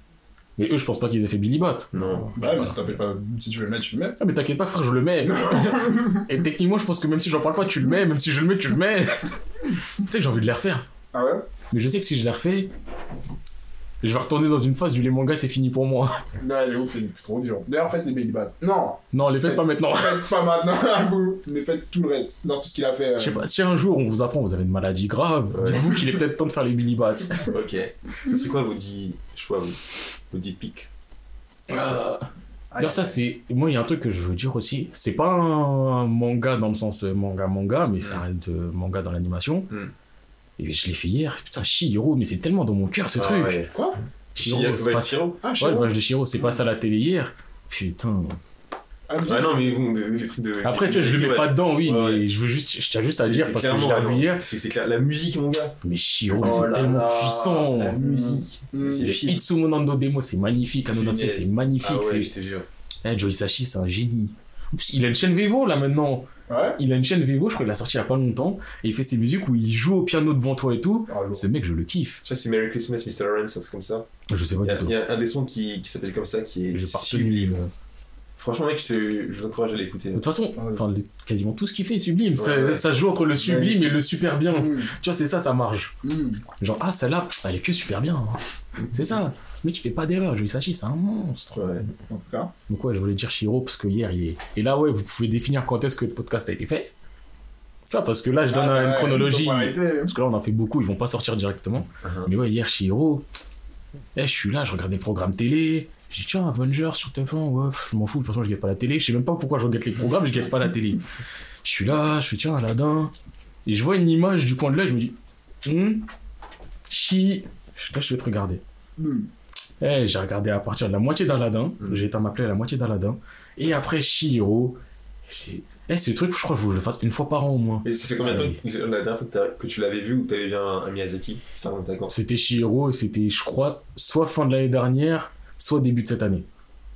Mais eux, je pense pas qu'ils aient fait Billy Bat. Non. Bah, mais ça t'empêche pas. Si tu veux le mettre, tu le mets. Ah, mais t'inquiète pas, frère, je le mets. Et techniquement, je pense que même si j'en parle pas, tu le mets. Même si je le mets, tu le mets. tu sais, j'ai envie de les refaire. Ah ouais? Mais je sais que si je les refais, je vais retourner dans une phase du les mangas, c'est fini pour moi. Non, j'avoue que c'est trop dur. D'ailleurs, faites les Baby Bad. Non, Non, les faites pas maintenant. faites pas maintenant, à vous. Mais faites tout le reste. Dans tout ce qu'il a fait. euh, Je sais pas, si un jour on vous apprend vous avez une maladie grave, Ouais. dites-vous qu'il est peut-être temps de faire les Billy Bats. Ok. Ça, c'est quoi vos 10 choix, vous Vos 10 pics? Euh, ah, D'ailleurs, ça, c'est. Moi, il y a un truc que je veux dire aussi. C'est pas un manga dans le sens euh, manga-manga, mais ça Mm. reste de manga dans l'animation. Mm. Et je l'ai fait hier. Putain, Shihiro, mais c'est tellement dans mon cœur ce Ah truc. ouais. Quoi Shihiro, Chiro, c'est pas- Chiro. Ah, je Ouais, le pas. voyage de Shihiro, c'est passé à la télé hier. Putain. Ah, mais Ah non, mais bon, les trucs de. Après, tu vois, je le mets Ouais. pas dedans, oui, Ouais, mais je veux juste, je tiens juste à dire parce que je l'ai vu hier. C'est clair. La musique, mon gars. Mais Shihiro, Oh c'est tellement là, puissant. La musique. Mm. Le film. Itsumonando Demo, c'est magnifique. Anonatsu, c'est magnifique. Ah ouais, c'est- je te jure. Eh, Joe Hisashi, c'est un génie. Il a une chaîne Vevo là maintenant. Ouais Il a une chaîne Vevo, je crois qu'il l'a sorti il y a pas longtemps. Et il fait ses musiques où il joue au piano devant toi et tout. Lourd. Ce mec, je le kiffe. Je sais, c'est Merry Christmas, Mr. Lawrence, un truc comme ça. Je sais pas Il y, a, du tout. il y a un des sons qui, qui s'appelle comme ça, qui est sublime. Franchement, mec, je, te, je vous encourage à l'écouter. De toute façon, Ah enfin, quasiment tout ce qu'il fait est sublime. ça, Ouais, ouais. ça joue entre le sublime et le super bien. Mm. Tu vois, c'est ça, ça marche. Mm. Genre, ah, celle-là, elle est que super bien. C'est ça. Mais tu fais pas d'erreur. Joe Hisashi, c'est un monstre. Ouais. En tout cas. Donc, ouais, je voulais dire Shiro parce que hier, il est. Et là, ouais, vous pouvez définir quand est-ce que le podcast a été fait. Parce que là, je donne Ah, une chronologie. Parce que là, on en fait beaucoup, ils vont pas sortir directement. Uh-huh. Mais ouais, hier, Shiro, eh, je suis là, je regardais le programme télé. Je dis, tiens, Avengers sur TF1, ouais, pff, je m'en fous, de toute façon, je guette pas la télé. Je sais même pas pourquoi je regarde les programmes, je guette pas la télé. Je suis là, je fais, tiens, Aladdin. Et je vois une image du coin de l'œil, je me dis, hum, Chi. Je là, je vais te regarder. Mm. Eh, j'ai regardé à partir de la moitié d'Aladin. Mm. J'ai été à m'appeler à la moitié d'Aladin. Et après, Shihiro. J'ai- Eh, ce truc, je crois que je le fasse une fois par an au moins. Et ça fait combien de temps que- la dernière fois que, tu l'avais vu ou que t'avais vu un, un Miyazaki C'était Shihiro et c'était, je crois, soit fin de l'année dernière, soit début de cette année.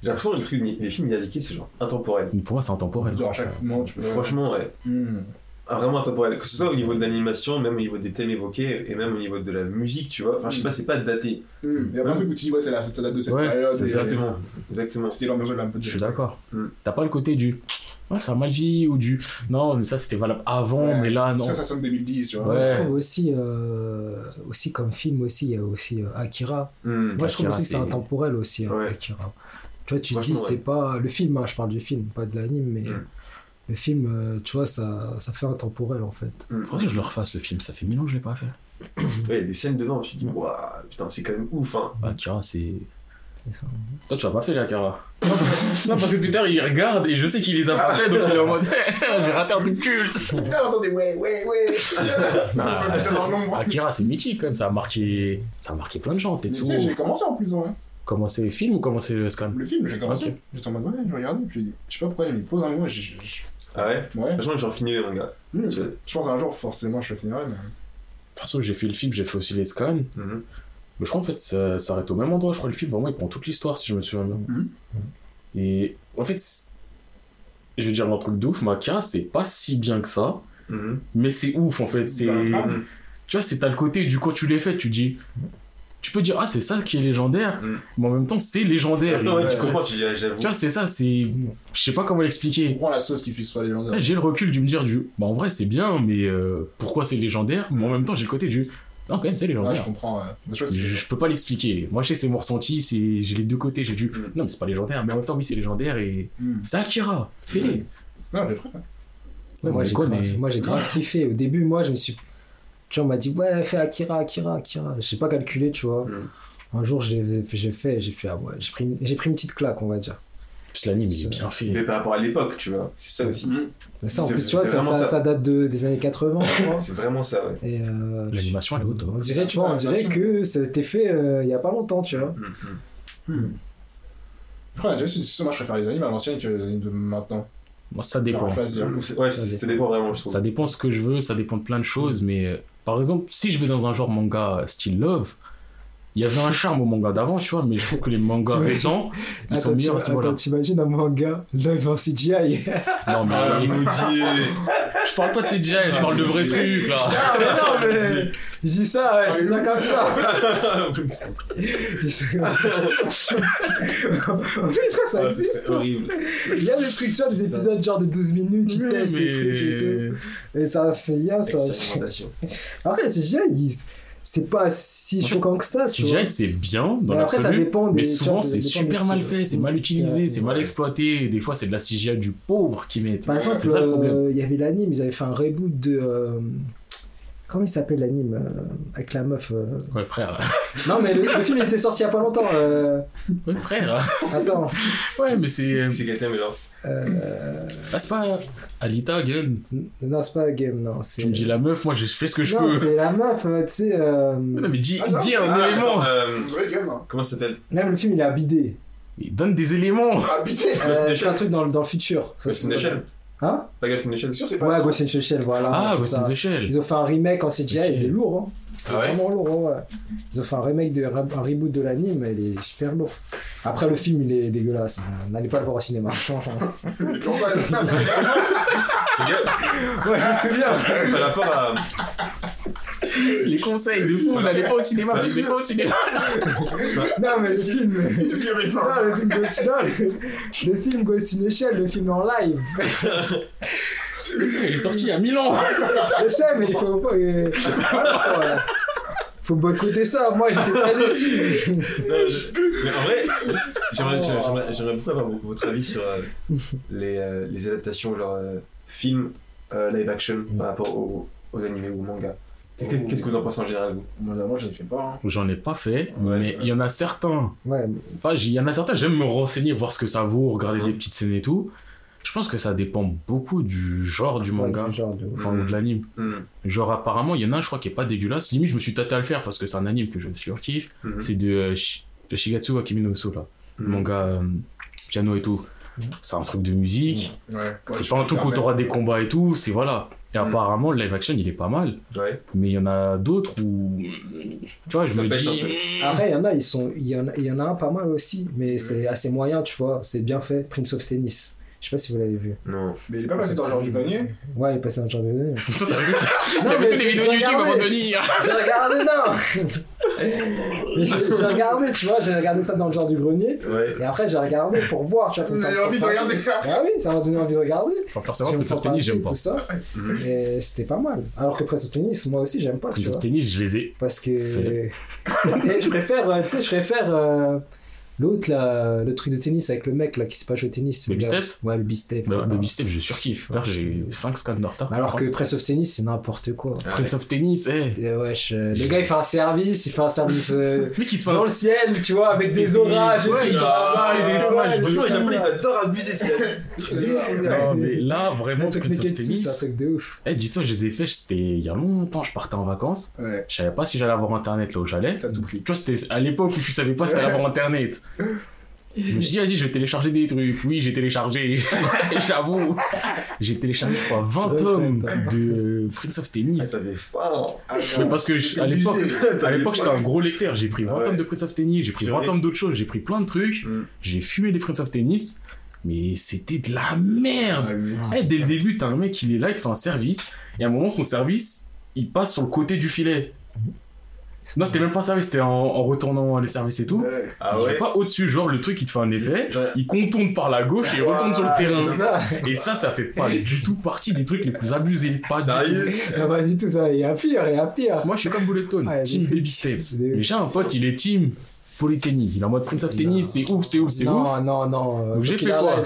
J'ai l'impression que les, trucs, de Mi- les films Miyazaki, c'est genre intemporel. Mais pour moi, c'est intemporel. Genre, à chaque moment, tu peux. Franchement, ouais. Mm. Ah, vraiment intemporel. Que ce soit au niveau de l'animation, même au niveau des thèmes évoqués, et même au niveau de la musique, tu vois. Enfin, je sais pas, c'est pas daté. Mm. Il y a plein de trucs où tu dis, ouais, c'est la ça date de cette Ouais, période. c'est et- Exactement. Exactement. C'était l'ambiance de la un peu de- Je suis d'accord. Mm. T'as pas le côté du. Ouais, ça a mal vieilli ou du. Non, mais ça c'était valable avant, Ouais. mais là, non. Ça, ça sonne 2010, tu vois. Ouais. Je trouve aussi, euh, aussi comme film aussi, il y a aussi euh, Akira. Moi, je trouve aussi que c'est intemporel aussi, hein, Ouais. Akira. Tu vois, tu te dis, c'est ouais. pas le film, hein, je parle du film, pas de l'anime, mais Mm. le film, euh, tu vois, ça, ça fait intemporel en fait. Hmm. Faudrait que je le refasse le film, ça fait mille ans que je l'ai pas fait. Ouais, il y a des scènes dedans, je me suis dit, waouh, putain, c'est quand même ouf, hein. Akira, c'est. C'est ça. Toi, tu l'as pas fait, Akira Non, parce que plus tard, il regarde et je sais qu'il les a pas fait, donc il est en mode. J'ai raté un truc culte Putain, attendez, ouais, ouais, ouais. Ah. Akira, c'est mythique quand même, ça a marqué. Ça a marqué plein de gens. Mais Tu sais, j'ai commencé en plus, hein. Commencé le film ou commencé le scan? Le film, j'ai commencé. J'étais en mode, ouais, je regardais, puis je sais pas pourquoi, il me pose un moment, je- je- Ah ouais Ouais. Franchement, j'ai fini les mangas. Je- Je pense un jour, forcément, je le finirai, mais. De toute façon, j'ai fait le film, j'ai fait aussi les scans. Mhm. Mais je crois en fait ça s'arrête au même endroit. Je crois que le film vraiment il prend toute l'histoire si je me souviens bien. Mhm. Et en fait, je veux dire un truc de ouf, Maka, c'est pas si bien que ça, Mhm. mais c'est ouf en fait. C'est, tu vois, c'est t'as le côté du quand tu l'es fait, tu dis, tu peux dire ah c'est ça qui est légendaire, Mhm. mais en même temps c'est légendaire. Attends, ouais, Et- tu comprends, tu- j'avoue. Tu vois, c'est ça, c'est, je sais pas comment Tu l'expliquer. prends la sauce qui fait soit légendaire. J'ai le recul du me dire du, bah en vrai c'est bien, mais euh, pourquoi c'est légendaire? Mais en même temps j'ai le côté du, non quand même c'est Ouais, je légendaire. comprends. ouais. Je Je, je peux pas l'expliquer. Moi, je sais, c'est mon ressenti, c'est, j'ai les deux côtés. J'ai dû, Mm. non, mais c'est pas légendaire, mais en même temps, oui, c'est légendaire et Mm. c'est Akira. Fais-les. Non. Ouais, moi, j'ai grave, mais- moi, j'ai grave kiffé. Au début, moi, je me suis. Tu vois, on m'a dit, ouais, fais Akira, Akira, Akira. J'ai pas calculé, tu vois. Mm. Un jour, j'ai j'ai fait, j'ai fait, ah ouais, j'ai pris, pris une petite claque, on va dire. Plus l'anime, il est bien fait. Mais par rapport à l'époque, tu vois. C'est ça aussi. Mm. Mais ça, en C'est- plus, tu vois, ça, ça, ça. ça date de, des années 80, tu vois. C'est vraiment ça, ouais. Et euh, L'animation, elle est au top. on dirait, tu vois, on dirait que ça a été fait euh, il y a pas longtemps, tu vois. Mhm. Hmm. Après, c'est c'est moi, je préfère les animes à l'ancienne que les animes de maintenant. Moi, ça dépend. Alors. C'est- Ouais, ça dépend vraiment, je trouve. Ça dépend ce que je veux, ça dépend de plein de choses, mais euh, par exemple, si je vais dans un genre manga style love, il y avait un charme au manga d'avant, tu vois, mais je trouve que les mangas récents, ils sont meilleurs à ce attends, t'imagines un manga live en CGI Non, mais Ah, je parle pas de CGI, je parle de vrais trucs, là. Ah, mais non, mais je dis ça, ouais, je dis ça comme ça. Je dis ça comme ça. En plus, je crois que ça Ah, existe. C'est horrible. Il y a des trucs, tu vois, des épisodes genre de 12 minutes, ils testent des trucs et tout. mais... Et ça, c'est bien ça. Après, CGI, il- c'est pas si choquant que ça. CGI, c'est bien dans Mais après, ça l'absolu, dépend des. mais souvent c'est super mal fait, c'est mal utilisé, c'est mal exploité, des fois c'est de la CGI du pauvre qui met. Par exemple, c'est euh, il y avait l'anime, ils avaient fait un reboot de. Comment il s'appelle l'anime euh, Avec la meuf. euh, Ouais, frère. Non, mais le, le film il était sorti il y a pas longtemps. euh, Ouais, frère. Attends. Ouais, mais c'est. euh, C'est quelqu'un, mais là. euh, Ah, c'est pas Alita Gun. Non, c'est pas Game, non. Tu me dis la meuf, moi je fais ce que je Non, peux. c'est la meuf, tu sais. euh, Non, mais dis, Ah, non, dis un Ah, élément. euh, Vrai game, hein. Comment ça s'appelle? Même le film il est abidé. Il donne des éléments. Ah, putain. Euh, c'est un truc dans, le- dans le futur. C'est- the Shell Hein Pas Ghost in the Shell C'est sûr, c'est pas. Ouais, Ghost in the Shell, voilà. Ah, Ghost in the Shell. Ils ont fait un remake en CGI, il est lourd, hein. C'est Ah ouais vraiment lourd, ouais. Ils ont fait un remake, de, un reboot de l'anime, il est super lourd. Après, le film, il est dégueulasse. hein. N'allez pas le voir au cinéma. Campagnes. Les gars, ouais, je me souviens. par rapport à. Les conseils de fou, n'allez pas au cinéma, n'allez pas au cinéma. Non, mais le film. Qu'est-ce qu'il y avait Non, le film Ghost, non, le, le film Ghost in the Shell, le film en live. Il est sorti il y a 1000 ans. Je sais, mais il faut pas. euh, voilà. Faut boycotter ça. Moi, j'étais très déçu. Non, je- Mais en vrai, j'aimerais beaucoup avoir votre avis sur euh, les, euh, les adaptations, genre euh, films euh, live action par rapport aux, aux animés ou aux mangas. Qu'est-ce qu'est-ce que vous en pensez en général, Moi, d'abord, je ne fais pas. hein. J'en ai pas fait, Ouais. mais il y en a certains. Ouais, Enfin, il y en a certains, j'aime me renseigner, voir ce que ça vaut, regarder des petites scènes et tout. Je pense que ça dépend beaucoup du genre du manga, ouais, du genre de. enfin ou de l'anime. Hmm. Genre apparemment, il y en a un, je crois, qui est pas dégueulasse. Limite, je me suis tâté à le faire parce que c'est un anime que je surkiffe. Mhm. C'est de, euh, de Shigatsu Akimi no Uso, là. Le Mhm. manga euh, piano et tout. C'est un truc de musique. Ouais. Ouais, c'est pas un truc où t'auras des combats et tout. C'est voilà. Et Mhm. apparemment, le live action, il est pas mal. Ouais. Mais il y en a d'autres où. Tu vois, je Ça me dis. peu. Après, il y en a, ils sont, il y en a, il y en a un pas mal aussi, mais c'est assez moyen, tu vois. C'est bien fait. Prince of Tennis. Je sais pas si vous l'avez vu. Non. Mais il est pas passé dans le genre du panier. Ouais, il est passé dans le genre. Putain, t'as vu- Il y avait mais toutes les j'ai- vidéos YouTube avant de regardé. venir. J'ai regardé, non Mais j'ai regardé, tu vois, j'ai regardé ça dans le genre du grenier. Ouais. Et après, j'ai regardé pour voir, tu vois. Vous pour- avez pour- envie de regarder ça Ah oui, ça m'a donné envie de regarder. Enfin, personnellement, J'aime Prince of Tennis, j'aime pas. Tout ça. Mhm. Et c'était pas mal. Alors que Prince of Tennis, moi aussi, j'aime pas, Prince of Tennis, je les ai. Parce que. Je préfère, euh, tu sais, je préfère euh, l'autre, là, le truc de tennis avec le mec là qui sait pas jouer au tennis. Baby. Steps Ouais, Baby Step. Bah. Baby Step, je surkiffe. D'ailleurs, j'ai 5 scans de retard. Alors que Prince of Tennis, c'est n'importe quoi. Ah, Prince of Tennis, eh. Et wesh, euh, le gars il fait un service, il fait un service euh, dans un le ciel, tu vois, avec des orages et Ouais, tout. il Ah, ouais, ouais, je ouais, joue, ouais. ils adorent abuser ça. Non, mais là, vraiment, Prince of Neketsu, c'est un Tennis. truc de ouf. Eh, dis-toi, je les ai fait, c'était il y a longtemps, je partais en vacances. Ouais, Je savais pas si j'allais avoir internet là où j'allais. tout. Tu vois, c'était à l'époque où tu savais pas si t'allais avoir internet. Je me suis dit, vas-y, je vais télécharger des trucs. Oui, j'ai téléchargé. J'avoue. J'ai téléchargé, je crois, 20 Je tomes de Prince of Ah, Tennis. ça fait faim. Ah, Mais parce que je- à l'époque, à l'époque, j'étais un gros lecteur. J'ai pris 20 Ouais. tomes de Prince of Tennis, j'ai pris 20 Purée. tomes d'autres choses, j'ai pris plein de trucs. Mm. J'ai fumé des Prince of Tennis. Mais c'était de la merde. Ah, mais- Eh, dès le début, t'as un mec, il est là, il fait un service. Et à un moment, son service, il passe sur le côté du filet. Non, c'était même pas un service, c'était en, en retournant les services et tout. Ouais. Ah ouais fait pas au-dessus, genre le truc, il te fait un effet. Genre- Il contourne par la gauche et il retourne sur le C'est terrain. ça. Et ça, ça fait pas du tout partie des trucs les plus abusés. Pas du Sérieux Ah, pas du tout ça, il y a pire, il y a pire. tout. Moi, je suis comme Bulleton, Ouais, team Baby Steps. Mais j'ai un pote, il est team Polytechnique. Il est en mode Prince of Tennis, c'est ouf, c'est ouf, c'est non, ouf. Non, non, euh, Donc j'ai qu'il fait quoi.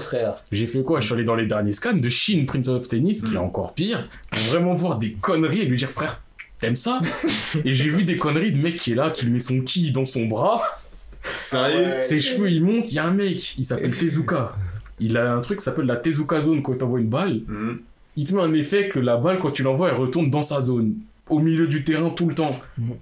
J'ai fait quoi? Je suis allé dans les derniers scans de Shin Prince of Tennis, qui est encore pire, pour vraiment voir des conneries et lui dire frère, t'aimes ça? Et j'ai vu des conneries de mec qui est là, qui met son ki dans son bras, Sérieux Ouais. ses cheveux ils montent, il y a un mec, il s'appelle Tezuka. Il a un truc qui s'appelle la Tezuka Zone quand t'envoies une balle. Mhm. Il te met un effet que la balle, quand tu l'envoies, elle retourne dans sa zone, au milieu du terrain tout le temps. Mhm.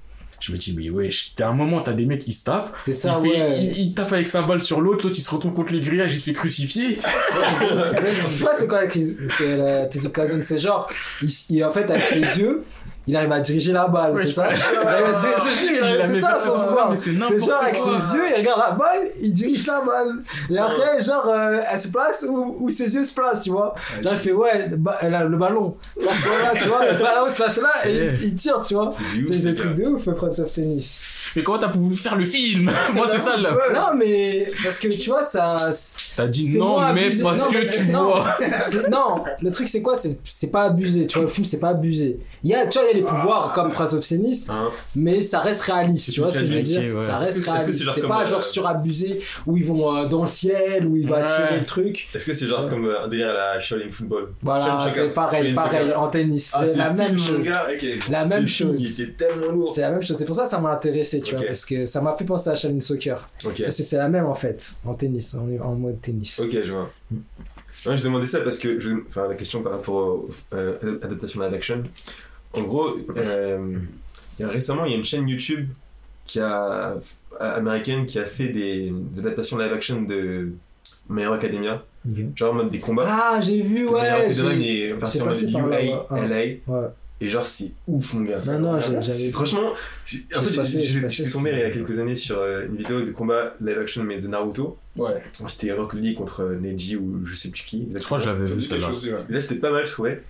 Je me dis, mais wesh, t'as un moment, t'as des mecs qui se tapent, C'est ça, il, fait- ouais. il- il tape avec sa balle sur l'autre, l'autre il se retrouve contre les grillages, il se fait crucifier. tu vois, c'est quoi la Tezuka Zone C'est genre, il, il- en fait, avec les yeux, il arrive à diriger la balle, Ouais, c'est ça? Il arrive à diriger- Il c'est ça son ça, pouvoir. c'est genre avec quoi. ses yeux, il regarde la balle, il dirige la balle. Et après, genre, euh, elle se place où, où ses yeux se placent, tu vois? Là, il fait ouais, le, là, le ballon. Là, tu vois, le ballon se place là et il, il tire, tu vois? C'est des trucs de ouf, Prince of Tennis. Mais comment t'as pu faire le film Moi, c'est ça, là. Non, mais parce que tu vois, ça. T'as dit non, mais abusé. parce Non, que mais- tu non. vois. C'est- Non, le truc c'est quoi C'est c'est pas abusé, tu vois, le film c'est pas abusé. Il y a, tu vois, il y a les pouvoirs comme Prince of Tennis, Hein mais ça reste réaliste, tu vois ce que je veux dire? ouais. Ça reste c'est- réaliste, c'est c'est pas euh, genre surabusé où ils vont euh, dans le ciel, où il va Ouais. tirer le truc. Est-ce que c'est genre Ouais. comme euh, un délire à la Shaolin Football? Voilà, c'est pareil, pareil en tennis, Ah, c'est c'est la même chose. La C'est même chose. Était tellement lourd. C'est la même chose, c'est pour ça que ça m'a intéressé, tu vois, parce que ça m'a fait penser à Shaolin Soccer. Ok. Parce que c'est la même en fait, en tennis, en, en mode tennis. Ok, je vois. Ouais, je demandais ça parce que, je... enfin, la question par rapport aux euh, adaptations live action. En gros, euh, a- récemment, il y a une chaîne YouTube qui a, euh, américaine qui a fait des, des adaptations live action de My Academia, genre en mode des combats. Ah, j'ai vu, ouais. J'ai- version par là, ouais. Et genre, c'est ouf, mon gars. Non, non, j'avais. Franchement, en fait, j'ai ce- tombé il y a quelques années sur euh, une vidéo de combat live action mais de Naruto. Ouais. C'était Rock Lee contre euh, Neji ou je sais plus qui. Je crois que je l'avais Ça vu, ouais. Là, c'était pas mal, je trouvais.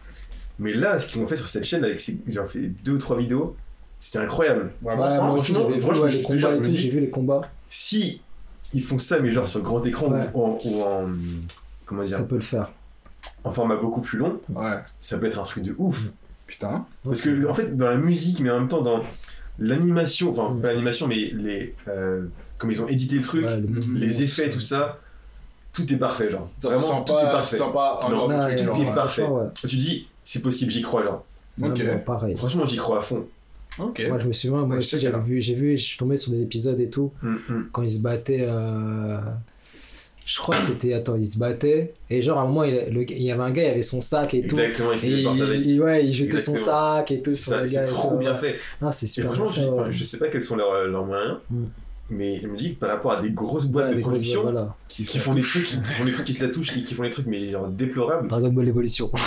Mais là, ce qu'ils ont fait sur cette chaîne, avec ces... j'ai fait deux ou trois vidéos, c'est incroyable. Ouais, moi aussi, franchement, j'avais je je j'ai vu les combats. Si ils font ça, mais genre sur grand écran Ouais. ou, en, ou en- comment dire, Ça peut le faire. en format beaucoup plus long, Ouais. ça peut être un truc de ouf. Putain. Parce que, en fait, dans la musique, mais en même temps dans l'animation, enfin, Mm. pas l'animation, mais les. euh, comme ils ont édité le truc, Ouais, le mouvement, les effets, tout ça, tout est parfait, genre. Tu Vraiment, tout est pas, parfait. pas un Non, genre Non, tout genre, est parfait. ouais. Tu dis, c'est possible, j'y crois, genre. Ok. Vraiment, pareil. Franchement, j'y crois à fond. Ok. Moi, je me souviens, moi Ouais, aussi, j'avais vu, j'ai vu, je suis tombé sur des épisodes et tout, Mm, mm. quand ils se battaient. euh, Je crois que c'était. Attends, ils se battaient. Et genre, à un moment, il, le- il y avait un gars, il avait son sac et tout. Exactement, il il, avec. il- ouais, il jetait son sac et tout C'est trop bien fait. Non, c'est Et super franchement, bien je, fait, enfin, ouais. je sais pas quels sont leurs, leurs moyens, Mm. mais je me dis par rapport à des grosses boîtes Ouais, de production boîtes, voilà. qui, font des trucs, qui, qui font des trucs qui se la touchent et qui font des trucs mais genre déplorables. Dragon Ball Evolution.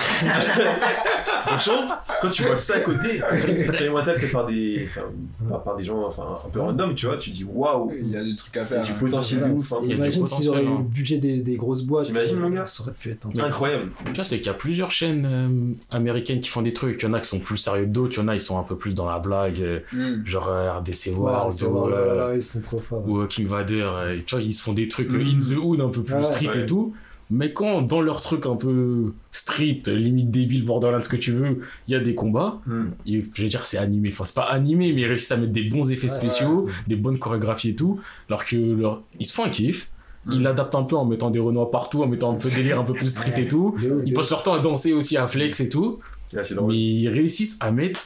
Franchement, quand tu vois ça à côté, un truc expérimental fait par des, enfin, par, des gens enfin, un peu random, tu vois, tu dis waouh, Il y a du truc à faire. du potentiel de ouf. hein. Imagine s'ils auraient eu le hein. budget des, des grosses boîtes. T'imagines, euh, mon gars Ça aurait pu être un Incroyable. Le cas, c'est qu'il y a plusieurs chaînes euh, américaines qui font des trucs. Il y en a qui sont plus sérieux que d'autres, il y en a qui sont un peu plus dans la blague, euh, Hmm. genre euh, RDC World ou, vrai, là, là, ils sont trop forts. ou King Vader. euh, tu vois, ils se font des trucs Mm. in the hood un peu plus Ouais. street Ouais. et tout. Mais quand dans leur truc un peu street, limite débile, borderland, ce que tu veux, il y a des combats, Hmm. et, je vais dire c'est animé. Enfin, c'est pas animé, mais ils réussissent à mettre des bons effets Ouais, spéciaux, des bonnes chorégraphies et tout. Alors que leur... ils se font un kiff. Ils Mm. l'adaptent un peu en mettant des renois partout, en mettant un peu de délire un peu plus street et tout. Ils passent leur temps à danser aussi, à flex et tout. Là. Mais ils réussissent à mettre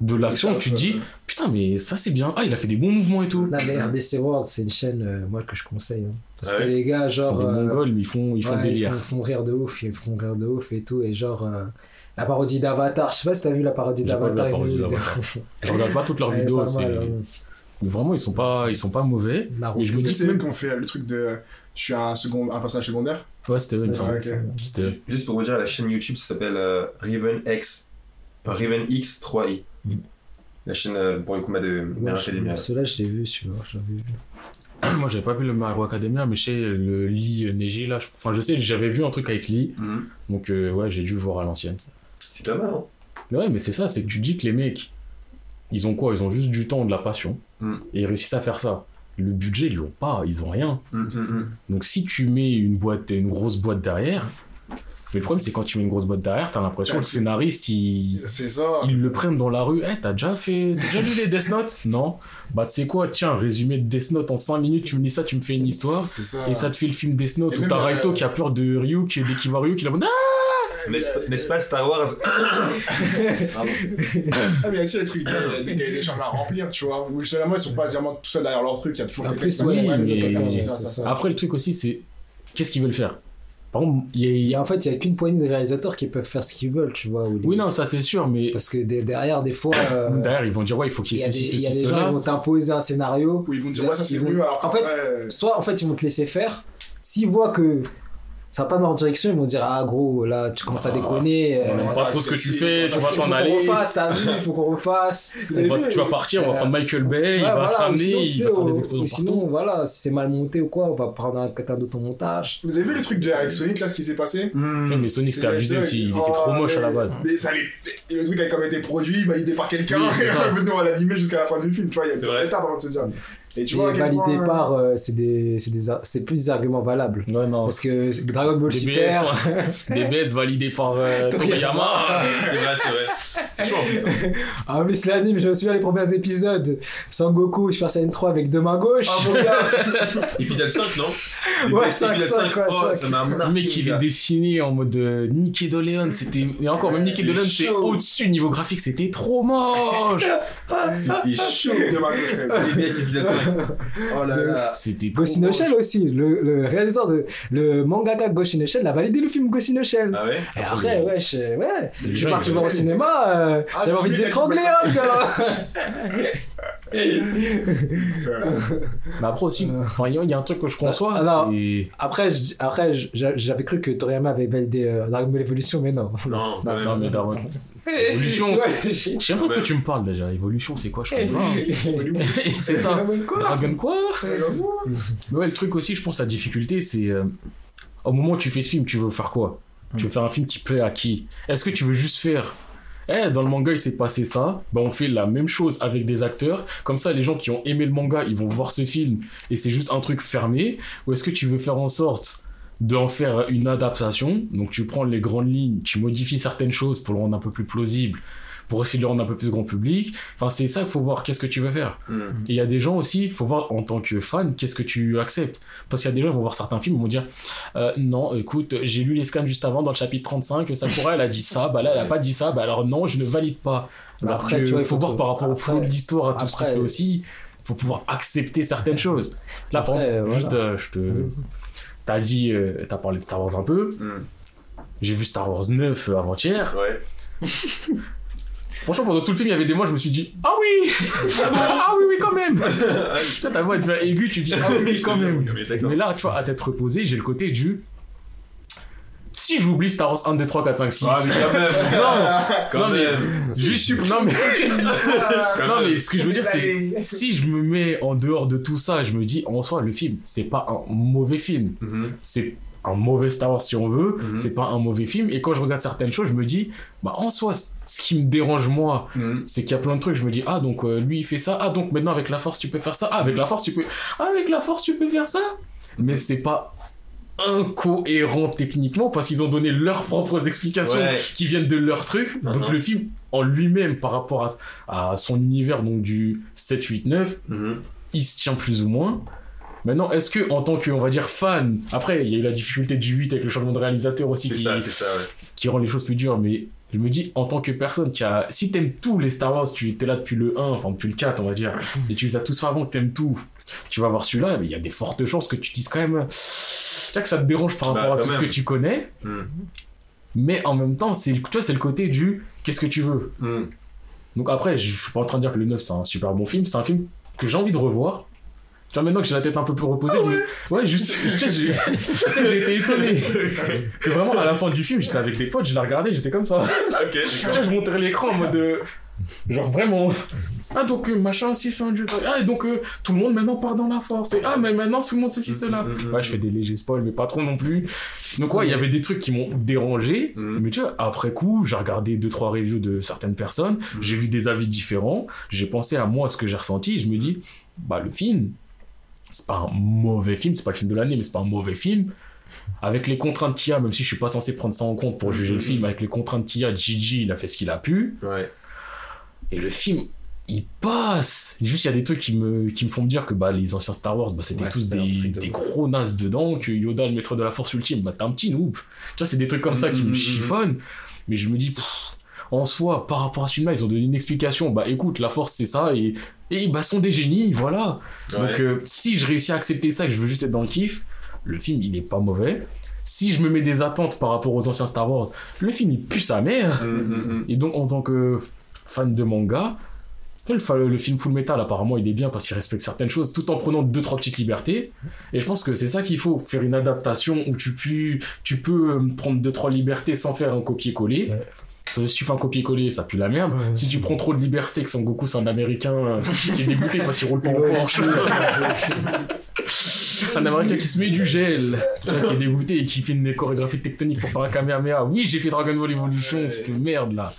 de l'action. Tu te dis, putain, mais ça c'est bien. Ah, il a fait des bons mouvements et tout. Non, mais RDC World, c'est une chaîne, euh, moi, que je conseille. hein. Parce Ah que les gars, Ils sont genre. des euh, mongols, mais ils font, ils font ouais, délire. Ils font, rire de ouf, ils font rire de ouf et tout. Et genre, euh, la parodie d'Avatar, je sais pas si t'as vu la parodie d'Avatar. Je regarde pas toutes leurs vidéos. mal, hein. Mais vraiment, ils sont pas, ils sont pas mauvais. Naruto. Mais je me dis c'est que eux même. qui ont fait le truc de. Je suis un, second, un personnage secondaire Ouais, c'était eux. Juste pour vous dire, la chaîne YouTube, ça s'appelle euh, Raven X, Raven X 3i. Mm. La chaîne euh, pour les combats de Ouais, Mère je- Academia. Celui-là, je l'ai vu, celui-là, je l'avais vu. Moi, j'avais pas vu le Mario Academia, mais je sais le Lee Neji là. je- Enfin, je sais, j'avais vu un truc avec Lee. Mhm. Donc, euh, ouais, j'ai dû le voir à l'ancienne. C'est pas mal, hein Mais ouais, mais c'est ça, c'est que tu dis que les mecs, ils ont quoi? Ils ont juste du temps, de la passion. Mm. Et ils réussissent à faire ça. Le budget, ils l'ont pas, ils ont rien. Mhm, mhm. Donc si tu mets une boîte, une grosse boîte derrière, mais le problème c'est quand tu mets une grosse boîte derrière, t'as l'impression que Ouais, le scénariste, il... C'est ça. ils le prennent dans la rue. Eh, t'as déjà fait, déjà lu les Death Note Non. Bah tu sais quoi? Tiens, résumé de Death Note en 5 minutes, tu me dis ça, tu me fais une histoire. C'est ça. Et ça te fait le film Death Note Et où t'as euh, Raito qui a peur de Ryuk et dès qu'il voit Ryuk, il a dit Ah N'est-ce pas- Star Wars? Pardon. Ah, mais il y a aussi des trucs, il y a des cahiers des charges à remplir, tu vois. Où justement, ils sont pas vraiment tout seuls derrière leur truc, il y a toujours En quelqu'un qui ouais, mais- ça, ça. ça. Après le truc aussi c'est qu'est-ce qu'ils veulent faire? Par exemple, il y a- il y Et a... en fait, il y a qu'une poignée de réalisateurs qui peuvent faire ce qu'ils veulent, tu vois. ou Oui non ça c'est sûr, mais Parce que de- derrière, des fois. euh, derrière ils vont dire ouais il faut qu'il Il y ait a des, ceci, il y a ceci, des gens qui vont t'imposer un scénario. Où ils vont dire, ouais, ça c'est vont- mieux, alors en fait, qu'après, Soit en fait ils vont te laisser faire. S'ils voient que ça va pas dans leur direction, ils vont dire ah gros là tu commences à Ah, déconner. On euh, n'aime pas trop ce que tu fais, tu vas faut t'en qu'on aller. refasse, t'as vu, il faut qu'on refasse. Va- tu vas partir, on va euh, prendre Michael Bay, il va voilà, se ramener, sinon, il va faire des explosions sinon, partout. voilà, si c'est mal monté ou quoi, on va prendre un- quelqu'un d'autre en montage. Vous avez vu le truc de- avec Sonic là, ce qui s'est passé Ouais, mais Sonic c'était abusé aussi, il était trop moche à la base. Mais ça le truc a quand même été produit, validé par quelqu'un, et revenu à l'animé jusqu'à la fin du film, tu vois, il y a vrai. d'étapes avant de se dire. Et tu Et vois, validé point- par, euh, c'est des, c'est des, c'est plus des arguments valables. Ouais, non. Parce que Dragon Ball Des Super, BS, des BS validés par euh, Toriyama. C'est vrai, c'est vrai. C'est chaud en plus. hein. ah mais c'est l'anime, je me souviens les premiers épisodes. Sangoku, Super Saiyan 3 avec deux mains gauches. Ah, mon gars, Épisode 5, non? Ouais, Épisode 5, 5, ouais, Oh, 5. ça m'a Le marqué. mec, il est dessiné en mode euh, Nickelodeon. C'était. Et encore, même C'était Nickelodeon, c'est au-dessus niveau graphique. C'était trop moche. C'était chaud. de ma gauche. TBS épisode 5. Oh là là. C'était trop Ghost in the moche. Shell aussi, le, le réalisateur de le mangaka Ghost in the Shell a validé le film Ghost in the Shell. Ah ouais Et après, ouais, je, ouais, je suis parti voir au cinéma, euh, Ah, j'avais envie de l'étrangler, hein, gars. Mais après aussi, enfin, il y a- il y a un truc que je conçois. Ah, non. c'est- Après, je- après j'avais cru que Toriyama avait validé euh, Dragon Ball Evolution, mais non. Non, Non, même. mais Darwin. Évolution, Je sais même pas ce que tu me parles déjà. Évolution, c'est quoi Je comprends pas. C'est ça. Dragon quoi Dragon quoi Mais ouais, le truc aussi, je pense, la difficulté, c'est. euh, au moment où tu fais ce film, tu veux faire quoi? Tu veux faire un film qui plaît à qui? Est-ce que tu veux juste faire. Eh, dans le manga, il s'est passé ça. Ben, on fait la même chose avec des acteurs. Comme ça, les gens qui ont aimé le manga, ils vont voir ce film et c'est juste un truc fermé. Ou est-ce que tu veux faire en sorte d'en faire une adaptation Donc, tu prends les grandes lignes, tu modifies certaines choses pour le rendre un peu plus plausible, pour essayer de le rendre un peu plus grand public. Enfin, c'est ça qu'il faut voir. Qu'est-ce que tu veux faire Hmm. et il y a des gens aussi, il faut voir en tant que fan, qu'est-ce que tu acceptes. Parce qu'il y a des gens qui vont voir certains films, ils vont dire euh, Non, écoute, j'ai lu les scans juste avant dans le chapitre 35, Sakura elle a dit ça, bah là elle a pas dit ça, bah alors non, je ne valide pas. Mais Alors après, que tu vois, il faut, faut voir par rapport au flow de l'histoire, à tout ce qui se fait aussi, il faut pouvoir accepter certaines choses. Là, par Après, exemple, voilà. juste, euh, je te. T'as dit, euh, t'as parlé de Star Wars un peu. Hmm. J'ai vu Star Wars 9 euh, avant-hier. Ouais. Franchement, pendant tout le film, il y avait des mois, je me suis dit Ah oui Ah oui, oui, quand même Toi, ta voix elle devient aiguë, tu dis Ah oui, quand même. Mais là, tu vois, à tête reposée, j'ai le côté du. Si j'oublie Star Wars 1, 2, 3, 4, 5, 6. Ah, mais quand même. Quand non, mais. même. Juste, non, mais. non, mais ce que je veux dire, c'est. Si je me mets en dehors de tout ça, je me dis, en soi, le film, c'est pas un mauvais film. Mhm. C'est un mauvais Star Wars si on veut, Mhm. c'est pas un mauvais film. Et quand je regarde certaines choses, je me dis, bah en soi, ce qui me dérange moi, Mhm. c'est qu'il y a plein de trucs, je me dis, ah donc euh, lui il fait ça, ah donc maintenant avec la force tu peux faire ça, ah avec la force tu peux, ah avec la force tu peux faire ça. Mais c'est pas incohérent techniquement parce qu'ils ont donné leurs propres explications Ouais. qui viennent de leur truc. Donc Mhm. le film en lui-même par rapport à, à son univers donc du 7, 8, 9, Mhm. il se tient plus ou moins. Maintenant, est-ce que en tant que, on va dire, fan, après, il y a eu la difficulté du 8 avec le changement de réalisateur aussi C'est qui, ça, c'est ça, ouais. qui rend les choses plus dures, mais je me dis, en tant que personne qui a. Si t'aimes tous les Star Wars, tu étais là depuis le 1, enfin depuis le 4, on va dire, et tu les as tous fait avant que t'aimes tout, tu vas voir celui-là, mais il y a des fortes chances que tu dises quand même. Tu vois que ça te dérange par Bah, rapport à tout ce que tu connais, Mhm. mais en même temps, c'est, tu vois, c'est le côté du qu'est-ce que tu veux. Mhm. Donc après, je suis pas en train de dire que le 9 c'est un super bon film, c'est un film que j'ai envie de revoir. Tu vois, maintenant que j'ai la tête un peu plus reposée, je me- ouais, juste, j'ai été étonné. Que vraiment, à la fin du film, j'étais avec des potes, je l'ai regardé, j'étais comme ça. Ok, Tu vois, je montrais l'écran en mode. euh, genre vraiment. Ah, donc euh, machin, si c'est un dieu. Ah, et donc euh, tout le monde maintenant part dans la force. Et ah, mais maintenant tout le monde ceci, cela. Mhm, mhm, Ouais, je fais des légers spoils, mais pas trop non plus. Donc, ouais, il y avait des trucs qui m'ont dérangé. Mais tu vois, après coup, j'ai regardé deux trois reviews de certaines personnes, j'ai vu des avis différents, j'ai pensé à moi ce que j'ai ressenti, et je me dis, bah le film, c'est pas un mauvais film, c'est pas le film de l'année, mais c'est pas un mauvais film. Avec les contraintes qu'il y a, même si je suis pas censé prendre ça en compte pour juger le film, avec les contraintes qu'il y a, Gigi, il a fait ce qu'il a pu, Ouais. et le film, il passe. Juste, il y a des trucs qui me, qui me font me dire que bah, les anciens Star Wars, bah, c'était Ouais, tous des, de des gros nazes dedans, que Yoda, le maître de la force ultime, bah, t'es un petit noob. Tu vois, c'est des trucs comme ça qui me mhm, chiffonnent. Mais je me dis, pff, en soi, par rapport à ce film-là, ils ont donné une explication. Bah écoute, la force, c'est ça, et, et bah, sont des génies, voilà. Ouais. Donc, euh, si je réussis à accepter ça, et que je veux juste être dans le kiff, le film, il est pas mauvais. Si je me mets des attentes par rapport aux anciens Star Wars, le film, il pue sa mère. Et donc, en tant que fan de manga, Le, film Full Metal, apparemment, il est bien parce qu'il respecte certaines choses tout en prenant deux, trois petites libertés. Et je pense que c'est ça qu'il faut, faire une adaptation où tu peux, tu peux euh, prendre deux, trois libertés sans faire un copier-coller. Ouais. Que si tu fais un copier-coller, ça pue la merde. Ouais. Si tu prends trop de liberté, que Son Goku c'est un américain euh, qui est dégoûté parce qu'il roule pas en Porsche. un américain qui se met du gel, qui est dégoûté et qui fait une chorégraphie tectonique pour faire un Kamehameha. Oui, j'ai fait Dragon Ball Evolution, cette merde là.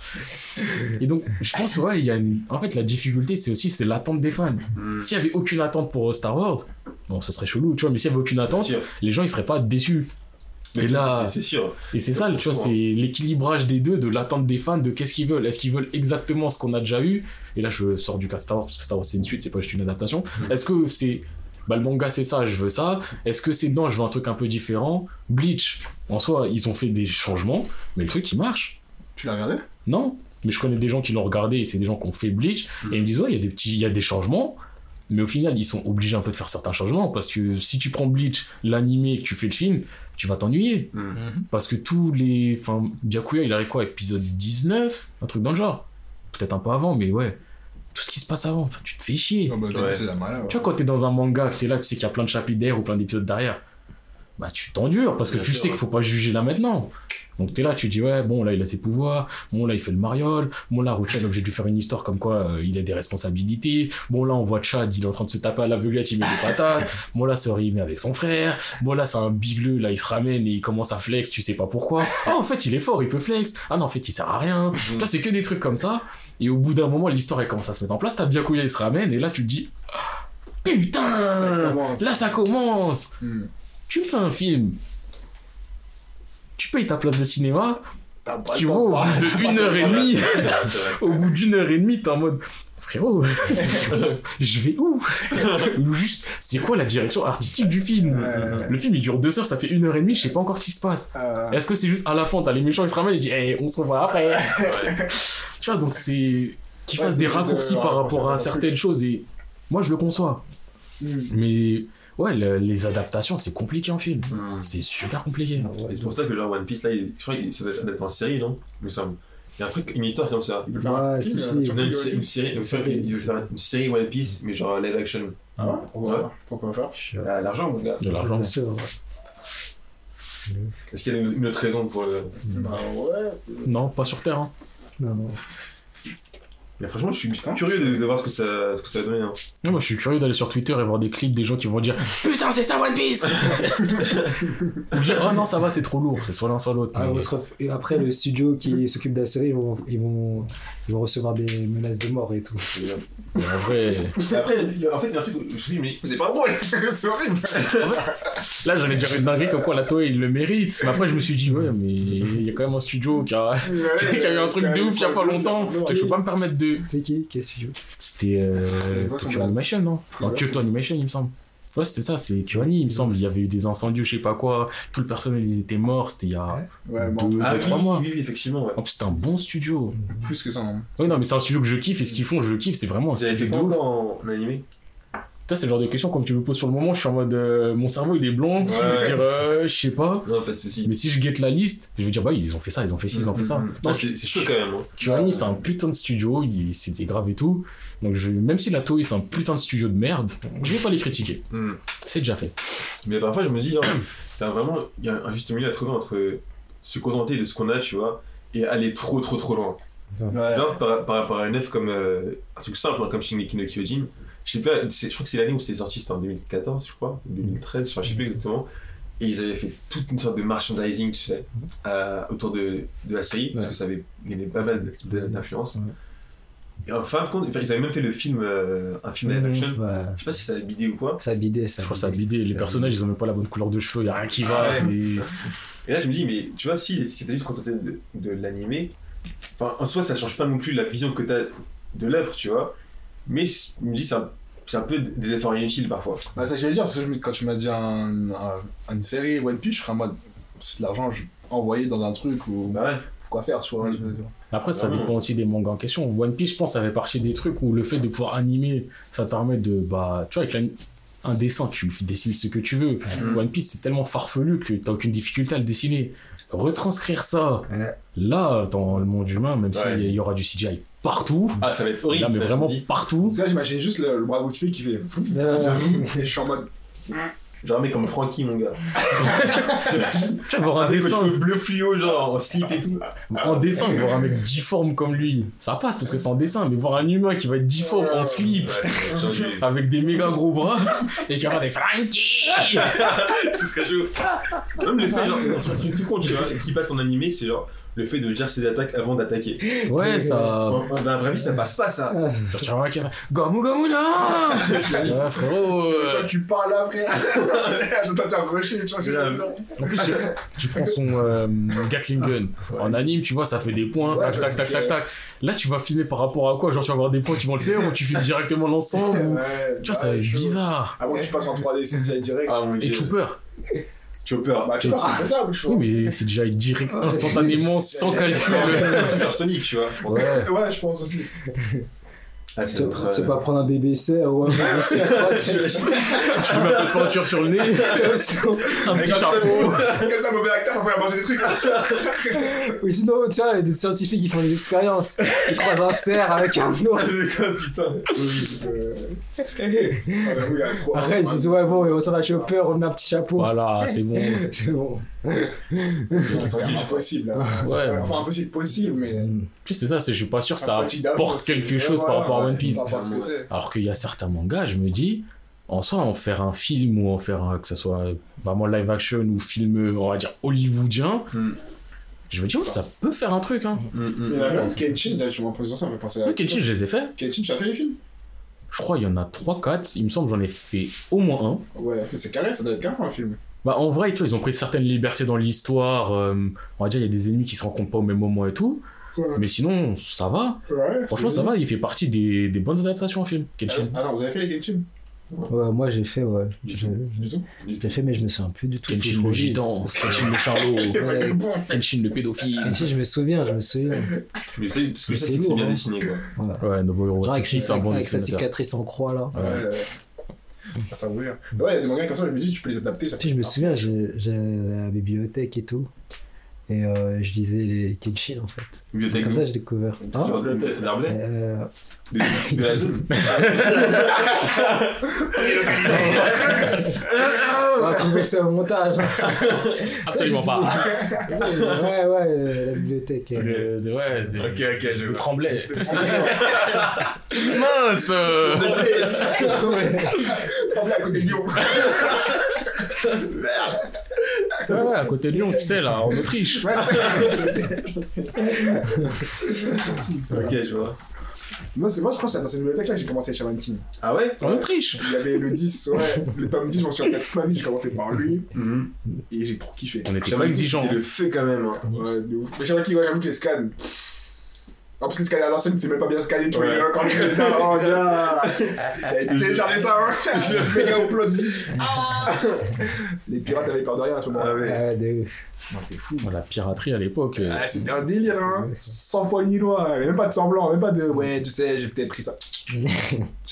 Et donc, je pense, ouais, il y a une... En fait, la difficulté, c'est aussi c'est l'attente des fans. Hmm. S'il y avait aucune attente pour Star Wars, bon, ce serait chelou, tu vois, mais s'il y avait aucune attente, les gens ils seraient pas déçus. Mais Et là- c'est- sûr. Et c'est ça, tu vois, c'est l'équilibrage des deux, de l'attente des fans, de qu'est-ce qu'ils veulent. Est-ce qu'ils veulent exactement ce qu'on a déjà eu? Et là, je sors du cas de Star Wars, parce que Star Wars, c'est une suite, c'est pas juste une adaptation. Mm. Est-ce que c'est. Bah, le manga, c'est ça, je veux ça. Est-ce que c'est non, je veux un truc un peu différent? Bleach, en soi, ils ont fait des changements, mais le truc, il marche. Tu l'as regardé? Non Mais je connais des gens qui l'ont regardé, et c'est des gens qui ont fait Bleach, Mm. et ils me disent, ouais, il y a des petits, il y a des changements. Mais au final, ils sont obligés un peu de faire certains changements parce que si tu prends Bleach, l'animé, et que tu fais le film, tu vas t'ennuyer. Hmm. Parce que tous les. Enfin, Byakuya, il arrive quoi? Épisode 19 Un truc dans le genre. Peut-être un peu avant, mais ouais. Tout ce qui se passe avant, enfin, tu te fais chier. Oh, bah, Ouais. c'est la malade. Tu vois, quand t'es dans un manga, que t'es là, tu sais qu'il y a plein de chapitres derrière ou plein d'épisodes derrière, bah tu t'endures parce que Bien tu sûr, sais ouais. qu'il faut pas juger là maintenant. Donc t'es là, tu dis ouais, bon là il a ses pouvoirs, bon là il fait le mariole, bon là Ruchan est obligé de lui faire une histoire comme quoi euh, il a des responsabilités, bon là on voit Chad, il est en train de se taper à l'aveuglette, il met des patates, bon là Sori il met avec son frère, bon là c'est un bigleux, là il se ramène et il commence à flex, tu sais pas pourquoi. Ah en fait il est fort, il peut flex, ah non en fait il sert à rien. Là c'est que des trucs comme ça, et au bout d'un moment l'histoire elle commence à se mettre en place, t'as Byakuya il se ramène et là tu te dis Ah, putain. Là, ça commence. Hmm. Tu me fais un film. Tu payes ta place de cinéma. T'as pas Tu vas temps. au bout d'une heure et demie. Au bout d'une heure et demie, t'es en mode. Frérot, je vais où? Ou juste, c'est quoi la direction artistique du film? Le film il dure deux heures, ça fait une heure et demie, je sais pas encore ce qui se passe. Euh, Est-ce que c'est juste à la fin, t'as les méchants, ils se ramènent et disent, hey, on se revoit après. Tu vois, donc c'est. Qu'ils Ouais, fassent des de- de- raccourcis de par rapport à certaines choses et. Moi, je le conçois. hmm. Mais ouais, le- les adaptations, c'est compliqué en film. C'est super compliqué. Et c'est pour ça que genre One Piece là, il- je crois que ça doit ça être en série, non? Il me semble. Il y a un truc, une histoire comme ça. Il peut faire un Ouais, film, si, euh, si. tu Il y vois, a une, une série, une série, il veut faire une série One Piece, mais genre live action. Ah ouais? Pourquoi Ouais. Pourquoi faire? Je- Ah, L'argent, mon gars. De l'argent. Bien sûr, ouais. Est-ce qu'il y a une, une autre raison pour le. Bah ouais. Non, pas sur Terre. Hein. Non, non. Mais franchement, je suis Putain, curieux je- de, de voir ce que ça, ce que ça va donner. Hein. Non, moi, je suis curieux d'aller sur Twitter et voir des clips des gens qui vont dire Putain, c'est ça One Piece Ou dire Oh non, ça va, c'est trop lourd, c'est soit l'un soit l'autre. Ah, Mais- ref- et après, le studio qui s'occupe de la série, ils vont, ils, vont, ils vont recevoir des menaces de mort et tout. mais en vrai. Et après, il y a- en fait, il y a un truc où je me suis dit, mais C'est pas drôle, c'est horrible. Là, j'allais dire une dinguerie comme quoi la Toei, il le mérite. Mais après, je me suis dit Ouais, mais il y a quand même un studio qui a, qui a eu un truc de ouf il y a pas longtemps. Je peux pas me permettre de. C'est qui? Quel studio C'était euh, Tokyo Animation, non? Non, Ouais. Kyoto Animation, il me semble. Ouais, c'était ça, c'est Kyoani, il me semble. Il y avait eu des incendies, je sais pas quoi. Tout le personnel, ils étaient morts. C'était il y a Ouais, deux, Ah deux, oui, trois mois. oui, effectivement. Ouais. En plus, c'était un bon studio. plus que ça. hein. Oui, non, mais c'est un studio que je kiffe et ce qu'ils font, je kiffe. C'est vraiment un Vous avez fait studio quoi en animé? Ça, c'est le genre de question, comme tu me poses sur le moment, je suis en mode. euh, mon cerveau, il est blond. Je Ouais. dire, euh, je sais pas. Non, pas de soucis. Mais si je guette la liste, je vais dire, bah, ils ont fait ça, ils ont fait ci, ils ont fait ça. Mm, mm. Non, Ah, c'est c'est chaud quand même. Hein. Kyoani, c'est un putain de studio, il- c'était grave et tout. Donc, je, même si la Toei, c'est un putain de studio de merde, je vais pas les critiquer. Mm. C'est déjà fait. Mais parfois, je me dis, t'as vraiment, il y a un juste milieu à trouver entre se contenter de ce qu'on a, tu vois, et aller trop, trop, trop loin. Ouais. Genre, par, par rapport à une œuvre comme euh, un truc simple, hein, comme Shingeki no Kyojin, je sais pas, je crois que c'est l'année où c'est sorti, c'était en 2014, je crois, ou 2013, enfin, je sais plus exactement. Et ils avaient fait toute une sorte de merchandising, tu sais, euh, autour de, de la série, parce que ça avait gagné pas mal d'influence. Ouais. Et en fin de compte, enfin, ils avaient même fait le film, euh, un film live Mhm. action. Ouais. Je sais pas si ça a bidé ou quoi. Ça a bidé, ça. Je a crois que ça a bidé. Les personnages, ils ont même pas la bonne couleur de cheveux, y a rien qui va. Ah Et là, je me dis, mais tu vois, si c'était juste contenté de, de l'animé, enfin, en soi, ça change pas non plus la vision que t'as de l'œuvre, tu vois. Mais je me dis, c'est un, c'est un peu des efforts inutiles parfois. Bah, ça, j'allais dire, parce que je quand tu m'as dit un, un- une série One Piece, je serais en mode, c'est de l'argent je- envoyé dans un truc ou Bah ouais. quoi faire, tu vois. je veux dire. Après, ça Ah dépend aussi des mangas en question. One Piece, je pense, ça fait partie des trucs où le fait de pouvoir animer, ça te permet de, bah, tu vois, avec la- un dessin, tu dessines ce que tu veux. Mhm. One Piece, c'est tellement farfelu que t'as aucune difficulté à le dessiner. Retranscrire ça, Ouais. là, dans le monde humain, même Ouais. s'il y aura du CGI partout. Ah, ça va être horrible. Là, mais je vraiment partout. Parce que là, j'imagine juste le, le bras de fille qui fait. Euh, Et je suis en mode. Genre un mec comme Frankie, mon gars. Tu vas voir un dessin, bleu fluo, genre en slip et tout. en dessin, voir un mec difforme comme lui, ça passe parce que c'est en dessin, mais voir un humain qui va être difforme en slip, Ouais, avec des méga gros bras, et qui va avoir des Frankie Ce serait chaud. Même le fait, genre, un truc tout con, tu vois, qui passe en animé, c'est genre le fait de dire ses attaques avant d'attaquer. Ouais, ça. Dans la vraie vie, ça passe pas, ça. Genre, tu vois Gamu Gamu là Ouais, frérot. euh, Toi, tu parles là, frère. J'entends t'as rusher, tu vois, c'est. En plus, tu- prends son euh, Gatling Gun. En anime, tu vois, ça fait des points, tac, tac, tac, tac, tac. Là, tu vas filmer par rapport à quoi? Genre, tu vas avoir des points qui vont le faire ou tu filmes directement l'ensemble Tu vois, ça va être bizarre. Avant que tu passes en 3D, c'est déjà direct. Ah Et dieu. Chopper Chopper. Bah, tu vois, c'est faisable, chaud. Oui, mais c'est déjà direct, instantanément, sans calcul. Sonic, tu vois. je. Ouais, je pense aussi. Ah, c'est Tu euh, peux pas prendre un bébé cerf ou un bébé cerf. Tu peux mettre un peu de peinture sur le nez, un petit chapeau. Comme ça, mauvais acteur, on va faire manger des trucs. ou sinon, tu vois, il y a des scientifiques qui font des expériences. Ils croisent un cerf avec un ours. C'est quoi, putain Euh, ah, j'avoue, il y a trop- Après, ils se disent, ouais, bon, ça va chopper, on met un petit chapeau. Voilà, c'est bon. C'est bon. C'est impossible. hein. Ouais. Enfin, impossible, possible, mais. Tu sais, c'est ça, je suis pas sûr que ça apporte quelque chose par rapport One Piece. Alors qu'il y a certains mangas, je me dis, en soi, en faire un film ou en faire un, que ce soit vraiment live action ou film, on va dire, hollywoodien, Hmm. je me dis, ouais, ça peut faire un truc, hein. Mm, mm. Même Kenshin, là, tu m'en poses ça, me fait penser à. Ouais, Kenshin, je les ai fait. Kenshin, tu as fait les films? Je crois qu'il y en a 3-4. Il me semble que j'en ai fait au moins un. Ouais, mais c'est carré, ça doit être carré un film. Bah, en vrai, tu vois, ils ont pris certaines libertés dans l'histoire. euh, on va dire, il y a des ennemis qui se rencontrent pas au même moment et tout. Ouais. Mais sinon, ça va. Ouais. Franchement, ça va. Il fait partie des, des bonnes adaptations en film, Kenshin. Ah non, vous avez fait les Kenshin? Ouais, moi j'ai fait, ouais. Du Je- tout. Du tout J'ai fait, mais je me souviens plus du tout. Kenshin le gitan, Kenshin le charlot, Ouais. Kenshin le pédophile. Kenshin, je me souviens, je me souviens. Mais c'est parce que ça, c'est bien hein. dessiné, quoi. Ouais. Ouais, Nobuhiro Genre avec, Watsuki, c'est un bon avec sa cicatrice en croix là. Ouais. Ouais. Ah, ça dire. Ouais, il y a des mangas comme ça, je me dis, tu peux les adapter. Ça Puis je me souviens, j'ai- la bibliothèque et tout. Et euh, je lisais les Kenshin en fait. C'est comme ça que j'ai découvert. Hein Euh, de, de la zone on va trouver ça au montage. Absolument pas. ouais, ouais, euh, la bibliothèque. euh. De- de- ouais, de- Ok, ok, je de vois. Tremblay. Mince. Tremblay à côté de Lyon. Ouais, ouais, à côté de Lyon, tu sais, là, en Autriche. Ouais, Ok, je vois. Moi, c'est moi, je crois que c'est dans cette bibliothèque-là que j'ai commencé Shaman King. Ah ouais? En Autriche. Il y avait le 10, ouais. Le tome 10, je m'en suis rappelé toute ma vie, j'ai commencé par lui. Mhm. Et j'ai trop kiffé. On était pas exigeants. c'était le feu quand même. hein. Ouais, de ouf. Mais Shaman King, ouais, j'avoue que les scans. En plus, les scans à l'ancienne, c'est même pas bien scanné, tu vois, Ouais. il est encore le là, oh, gars. Il a été téléchargé ça, hein. Méga upload vie. Ah Les pirates avaient peur de rien à ce Ah moment-là. ouais. Ouais, de ouf. Non, t'es fou. La piraterie à l'époque. euh, Ah, c'était un délire, hein. Sans foi ni loi. Même pas de semblant, même pas de ouais, tu sais, j'ai peut-être pris ça.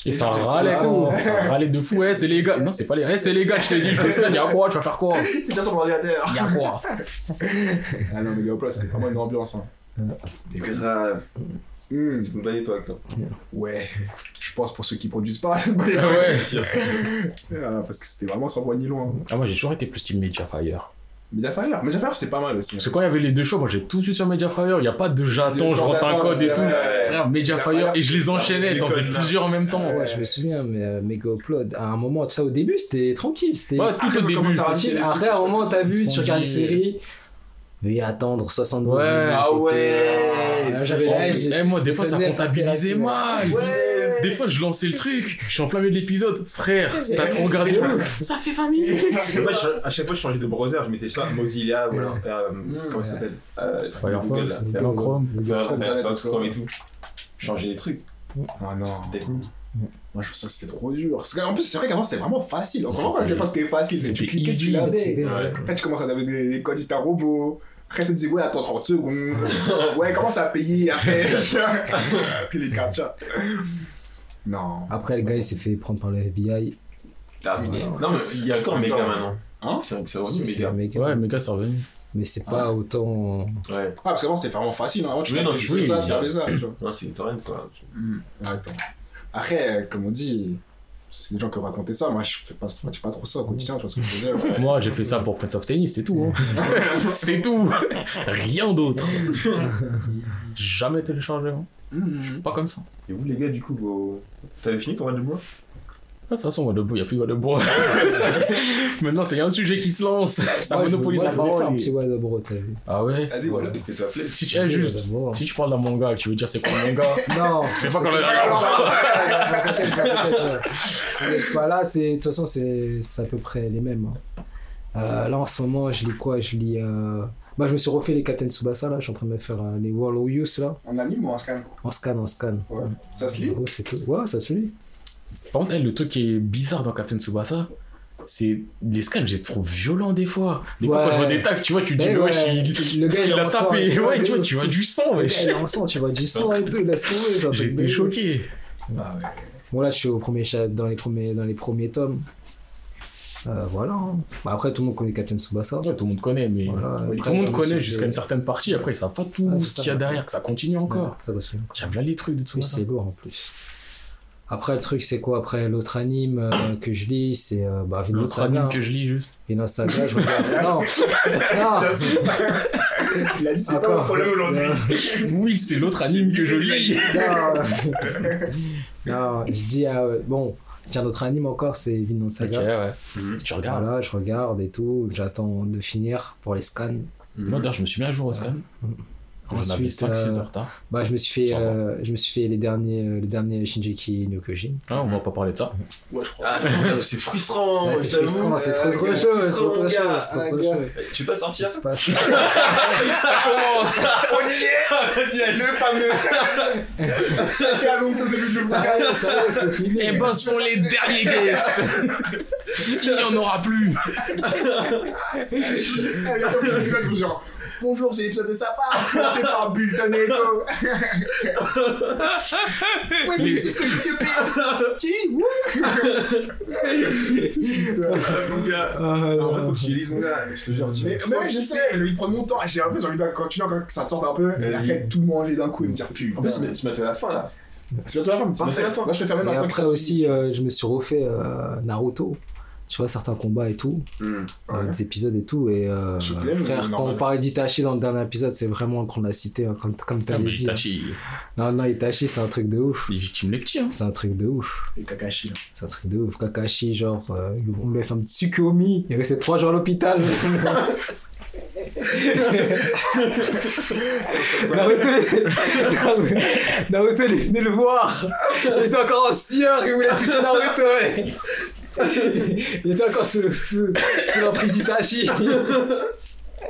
Et ça C'est râlait, ça. tout. Ça râlait de fou. Ouais, c'est légal. Non, c'est pas légal. Eh, c'est légal, je te dis. Je me scanne. Y'a quoi Tu vas faire quoi? C'est déjà sur mon ordinateur. Y'a quoi? Ah non, méga upload, c'était vraiment une ambiance. Hein. Grave. Hmm, C'est une bonne époque. hein. Ouais, je pense pour ceux qui produisent pas. Ah ouais. Ah, parce que c'était vraiment sans voix ni loin. Ah, moi, j'ai toujours été plus team Mediafire. Mediafire, Mediafire c'était pas mal aussi. Parce que quand il y avait les deux choix, moi, j'ai tout de suite sur Mediafire. Y a pas de j'attends, je rentre un code et tout. Frère, Mediafire. Et je les enchaînais. T'en faisais plusieurs en même temps. Ouais, je me souviens, mais euh, Mega Upload, à un moment, ça au début, c'était tranquille. C'était Ouais, tout au début. tranquille. Après, à un moment, t'as vu, tu regardes une série, veuillez attendre 72 Ouais. minutes. Ah ouais. Euh, J'avais eh, moi, des fois, ça comptabilisait mal. Ouais Des fois, je lançais le truc, je suis en plein milieu de l'épisode. Frère, t'as trop regardé, ça fait 20 minutes. Moi, je- à chaque fois, je changeais de browser, je mettais ça Mozilla ou alors. euh, comment ça s'appelle Euh, Firefox, Chrome. Firefox, Chrome. Et tout. Je changeais les trucs. Ah non. C'était- Moi je pense que c'était trop dur. Parce qu'en plus, c'est vrai qu'avant c'était vraiment facile. On se rend compte à C'était- quel point c'était facile. C'est que tu cliquais, tu l'avais. Ouais. Après, tu commences à donner des, des codes, c'était un robot. Après, ça te dit, ouais, attends 30 secondes. ouais, commence à payer après. Puis les captcha. Non. Après, le gars, il s'est fait prendre par le FBI. Terminé. Non, mais il y a encore Mega maintenant. Hein C'est c'est revenu mec. Ouais, méga, c'est revenu. Mais c'est pas autant. Ouais. Ah, parce qu'avant, c'était vraiment facile. hein. Avant, tu Oui, non, juste oui, ça, tu ça. tu. Non, c'est une torrent, quoi. D'accord. Après, comme on dit, c'est des gens qui ont raconté ça. Moi, je fais pas, je fais pas trop ça au quotidien, tu vois ce que je veux dire. ouais. Moi, j'ai fait ça pour Prince of Tennis, c'est tout. hein. c'est tout. Rien d'autre. Jamais téléchargé. hein. Mhm. Pas comme ça. Et vous, les gars, du coup, vos... t'avais fini ton roi de bois? De toute façon, il n'y a plus de Wade Bois. Maintenant, c'est un sujet qui se lance. Ça je- monopolise la faire un parole. petit t'as vu. Ah ouais Vas-y, voilà. Fais-toi plaisir. si tu, eh, juste, si tu parles d'un manga, tu veux dire c'est quoi un manga Non, Fais pas comme la T'inquiète, t'inquiète, ouais. Bah là, c'est- de toute façon, c'est c'est à peu près les mêmes. hein. Euh, là, en ce moment, je lis quoi Je lis. euh, Bah, je me suis refait les Captain Tsubasa, là. Je suis en train de me faire euh, les World of Youth, là. En anime ou en scan En scan, en scan. Ouais. Ça se lit Oh, c'est tout. Ouais, ça se lit. Par contre, le truc qui est bizarre dans Captain Tsubasa, c'est les scans, je les trouve violents des fois. Des fois, Ouais. quand je vois des tags, tu vois, tu dis, Mais wesh, ouais, il, le gars, il sang, tapé. il- Ouais, tu vois, tu vois du sang, wesh. il est en sang, tu vois du sang et tout, laisse tomber. J'étais choqué. Ah ouais. Bon, là, je suis au premier dans, les premiers, dans les premiers tomes. Euh, voilà. hein. Bah, après, tout le monde connaît Captain Tsubasa. Ouais, tout le monde connaît, mais Voilà. tout le monde connaît jusqu'à une certaine partie. Après, ils savent pas tout Ah, ce qu'il y a derrière, que ça continue encore. Ça. J'aime là les trucs de Oui, Tsubasa. c'est lourd en plus. Après, le truc, c'est quoi Après, l'autre anime euh, que je lis, c'est euh, bah, Vinland L'autre Saga. anime que je lis juste. Vinland Saga, je regarde. Non, non. Il a dit, c'est pas Encore. mon problème aujourd'hui. Oui, c'est l'autre anime que je lis. Non, non, je dis, ah ouais, bon, tiens, notre anime encore, c'est Vinland Ok, Saga. ouais. Mhm. Tu regardes. Voilà, je regarde et tout, j'attends de finir pour les scans. Non, d'ailleurs, je me suis mis à jour au scan. J'en avais Ensuite, 5-6 euh, de retard. Bah, je me suis fait, euh, je me suis fait les derniers, euh, les derniers Shinjeki no Kyojin. Ah, on va pas parler de ça. Ouais, je crois. Ah, c'est frustrant, c'est frustrant, c'est trop trop euh, chaud, c'est trop trop Ah, chaud. Tu peux pas sortir Ça se passe? Ça commence On y est Vas-y, allez. Le fameux Ça annonce au début du fini. Eh ben, ce sont les derniers guests Il n'y en aura plus Genre, bonjour, c'est l'épisode de sa part, présenté par Bulton et Echo. Oui, mais c'est ce que monsieur P. Qui? Oui. Mon gars. Ah, Alors, non. faut que tu lises, mon gars. Je te jure, tu Mais, mais je sais, lui, il prend mon temps. J'ai un peu j'ai envie de continuer encore que ça te sorte un peu. Et après, tout manger d'un coup et me dire En putain. plus, tu mets- tu mets à la fin là. C'est bientôt la fin. C'est bientôt la fin. Moi, je préfère même Et après aussi, euh, je me suis refait euh, Naruto. Tu vois, certains combats et tout, euh, Ouais. des épisodes et tout. Et euh, Je l'aime, frère, quand on parlait d'Itachi dans le dernier épisode, c'est vraiment qu'on l'a cité, hein, comme, comme tu Ah, dit. hein. Itachi, Non, non, Itachi, c'est un truc de ouf. il victime les petits, hein. C'est un truc de ouf. Et Kakashi. là. C'est un truc de ouf. Kakashi, genre, euh, on lui a fait un petit Tsukuyomi. Il est resté trois jours à l'hôpital. Naruto, Naruto, il est venu le voir. Il était encore en sueur, il voulait toucher Naruto. Il était encore sous, sous, sous l'emprise d'Itachi.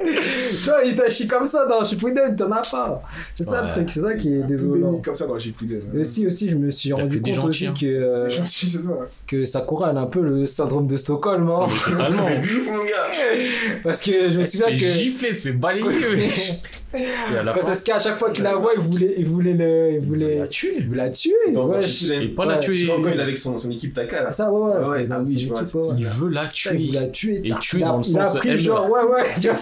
Tu vois, Itachi comme ça dans Shippuden, t'en as pas. C'est ça le truc, c'est ça qui est désolant. comme ça dans Shippuden. Et aussi, aussi, je me suis rendu compte gentils, aussi hein. que, euh, Gentil, c'est ça. que Sakura, elle a un peu le syndrome de Stockholm. hein. Totalement. Mon gars. Parce que je me Elle se souviens fait que. gifler, elle se fait balayer. Wesh. Et à chaque fois qu'il la voit, il voulait, il voulait le. Il il voulait la tuer. il voulait la tuer. Et pas la tuer. Tu vois, quand il est avec son, son équipe Taka là. Ah, ça, ouais, ouais. Ah, oui, kiffé, ouais. Il veut la il tuer. voulait la tuer. Et tuer il a- dans le Il a sens pris genre, ouais, ouais. tu vois,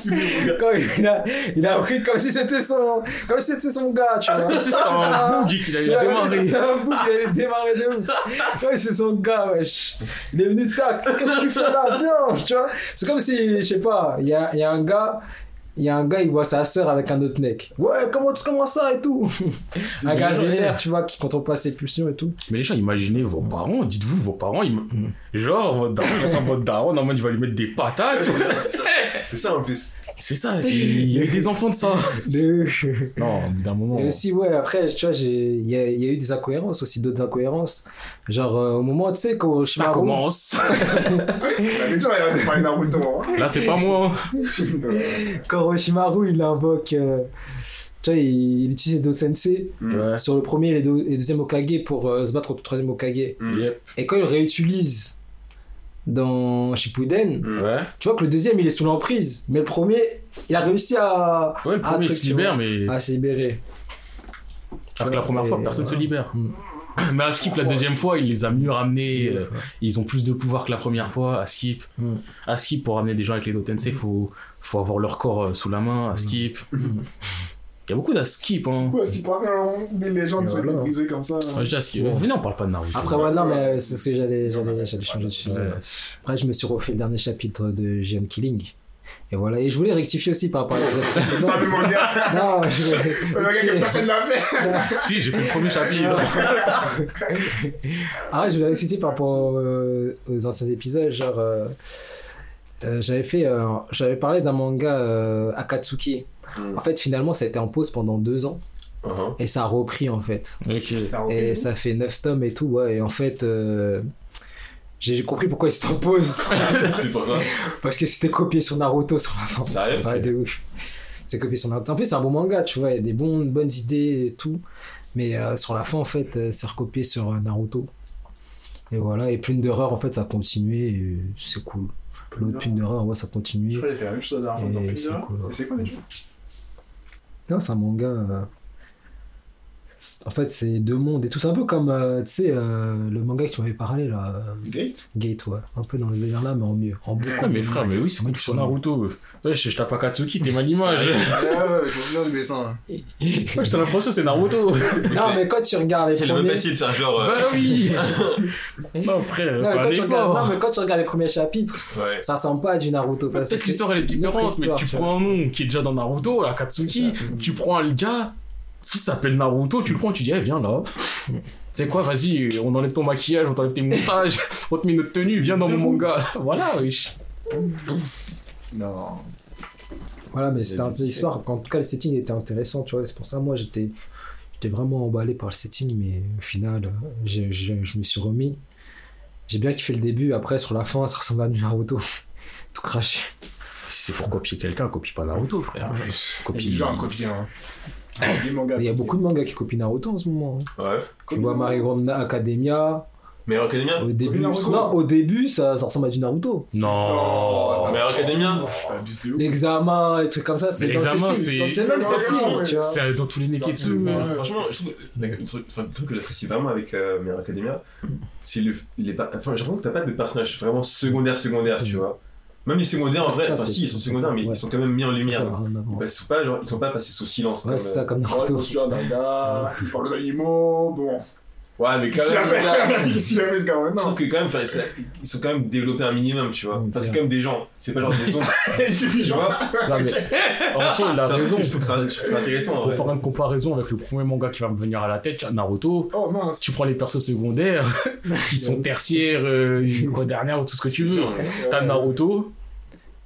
il a, il a pris comme si c'était son, comme si c'était son gars, tu vois. C'est un boogie qu'il Tu allait vois, démarrer. C'est un bout qui allait démarrer de ouf. Ouais, c'est son gars, wesh. Il est venu, tac, qu'est-ce que tu fais là? Viens, tu vois. C'est comme si, je sais pas, il y a, il y a un gars, il y a un gars, il voit sa soeur avec un autre mec. Ouais, comment tu commences ça et tout? Un gars vénère, tu vois, qui contrôle pas ses pulsions et tout. Mais les gens, imaginez vos parents, dites-vous, vos parents, ils... genre, votre daron, mode daron, en mode, il va lui mettre des patates. C'est ça en plus. C'est ça, il y a eu des enfants de ça. De- Non, d'un moment. Et aussi, ouais, après, tu vois, j'ai- il y, a- il y a eu des incohérences aussi, d'autres incohérences. Genre, euh, au moment, tu sais, quand Ça Shimaru- commence. Hein. Là, c'est pas moi. quand Orochimaru, il invoque. euh, tu vois, il, il utilise les deux sensei Ouais. sur le premier et le deux- et le deuxième Okage pour euh, se battre contre le troisième Okage. Yep. Et quand il réutilise dans Shippuden, Ouais. tu vois que le deuxième, il est sous l'emprise. Mais le premier, il a réussi à, Ouais, le Ah, premier truc, se libère, mais. à se libérer. Alors que la première fois, personne se libère. Mm. Mais à Skip, la deuxième fois, il les a mieux ramenés. euh, ils ont plus de pouvoir que la première fois. À Skip, Mm. à Skip pour ramener des gens avec les Dotensei, faut, faut avoir leur corps euh, sous la main. À Skip. Il y a beaucoup d'Askip. Hein. Ouais, hein, des légendes sont Voilà. brisées comme ça. Ouais. Ouais. Venez, on parle pas de Naruto. Après, ouais, non, mais c'est ce que j'allais, j'allais, j'allais changer de sujet. Ouais. Après, je me suis refait le dernier chapitre de Giant Killing. Et voilà. Et je voulais rectifier aussi par rapport à l'épisode précédent. Pas le manga. Non, je voulais Le manga que personne l'a fait. Si, j'ai fait le premier chapitre. Ah, je voulais rectifier par rapport aux anciens épisodes. Genre, euh, euh, j'avais fait, euh, j'avais parlé d'un manga euh, Akatsuki. Mm. En fait, finalement, ça a été en pause pendant deux ans. Uh-huh. Et ça a repris, en fait. Et ça fait 9 tomes et tout, ouais. Et en fait, euh, j'ai compris pourquoi c'était en pause. Parce que c'était copié sur Naruto sur la fin. Sérieux Ouais, de ouf. C'est copié sur Naruto. En plus, c'est un bon manga, tu vois. Il y a des bons, bonnes idées et tout. Mais euh, sur la fin, en fait, euh, c'est recopié sur Naruto. Et voilà. Et Plume d'horreur, en fait, ça a continué. et c'est cool. L'autre Plume d'horreur, ouais, ça continue. Je crois qu'il a fait la même chose la dernière fois dans Et Plume c'est cool, ouais. Quoi déjà? Non, c'est un manga. C'est- En fait, c'est deux mondes et tout. C'est un peu comme, euh, tu sais, euh, le manga que tu m'avais parlé, là. euh, Gate Gate, ouais. Un peu dans le délire là, mais en mieux. En beaucoup Ah, mais frère, mais oui, c'est cool sur Naruto. Ouais, je, je tape Akatsuki, t'es mal image. Ouais, ouais, je vois bien le dessin. Ouais, j'ai l'impression que c'est Naruto. Non, mais quand tu regardes les Il a même premiers. pas essayé de faire genre. euh, bah oui. non, frère, Non, quand un tu regardes... non, mais quand tu regardes les premiers chapitres, Ouais. ça ressemble pas à du Naruto. parce Peut-être que l'histoire elle est différente, mais tu tu prends un nom qui est déjà dans Naruto, Akatsuki, tu prends un gars qui s'appelle Naruto, tu le prends, tu dis, eh, viens là. Tu sais quoi, vas-y, on enlève ton maquillage, on t'enlève tes moustaches, on te met notre tenue, viens dans mon manga. Voilà, wesh. Non. Voilà, mais c'était Il y a une des- histoire. En tout cas, le setting était intéressant, tu vois. C'est pour ça, moi, j'étais, j'étais vraiment emballé par le setting, mais au final, j'ai- j'ai- je me suis remis. J'ai bien kiffé le début. Après, sur la fin, ça ressemble à du Naruto. Tout craché. Si c'est pour copier quelqu'un, copie pas Naruto, frère. Copie. déjà un copier. Hein. Il y a beaucoup de mangas qui copient Naruto en ce moment. hein. Ouais. Tu vois Hero Academia. Mais Academia Au début, Naruto. non, au début, ça, ça ressemble à du Naruto. Non. Mais Academia Putain, abuse de ouf. L'examen, les trucs comme ça, c'est Mais l'examen, c'est- C'est même. C'est dans tous les Neketsu. Ouais. Franchement, je trouve que le truc, enfin, le truc que j'apprécie vraiment avec euh, Academia, c'est le. Il est pas, enfin, j'ai l'impression que t'as pas de personnages vraiment secondaires, secondaires, tu vois. Même les secondaires, en vrai, Ça, enfin, si, ils sont secondaires, mais ouais. ils sont quand même mis en lumière. ça ils, sont pas, genre, ils sont pas passés sous silence. Ouais, comme, ça, euh, comme Naruto. monsieur Dada, il parle aux animaux, bon. Ouais, mais quand même. Qu'est-ce qu'il a fait ce gars Je maintenant trouve que quand même, ils sont quand même développés un minimum, tu vois. Enfin, c'est quand même des gens. C'est pas genre des sons. C'est tu genre. vois. Non, mais, en fait, il a raison. Je trouve ça, intéressant. Pour faire une comparaison avec le premier manga qui va me venir à la tête, Naruto, Oh mince. tu prends les persos secondaires qui sont tertiaires, euh, quaternaires ou tout ce que tu veux. T'as Naruto,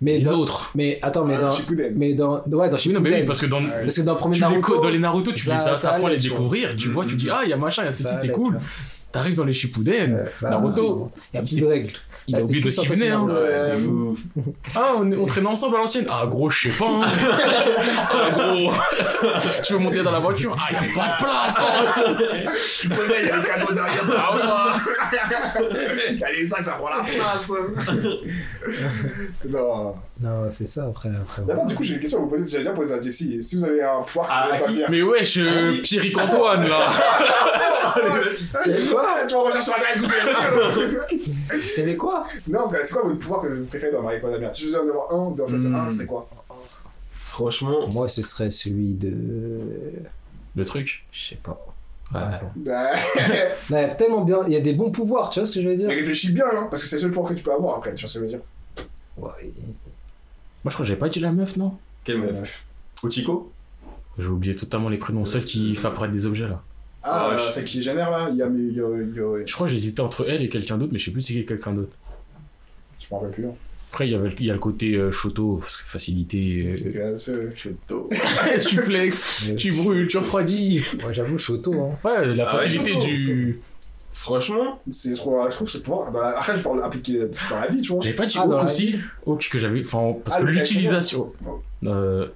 Mais les dans- autres. Mais attends, mais Ah, dans. Shippuden. Mais dans. Ouais, dans Oui, non, mais oui, Shippuden. parce que dans. Parce que dans le premier les Naruto. dans les Naruto, tu ça- les ça apprends à les allait, tu vois. découvrir, tu vois, tu dis, ah, il y a machin, il y a ceci, c'est cool. T'arrives dans les Shippuden, Ouais, bah, Naruto, Il y a de règles. il a Bah, oublié de hein. Ouais, de ouf. Ah, on, on traînait ensemble à l'ancienne. Ah, gros, je sais pas. Hein. Ah, gros. tu veux monter dans la voiture? Ah, y a pas de place. hein. Il y a le cadeau derrière ça. Il y a les sacs, ça prend la place. Non. Non, c'est ça après. après attends, du coup, j'ai une question à vous poser. J'allais bien poser à Jessie. Si vous avez un pouvoir que Ah, vous voulez qui choisir. Mais wesh, euh, Pierrick Antoine, là. Tu vas rechercher sur internet Google. C'est les quoi Non, mais c'est quoi votre pouvoir que vous préférez dans Marie Academia Si je devais en avoir un, vous devez en choisir un, Hmm. ce serait quoi? Franchement, Moi, ce serait celui de. Le truc. Je sais pas. Ouais. Attends. Bah, Non, il y a tellement bien. Il y a des bons pouvoirs, tu vois ce que je veux dire? Mais réfléchis bien, hein, parce que c'est le seul pouvoir que tu peux avoir après, tu vois ce que je veux dire Ouais. Moi, je crois que j'avais pas dit la meuf, non? Quelle meuf Ochiko? J'ai oublié totalement les prénoms. Celle qui fait apparaître des objets, là. Ah, Ah, euh, je- celle qui génère là, il y a. il y a- il y a- Je crois que j'hésitais entre elle et quelqu'un d'autre, mais je sais plus si c'est quelqu'un d'autre. Je m'en rappelle plus. hein. Après, il y, avait, il y a le côté euh, Shoto, parce que facilité. euh, Bien sûr, tôt. tu flexes, tu brûles, tu refroidis. Moi, j'avoue, Shoto. Hein. Ouais, la Ah ouais, facilité du. Franchement, C'est trop. Je trouve ce pouvoir. Dans la... Après, je parle appliqué dans la vie, tu vois. J'avais pas dit Ah, la aussi Hawk que j'avais. Enfin, parce Ah, que l'utilisation. Euh,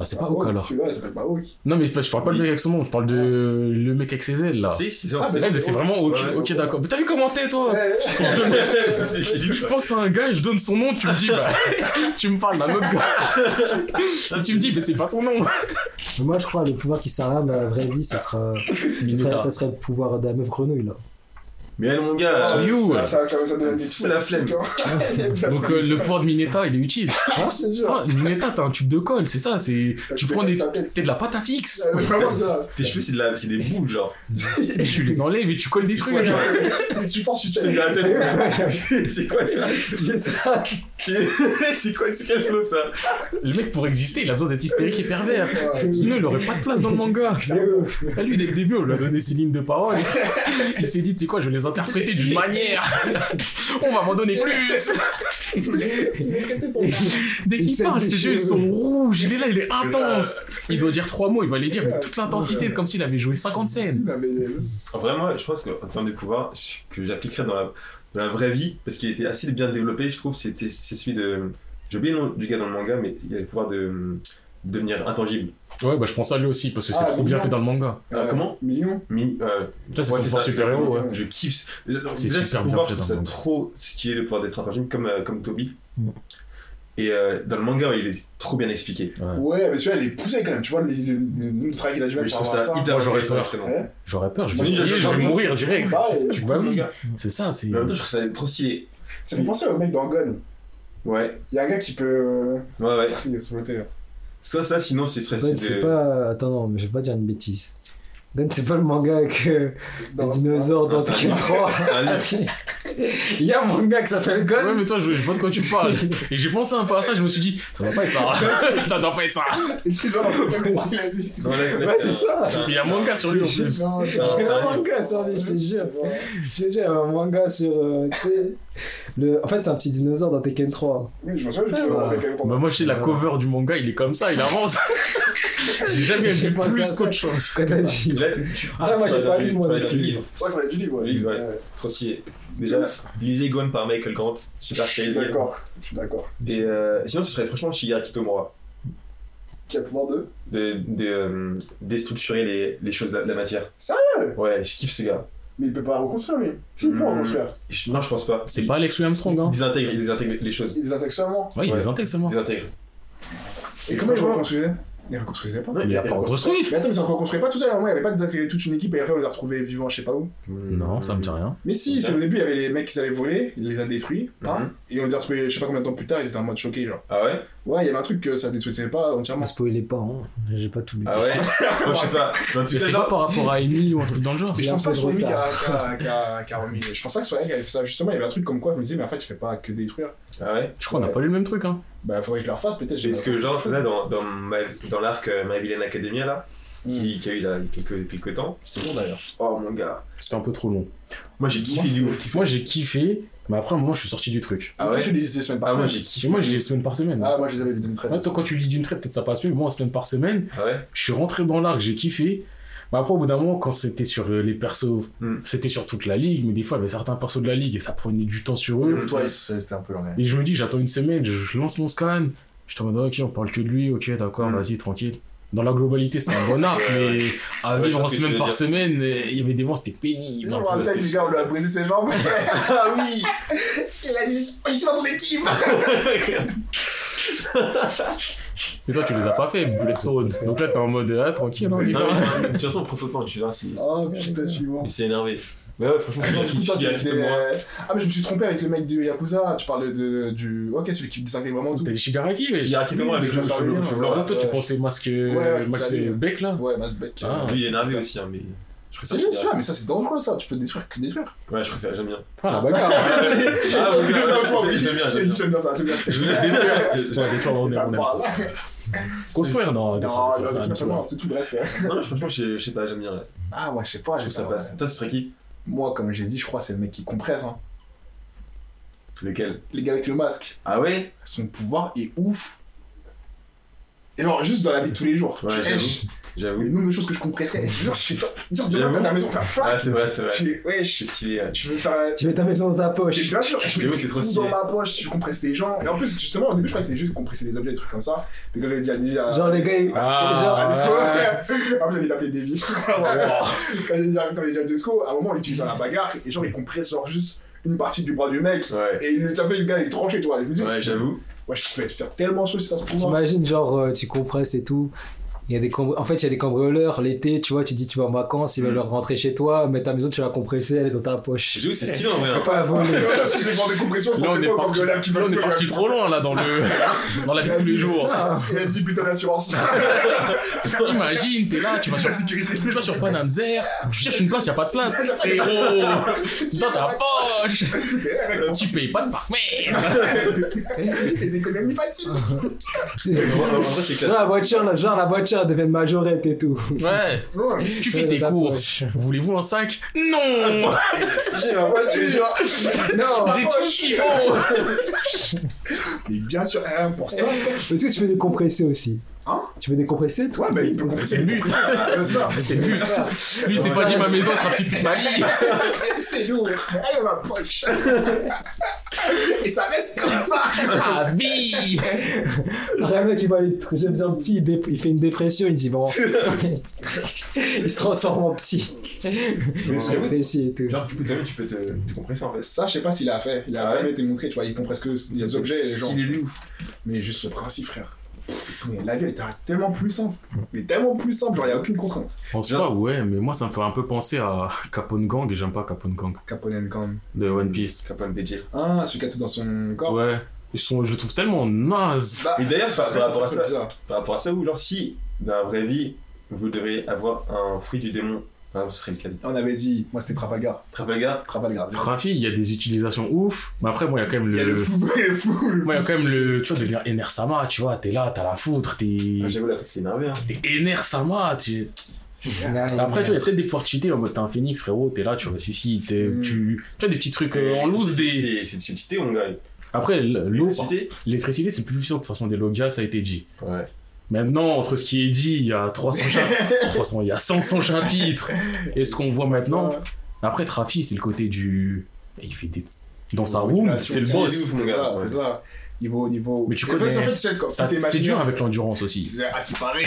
Ah, c'est pas Hawk alors. Putain, il s'appelle pas Hawk. Non, mais je parle pas le mec avec son nom, je parle de le mec avec ses ailes là. Si, c'est Ah, c'est vraiment ok, Ouais, ok, d'accord. Mais t'as vu comment t'es toi Ouais, Je pense à un gars, je donne son nom, tu me dis, bah, tu me parles d'un autre gars. Et tu me dis, mais c'est pas son nom. Moi, je crois le pouvoir qui sert à rien dans la vraie vie, ça sera, ça Mineta. serait, ça serait le pouvoir de la meuf grenouille là. Mais elle, mon gars. Ah, euh, you. Ça, ça, ça, ça donne des C'est la flemme. Donc euh, le pouvoir de Mineta, il est utile. Ah. Ah, Mineta, t'as un tube de colle, c'est ça. C'est tu prends des, t'es de la pâte à fixe. Tes cheveux, c'est de la- c'est des boules, genre. Et tu les enlèves et tu colles des trucs. Ouais, genre, Tu forces, tu C'est sais. C'est quoi ça. C'est quoi C'est quel flow ça Le mec pour exister, il a besoin d'être hystérique et pervers. Sinon, il aurait pas de place dans le manga. Ah, lui, dès le début, on lui a donné ses lignes de parole. Il s'est dit, tu sais quoi, je les interpréter d'une manière. On va m'en donner plus. Dès Il qu'il parle, ses yeux, sont rouges. Il est là, il est intense. Il doit dire trois mots, il va les dire avec toute l'intensité, comme s'il avait joué 50 scènes. Non, mais. En vrai, moi, je pense qu'en termes de pouvoir, ce que j'appliquerais dans la, dans la vraie vie, parce qu'il était assez bien développé, je trouve, c'était c'est celui de. J'ai oublié le nom du gars dans le manga, mais il a le pouvoir de devenir intangible. Ouais, bah je pense à lui aussi, parce que c'est Ah, trop bien fait dans le manga. Euh, comment Mignon. Mi, euh, Ça, c'est ouais, son pouvoir ça, super-héros, ouais. Je kiffe. C'est super bien pouvoir, fait je trouve dans ça le trop stylé le pouvoir d'être intangible, comme, euh, comme Toby. Mm. Et euh, dans le manga, il est trop bien expliqué. Ouais, mais celui-là, il est poussé quand même. Tu vois, le, le, le travail qu'il a dû mettre je trouve ça hyper j'aurais peur. J'aurais peur, je vais je- mourir direct. Pareil, Tu vois, le. C'est ça, c'est. Mais en même temps, je trouve ça trop stylé. Ça fait penser au mec dans Gun. Ouais, Il y a un gars qui peut. euh, ouais, ouais. Il est. Soit ça, sinon, ce serait Gun, c'est pas. Attends, non, mais je vais pas dire une bêtise. Gun, c'est pas le manga avec Dans- les dinosaures dans Tekken 3. C'est un livre. Il y a un manga qui s'appelle Gun. Ouais, mais toi, je, je vois de quoi tu parles. Et j'ai pensé un peu à ça, je me suis dit, ça doit pas être ça. ça doit pas être ça. Ouais, c'est ça. Il y a un manga sur lui en plus. Non, Il y a c'est un manga sur lui, je te jure. Je te jure, il y a un manga sur. euh, tu sais. Le... En fait, c'est un petit dinosaure dans Tekken 3. Oui, je me souviens, avec Bah, moi, je sais, la cover du manga, il est comme ça, il avance. j'ai jamais vu plus ça. qu'autre chose. Ah, moi, j'ai pas lu, moi, du plus. livre. Ouais, il fallait du livre, ouais. Oui, ouais. Ouais, Trop stylé. Déjà, lisez Gone par Michael Grant. Super livres. d'accord, je suis d'accord. Et euh, sinon, ce serait franchement Shigaraki Tomura. Qui a le pouvoir de. De, de euh, déstructurer les, les choses de la, de la matière. Sérieux? Ouais, je kiffe ce gars. Mais il peut pas reconstruire, lui. Si, il peut Hmm. reconstruire. Je- non, je pense pas. C'est pas Alex Louis Armstrong, hein Il désintègre, il désintègre les choses. Il les attaque seulement. Ouais, il Ouais. les intègre seulement. Il désintègre. Et comment il reconstruisait Il reconstruisait pas. Il a pas reconstruit. Mais attends, mais ça ne reconstruisait pas tout seul. À un moment, il n'y avait pas désintégré toute une équipe et après, on les a retrouvés vivants, je sais pas où. Non, ça me dit rien. Mais si, c'est au début, il y avait les mecs qui savaient voler, il les a détruits. hein, Mhm. Et on les a retrouvés, je sais pas combien de temps plus tard, ils étaient en mode choqué, genre. Ah ouais? Ouais, il y avait un truc que ça détruisait pas entièrement. Ne spoilez pas, hein. J'ai pas tout lu. Ah ouais? Moi, je sais pas. Dans tout Mais cas, c'était pas genre, par rapport à Amy ou un truc dans le genre. Mais je a pense un pas peu que ce soit lui qui a, remis. Je pense pas que ce soit elle qui avait fait ça. Justement, il y avait un truc comme quoi, je me disais, mais en fait, il fait pas que détruire. Ah ouais? Je crois qu'on a pas lu le même truc, hein. Bah, faudrait que je le refasse, peut-être. pas- que, genre, là, dans, dans, ma- dans l'arc euh, My Villain Academia, là, qui, qui a eu là, quelques, quelques temps, C'est bon d'ailleurs. oh mon gars. C'était un peu trop long. Moi, j'ai kiffé du ouf. Moi, j'ai kiffé, mais après, à un moment, je suis sorti du truc. Ah ouais? Tu les lisais semaine par Ah, moi, semaine. j'ai kiffé. Et moi, je lis semaine par semaine. Ah, moi, je les avais lu d'une traite. Ouais, toi, quand tu lis d'une traite, peut-être ça passe mieux, mais moi, en semaine par semaine, Ah ouais? je suis rentré dans l'arc, j'ai kiffé. Mais après, au bout d'un moment, quand c'était sur euh, les persos, Hmm. c'était sur toute la ligue, mais des fois, il y avait certains persos de la ligue et ça prenait du temps sur eux. Twice, c'était un peu long. Et je me dis, j'attends une semaine, je, lance mon scan. Je te demande, ok, on parle que de lui, ok, d'accord, Hmm. vas-y, tranquille. Dans la globalité, c'était un bon arc, mais à Ouais, vivre en semaine par dire. semaine, euh, il y avait des moments, c'était pénible. peu. rappelle, le gars, on lui a brisé ses jambes. Ah oui Il a dit, je suis dans ton équipe. Mais toi, tu les as pas fait, Bullet Zone. Donc là, t'es en mode, ah, tranquille, hein, Non, pas. mais de toute façon, prends ton temps, tu verras si. Oh putain, je suis mort. Il s'est énervé. Mais ouais, franchement, Ah, du euh, Ah, mais je me suis trompé avec le mec de Yakuza. Tu parles de, du. Ok, celui qui désintègre vraiment tout. T'as des Shigaraki, mais. Shigaraki Tomura avec le mais je cheveu blanc. Ah, toi, tu pensais masque, Ouais, ouais, Max Beck, là Ouais, Masbeck. Ah. Lui, il est énervé aussi, hein, mais. Je C'est préfère bien sûr, mais ça c'est dangereux ça, tu peux détruire que détruire. Ouais, je préfère, j'aime bien. Ah, la bagarre. Ah, ça, ouais, oui. j'aime bien, j'aime bien. J'aime bien ça, j'aime bien. Je détruire. Détruire, on aime. Construire, non, Non, détruire, non, c'est tout le reste. Non, franchement, je je sais pas, j'aime bien. Ah, ouais, je sais pas, Je ça pas-. Toi, ce serait qui? Moi, comme j'ai dit, je crois que c'est le mec qui compresse. Hein. Lequel? Les gars avec le masque, Ah ouais? Son pouvoir est ouf. Et genre, juste dans la vie de tous les jours. Ouais, Tu- j'avoue. wesh, J'avoue. le nombre de choses que je compresserais. Genre, je sais pas. Dire demain, t'as ta maison, faire Ah, flac. c'est vrai, c'est vrai. Je wesh, C'est stylé. ouais. je veux faire la. Tu mets ta maison dans ta Et poche. bien sûr, je mets J'avoue, c'est trop tout stylé. dans ma poche, je compresse les gens. Et en plus, justement, au début, je croyais que c'était juste compresser les objets, des trucs comme ça. Mais quand à Nivi, à- Genre, les gars, ils- Ah, genre, à Disco, ouais. après, j'allais l'appeler Davy. quand j'ai dit à- quand j'ai dit à Disco, à un moment, on l'utilise dans la bagarre et genre, il compresse genre juste une partie du bras du mec. Ouais. Et il ça fait le gars, il est tranché, tu vois. Je me dis, Ouais, j'avoue. Ouais, je te faire tellement chaud si ça se trouve. hein. T'imagines, genre, euh, tu compresses et tout. Il y a des cambri- En fait, il y a des cambrioleurs l'été, tu vois, tu dis tu vas en vacances, ils veulent Mm. rentrer chez toi, mais ta maison, tu vas compresser, elle est dans ta poche. J'avoue, c'est stylé en vrai. hein. Pas la voler. Si j'ai vendu des compressions, Là, on est parti, là, on est parti trop loin, là, dans le, dans la vie de tous les jours. Il a dit putain d'assurance. Imagine, t'es là, tu vas sur, La sécurité. tu vas sur Panamzer, tu cherches une place, y a pas de place. Frérot, dans ta poche, tu payes pas de parfum. Les économies faciles. La voiture, là, genre la voiture elle devient une majorette et tout. Ouais, Ouais. tu fais la courses. Voulez-vous un sac Non Si j'ai ma voiture. Non, J'ai tout ce qu'il faut Mais bien sûr, rien pour ça. est-ce que tu peux décompresser aussi Hein Tu peux décompresser toi Ouais, bah il peut compresser. C'est le but. C'est le but. Lui, il s'est pas dit ma maison sera petite toute ma vie. C'est lourd. Elle est ma poche. Et ça reste comme ça. Ah, vie Un mec, il voit les trucs, j'aime bien petit, il, dé- il fait une dépression, il dit bon. il se transforme en petit. Mais c'est vrai. Dépressif et tout. Genre, du coup, toi-même, tu peux te, te compresser en fait. Ça, je sais pas s'il a fait. Il a Ah jamais été montré, tu vois. Il compresse que des objets et les gens. Mais juste le principe, frère. Mais la vie, elle était tellement plus simple. Mais tellement plus simple, genre, il n'y a aucune contrainte. En soi, ouais, mais moi, ça me fait un peu penser à Capone Gang et j'aime pas Capone Gang Capone Gang. de One Piece. Capone BJ. Ah, celui qui a tout dans son corps. Ouais, ils sont, je le trouve tellement naze. Bah, Et d'ailleurs, par, par rapport à ça, bizarre. par rapport à ça, ou genre, si dans la vraie vie, vous devriez avoir un fruit du démon, ce serait lequel On avait dit, moi c'était Trafalgar. Trafalgar Trafalgar. Trafi, il y a des utilisations ouf, mais après, moi, il y a quand même Il y a le le. fou, le fou. le Moi, il y a quand même le. Tu vois, devenir Ener Sama, tu vois, t'es là, t'as la foudre, t'es. Ah, J'avoue, là, c'est énervé. Hein. T'es Ener Sama, tu. Après, tu vois, il y a peut-être des pouvoirs cheatés en mode t'es un phénix, frérot, t'es là, tu ressuscites, t'es- Mm. tu. Tu vois, des petits trucs euh, en loose des. C'est cheaté, mon gars. Après, l'eau, L'électricité l'électricité, c'est plus puissant de toute façon des logias, ça a été dit. Ouais. Maintenant, entre ce qui est dit, il y a 300 chapitres, 300, il y a 500 chapitres, et ce qu'on voit maintenant. Après, Trafi, c'est le côté du. Il fait des. Dans sa room, c'est le boss. C'est ça. Niveau, niveau. Mais tu connais- qu'en fait, c'est est dur avec l'endurance aussi. C'est- Ah, c'est pareil.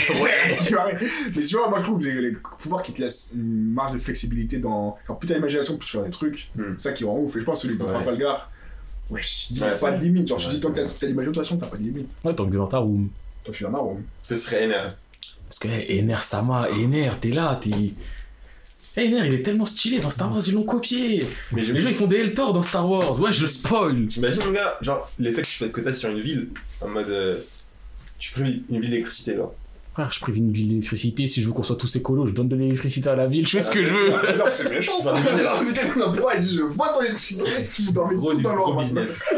Mais tu vois, moi je trouve les, les pouvoirs qui te laissent une marge de flexibilité dans. Genre, plus t'as l'imagination, plus tu fais des trucs. Hmm. C'est ça qui rend ouf. Et je pense que celui de Ouais. Trafalgar. Ouais, je dis, pas de limite. Genre, je dis, tant que t'as l'imagination, t'as pas de limite. Ouais, tant que dans ta room. Toi, je suis dans ma room. Ce serait Ener. Parce que, hey, Ener Sama, Ener, t'es là, t'es. Hey, Ener, il est tellement stylé dans Star Wars, ils l'ont copié. Mais Les gens, ils font des Eltor dans Star Wars. Ouais, je spoil. T'imagines, mon gars, genre, l'effet que tu- que t'as sur une ville, en mode. euh, tu prévis une ville d'électricité, là. Frère, je préviens une ville d'électricité. Si je veux qu'on soit tous écolos, je donne de l'électricité à la ville. Je fais ce que je veux. Non, c'est méchant ça. Le gars, il a un pouvoir, il dit, je vois ton électricité. Vous dormez Gros, tous dans l'or. business.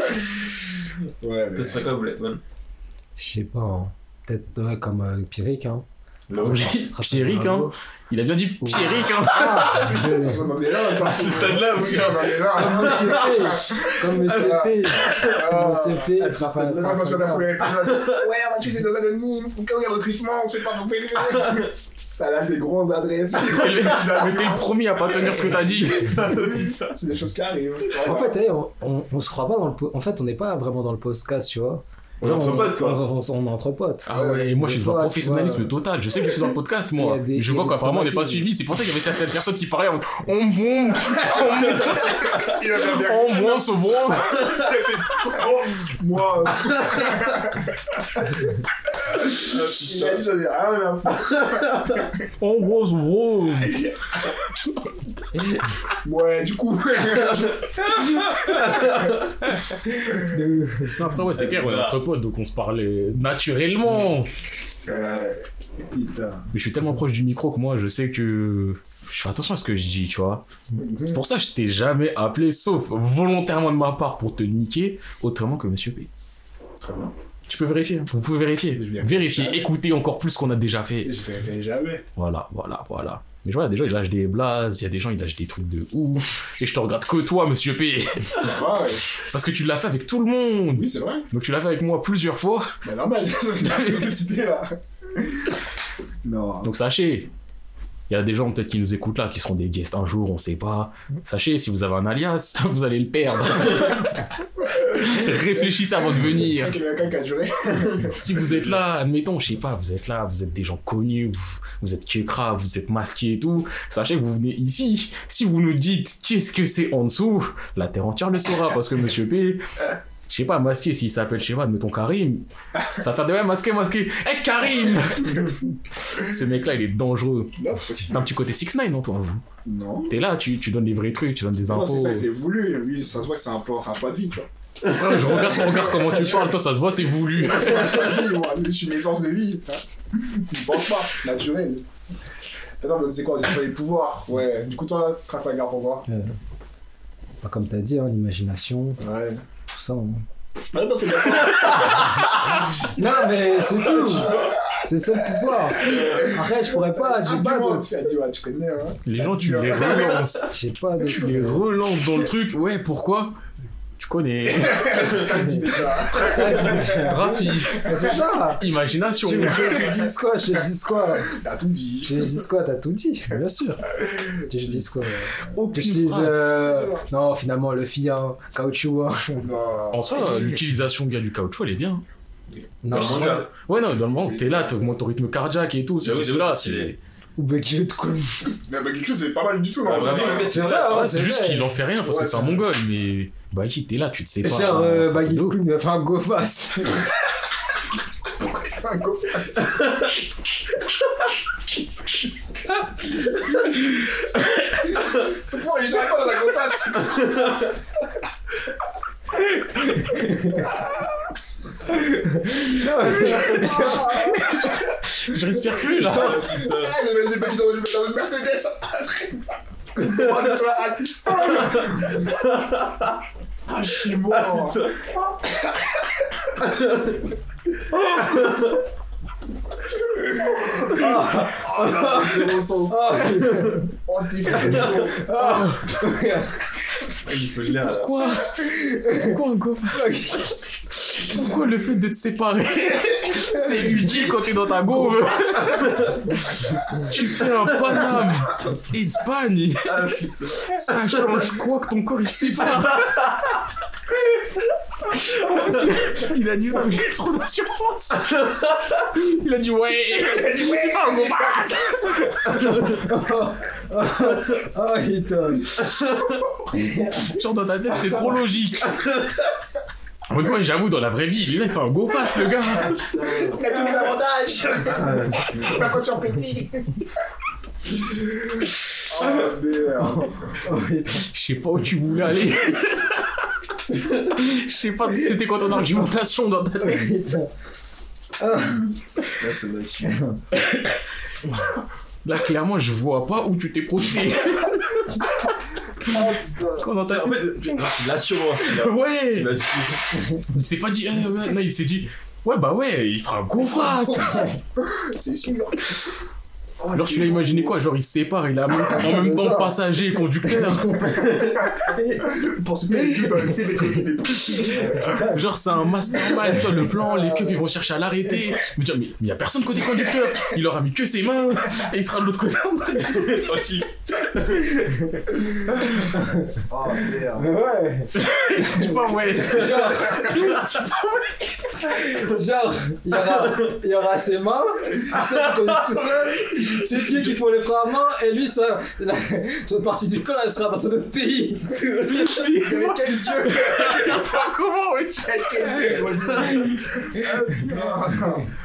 Ouais, mais. Ce serait quoi, Blackman Je sais pas, hein. Peut-être ouais, comme euh, Pyrrhic. Hein. L'eau. Pierrick, hein. Il a bien dit Pierrick, hein. Ah, On en est là, on ce stade-là, On en est là. Comme Monsieur P. Comme Monsieur P. Comme Monsieur P. Ah. Ouais, on va tuer nos anonymes. Au cas où il y a recrutement, on se fait pas repérer. Ça a des grosses adresses. Mais t'es le premier à pas tenir ce que t'as dit. C'est des choses qui arrivent. En fait, hey, on, on, on se croit pas dans le. En fait, on n'est pas vraiment dans le podcast, tu vois. On est entre potes, quoi. On, on- on est entre potes. Ah ouais, et moi je suis dans un professionnalisme vois, total. Je sais que je suis dans le podcast, moi. Il des- Mais je il vois qu'apparemment on n'est pas suivi. C'est pour ça qu'il y avait certaines personnes qui parlaient en on bon, Il a bien on moins ce bon. Moi. Il a dit j'en ai rien à foutre. On moins ce bon. Ouais, du coup. Non, Après, ouais, c'est clair, on est entre donc on se parlait naturellement. Putain. Mais je suis tellement proche du micro que moi, je sais que. Je fais attention à ce que je dis, tu vois. C'est pour ça que je t'ai jamais appelé, sauf volontairement de ma part pour te niquer, autrement que Monsieur P. Très bien. Tu peux vérifier, hein. vous pouvez vérifier. Vérifier, écoutez encore plus ce qu'on a déjà fait. Je verrai jamais. Voilà, voilà, voilà. Mais je vois, il y a des gens, ils lâchent des blazes, il y a des gens, ils lâchent des trucs de ouf. Et je te regarde que toi, monsieur P. Ouais, Parce que tu l'as fait avec tout le monde. oui, c'est vrai. Donc tu l'as fait avec moi plusieurs fois. Bah, normal, c'est là. Non. Donc sachez, il y a des gens peut-être qui nous écoutent là, qui seront des guests un jour, on sait pas. Sachez, si vous avez un alias, vous allez le perdre. Réfléchissez avant de venir. Si vous êtes là, admettons, je sais pas, vous êtes là, vous êtes des gens connus, vous, vous êtes Kekra, vous êtes masqués et tout. Sachez que vous venez ici. Si vous nous dites qu'est-ce que c'est en dessous, la terre entière le saura parce que Monsieur P. Je sais pas, masqué, s'il s'appelle, je sais pas, admettons Karim, ça fait de même masqué, masqué. Hé Karim Ce mec-là, il est dangereux. T'as un petit côté 6 9 non, toi, vous? Non. T'es là, tu, tu donnes des vrais trucs, tu donnes des Non, c'est infos. ça, c'est voulu. Lui, ça se voit que c'est un, plan- c'est un choix de vie, tu vois. Frère, je regarde, regarde comment tu parles, toi, ça se voit, c'est voulu. C'est un choix de vie, moi. Je suis une essence de vie. Hein. Il pense pas, naturel. Attends, mais c'est quoi sur les pouvoirs? Ouais. Du coup, toi, Trafalgar, pourquoi Pas comme t'as dit, hein, l'imagination, Ouais. Tout ça. hein. Fais gaffe. Non, mais c'est tout. C'est ça le pouvoir. Après, je pourrais pas, j'ai pas tu connais, hein. Les gens, tu les relances. J'ai pas de. Tu les relances dans le truc. Ouais, pourquoi? Tu connais. T'as dit déjà. C'est ça. Imagination. Tu dis quoi? Je dis quoi? T'as tout dit. Je dis quoi? T'as tout dit, bien sûr. Je dis quoi? Que je Aucune euh, Non, finalement, le fil, hein, caoutchouc. hein. En soi, l'utilisation bien du caoutchouc, elle est bien. Non, Dans le manga. Ouais, non, dans le moment où t'es là, t'augmentes ton rythme cardiaque et tout. C'est là, c'est ou Becky de quoi Mais bah, quelque chose, c'est pas mal du tout, non Ah, vraiment, mais C'est vrai, ouais, c'est juste qu'il en fait rien parce Ouais, que c'est un mongol, mais bah qui t'es là, tu te sais pas. Genre, euh, Baggy ouf. Queen, enfin, go fast. Un go fast. C'est pour il gère pas dans la go fast. Non, mais genre, Je respire plus là. Ah, il met des baggy dans une Mercedes. On va. Ah, je suis mort. Oh, non, zéro sens. Ah, Oh, t'es fou. Ah. Pourquoi Pourquoi un gaufre Pourquoi le fait de te séparer C'est utile quand t'es dans ta gauve Tu fais un Paname Espagne. Ça change quoi que ton corps il se sépare il- Il a dit ça mais j'ai trop d'assurance Il a dit ouais Il a dit ouais un gaufre Oh, putain. Genre dans ta tête c'était trop logique en mode, ouais, j'avoue, dans la vraie vie, il il fait un go face, le gars. Il a tous les avantages. Pas pas sur petit. Oh merde. Oh, putain. Je sais pas où tu voulais aller. Je sais pas c'était quoi ton argumentation dans ta tête. Putain. Là, c'est là-dessus. Là, clairement, je vois pas où tu t'es projeté. Quand ta En fait, l'assurance. Ouais. Il s'est pas dit. ah, ouais, non, il s'est dit. Ouais, bah ouais, il fera un face. C'est sûr. Oh, Alors, tu l'as imaginé quoi Genre, il se sépare, il a en même temps ça. passager et conducteur. Pour se mettre. Genre, c'est un mastermind, tu vois, le plan, les keufs, ils vont chercher à l'arrêter. Mais tu vois, mais il y a personne côté conducteur. Il aura mis que ses mains et il sera de l'autre côté. Oh merde. Ouais. Tu vois, ouais. Genre, genre, il y aura, il y aura ses mains, tout seul, tout seul, ses pieds qui font les freins à main, et lui, ça, la, cette partie du corps, elle sera dans un autre pays. Mais quels yeux Comment, Quels yeux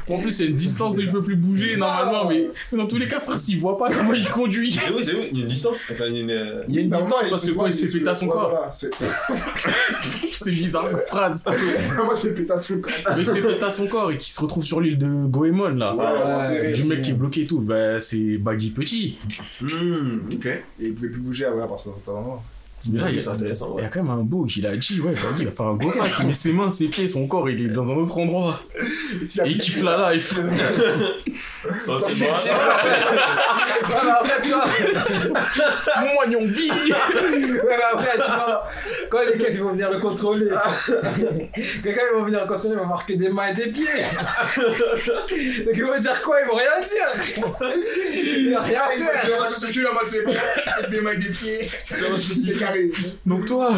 En plus, il y a une distance où il peut plus bouger normalement, mais mais dans tous les cas, frère, s'il voit pas comment il conduit. Y a une distance. Enfin, il y a une. euh, Il y a une Bah, distance moi, parce que moi, quand il se fait péter à son ouais, corps, voilà, c'est- bizarre comme phrase. Moi, je fais péter à son corps. Mais il se fait péter à son corps et qui se retrouve sur l'île de Goemon là. Ouais. Du mec qui est bloqué et tout, bah, c'est Baggy Petit. Hmm, ok. Et il pouvait plus bouger après à partir d'un certain moment. Mais là, il a, intéressant. il y Ouais. a quand même un beau qui l'a dit, ouais, vas-y, il a fait un beau face, il met ses mains, ses pieds, son corps, il est dans un autre endroit. Et il kiffe la life. Ça, Ça, c'est. Ouais, mais après, tu vois, Mon moignon vie ouais, mais après, tu vois, quand les keufs ils vont venir le contrôler, quelqu'un ils vont venir le contrôler, ils vont voir que des mains et des pieds. Donc ils vont dire quoi? Ils vont rien dire. Ils vont rien faire. Ça se tue la mode, c'est bon. Des mains et des pieds. Donc toi,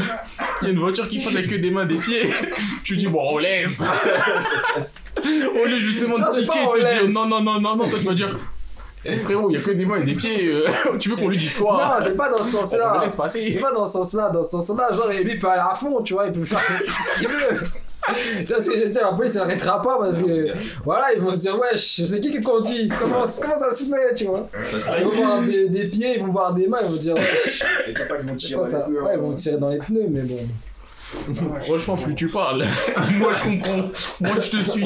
il y a une voiture qui passe avec que des mains, des pieds. Tu dis, bon, on laisse. Au lieu justement de tiquer et te dire, non, non, non, non, non, toi tu vas dire, eh, frérot, il y a que des mains et des pieds. euh, tu veux qu'on lui dise quoi? Non, c'est pas dans ce sens-là. C'est pas dans ce sens-là, dans ce sens-là, genre lui il peut aller à fond, tu vois, il peut faire ce qu'il veut. Tu vois ce que je veux dire, la police elle arrêtera pas parce que voilà, ils vont se dire wesh, c'est qui qui conduit? Comment, comment ça se fait, tu vois? Se Ils vont voir des, des pieds, ils vont voir des mains, ils vont dire wesh, Et t'as pas qu'ils vont tirer ça dans les Ouais, ils pneus, vont hein. tirer dans les pneus, mais bon. Franchement, plus tu parles, moi je comprends. Moi je te suis.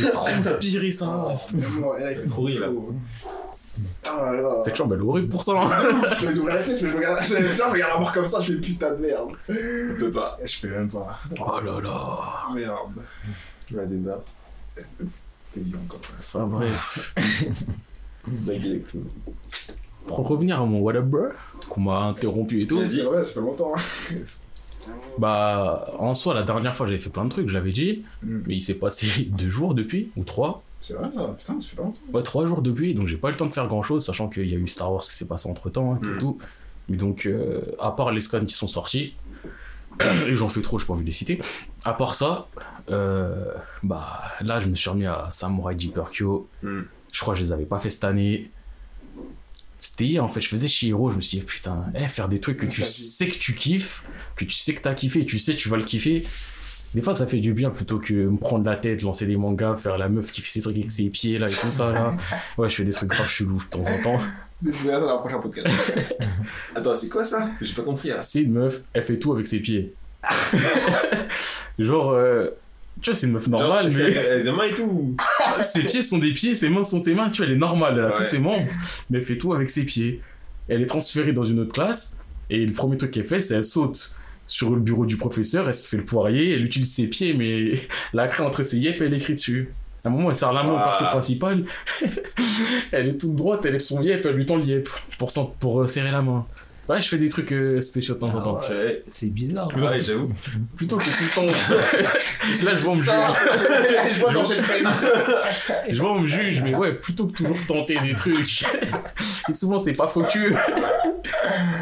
J'ai transpiré ça. Il fait Trop rire, là là. Cette chambre elle est horrible pour ça. hein. Je vais ouvrir la fenêtre, mais je regarde, je je regarde la mort comme ça, je fais putain de merde. On peut pas. Je peux même pas. Oh là là. Merde. La débat. T'es lion encore. Enfin bref. Baguer les clous. Pour revenir à mon what up bro, qu'on m'a interrompu et tout. Vas-y. C'est vrai, ça fait longtemps. hein. Bah, en soi, la dernière fois, j'avais fait plein de trucs, je l'avais dit, Mm. mais il s'est passé deux jours depuis, ou trois. C'est vrai, ça. Putain, ça fait pas longtemps. Ouais, trois jours depuis, donc j'ai pas eu le temps de faire grand chose, sachant qu'il y a eu Star Wars qui s'est passé entre temps, et Mm. tout. Mais donc, euh, à part les scans qui sont sortis, et j'en fais trop, j'ai pas envie de les citer. À part ça, euh, bah, là, je me suis remis à Samurai Deeper Kyo. Mm. Je crois que je les avais pas fait cette année. C'était hier en fait, je faisais Shihiro, je me suis dit putain, eh, faire des trucs que tu Nostalgie. sais que tu kiffes, que tu sais que t'as kiffé, et tu sais que tu vas le kiffer. Des fois ça fait du bien plutôt que me prendre la tête, lancer des mangas, faire la meuf qui fait ses trucs avec ses pieds là et tout ça là. Ouais, je fais des trucs grave chelous de temps en temps. C'est ça dans le prochain podcast. Attends, c'est quoi ça? J'ai pas compris. C'est une meuf, elle fait tout avec ses pieds. Genre, euh, tu vois, c'est une meuf normale, Genre, mais qu'elle a des mains et tout? ses pieds sont des pieds, ses mains sont ses mains, tu vois, elle est normale, elle a Ouais. tous ses membres, mais elle fait tout avec ses pieds. Elle est transférée dans une autre classe, et le premier truc qu'elle fait, c'est elle saute sur le bureau du professeur, elle se fait le poirier, elle utilise ses pieds, mais la craie entre ses yeux, elle écrit dessus. À un moment, elle serre la main au Ah. perso principal, elle est toute droite, elle lève son yep, elle lui tend le yep pour, serrer la main. Ouais, je fais des trucs euh, spéciaux de temps en Ah temps. Ouais, C'est bizarre. Ouais, j'avoue. plutôt que tout le temps. c'est là que je vois on me juge. je vois quand j'ai le prémisse. Je vois on me juge, mais ouais, plutôt que toujours tenter des trucs. Et souvent c'est pas foutu.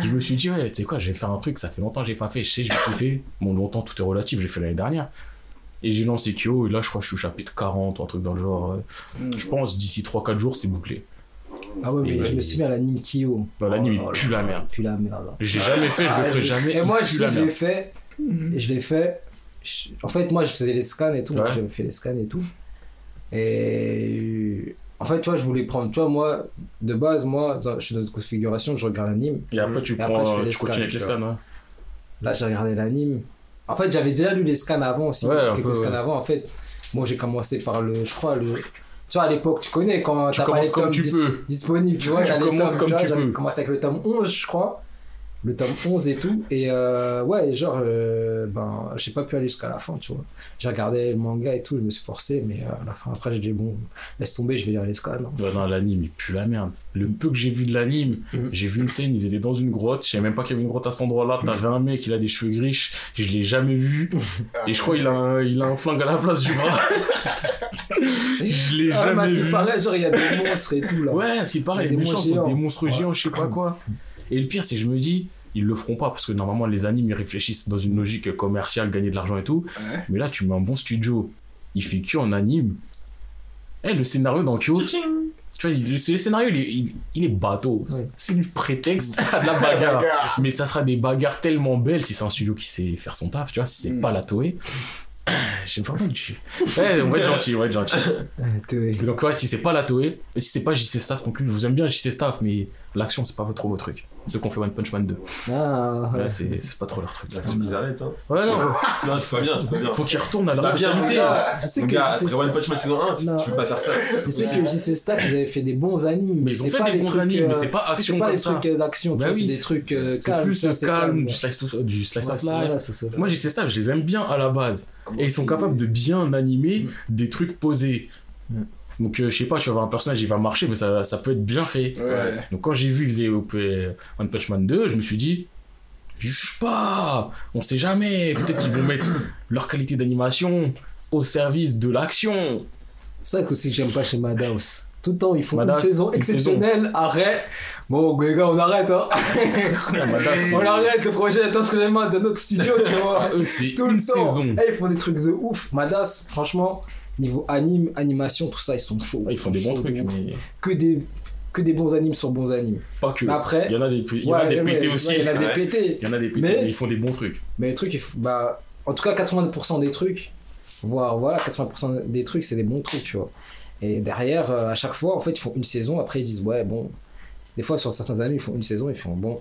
Je me suis dit, ouais, tu sais quoi, je vais faire un truc, ça fait longtemps que j'ai pas fait, je sais, je vais kiffer. Bon, longtemps, tout est relatif, j'ai fait l'année dernière. Et j'ai lancé Kyo, et là, je crois que je suis au chapitre 40 ou un truc dans le genre. euh, Je pense d'ici 3-4 jours, c'est bouclé. Ah ouais, mais je me suis mis à l'anime Kyo. Dans l'anime, Oh il pue la merde. Pue la merde. J'ai jamais fait, je le Ah, ferai jamais. Et moi, pue je l'ai fait. Et je l'ai fait. En fait, moi, je faisais les scans et tout. J'avais fait les scans et tout. Et. En fait, tu vois, je voulais prendre. Tu vois, moi, de base, moi, je suis dans une configuration, je regarde l'anime. Et après, tu Et après, prends, je fais les tu continues avec les scans, ouais. Là, j'ai regardé l'anime. En fait, j'avais déjà lu les scans avant aussi. Ouais, quelques peu, scans ouais. avant. En fait, moi, j'ai commencé par le. Je crois, le. Tu vois, à l'époque, tu connais quand Tu pas commences les comme tu dis- peux. disponibles, tu vois. Tu commences tomes, comme vois, tu peux. commencé avec le tome 11, je crois. Le tome 11 et tout. Et euh, ouais, genre, euh, ben, j'ai pas pu aller jusqu'à la fin, tu vois. J'ai regardé le manga et tout, je me suis forcé, mais euh, à la fin, après, j'ai dit, bon, laisse tomber, je vais lire les scans. hein. Ouais, non, l'anime, il pue la merde. Le peu que j'ai vu de l'anime, Mhm. j'ai vu une scène, ils étaient dans une grotte, je savais même pas qu'il y avait une grotte à cet endroit-là, t'avais un mec, il a des cheveux griches, je l'ai jamais vu, et je crois qu'il a, un, il a un flingue à la place du bras. je l'ai Ah, parce jamais qu'il vu. paraît, genre, il y a des monstres et tout, là. Ouais, ce qui paraît, Il y a les des méchants monstres sont géants. des monstres Ouais. géants, je sais pas quoi. Et le pire, c'est que je me dis, ils le feront pas, parce que normalement, les animes, ils réfléchissent dans une logique commerciale, gagner de l'argent et tout. Ouais. Mais là, tu mets un bon studio, il fait que en anime. Eh, le scénario dans Kyo, tu vois, le, le scénario, il est, il, il est bateau. Ouais. C'est le prétexte à de la bagarre. Mais ça sera des bagarres tellement belles si c'est un studio qui sait faire son taf, tu vois, si c'est Mm. pas la Toei. J'aime vraiment que tu. Ouais, on va être gentil, on va être gentil. Mais donc, ouais, si c'est pas la Toei, et si c'est pas JC Staff non plus, je vous aime bien JC Staff, mais L'action, c'est pas trop votre truc. Ceux qui ont fait One Punch Man 2. Ah, ouais. Là, c'est c'est pas trop leur truc. La film, ils arrêtent, hein. Ouais, non, Non, c'est pas bien, c'est pas bien. faut qu'ils retournent à leur Pas spécialité. gars. Je sais que gars, JC après One Punch Man saison 1, tu Non. tu peux pas faire ça. Je sais que JC Staff, ils avaient fait des bons animes. Mais ils ont fait pas des bons trucs, animes, mais euh, c'est pas tu sais, action C'est pas comme des ça. trucs euh, d'action, tu Bah c'est des trucs euh, C'est calmes. plus ça, euh, c'est calme, du slice, of- life. Moi, j'ai ces staff, je les aime bien à la base. Et ils sont capables de bien animer des trucs posés. Donc, euh, je sais pas, tu vas voir un personnage, il va marcher, mais ça, ça peut être bien fait. Ouais. Donc, quand j'ai vu qu'ils faisaient OP One Punch Man 2, je me suis dit, juge pas, on sait jamais. Peut-être qu'ils vont mettre leur qualité d'animation au service de l'action. C'est ça que aussi que j'aime pas chez Madhouse. Tout le temps, ils font Madhouse, une saison une exceptionnelle, arrêt. Bon, les gars, on arrête, hein. on arrête, le projet est entre les mains de notre studio, tu vois. Eux, c'est Tout une le temps. saison. Eh, ils font des trucs de ouf. Madas, franchement, niveau anime, animation, tout ça, ils sont chauds. Ils font des bons trucs, mais Que des, que des bons animes sur bons animes. pas que. Mais après, Il y en a des, il y en a des pétés aussi. Il y en a des pétés. Il y en a des pétés, Mais- ils font des bons trucs. Mais les trucs, bah, en tout cas, 80% des trucs, voire voilà, 80% des trucs, c'est des bons trucs, tu vois. Et derrière, euh, à chaque fois, en fait, ils font une saison, après ils disent, ouais, bon. Des fois, sur certains animes, ils font une saison, ils font, bon.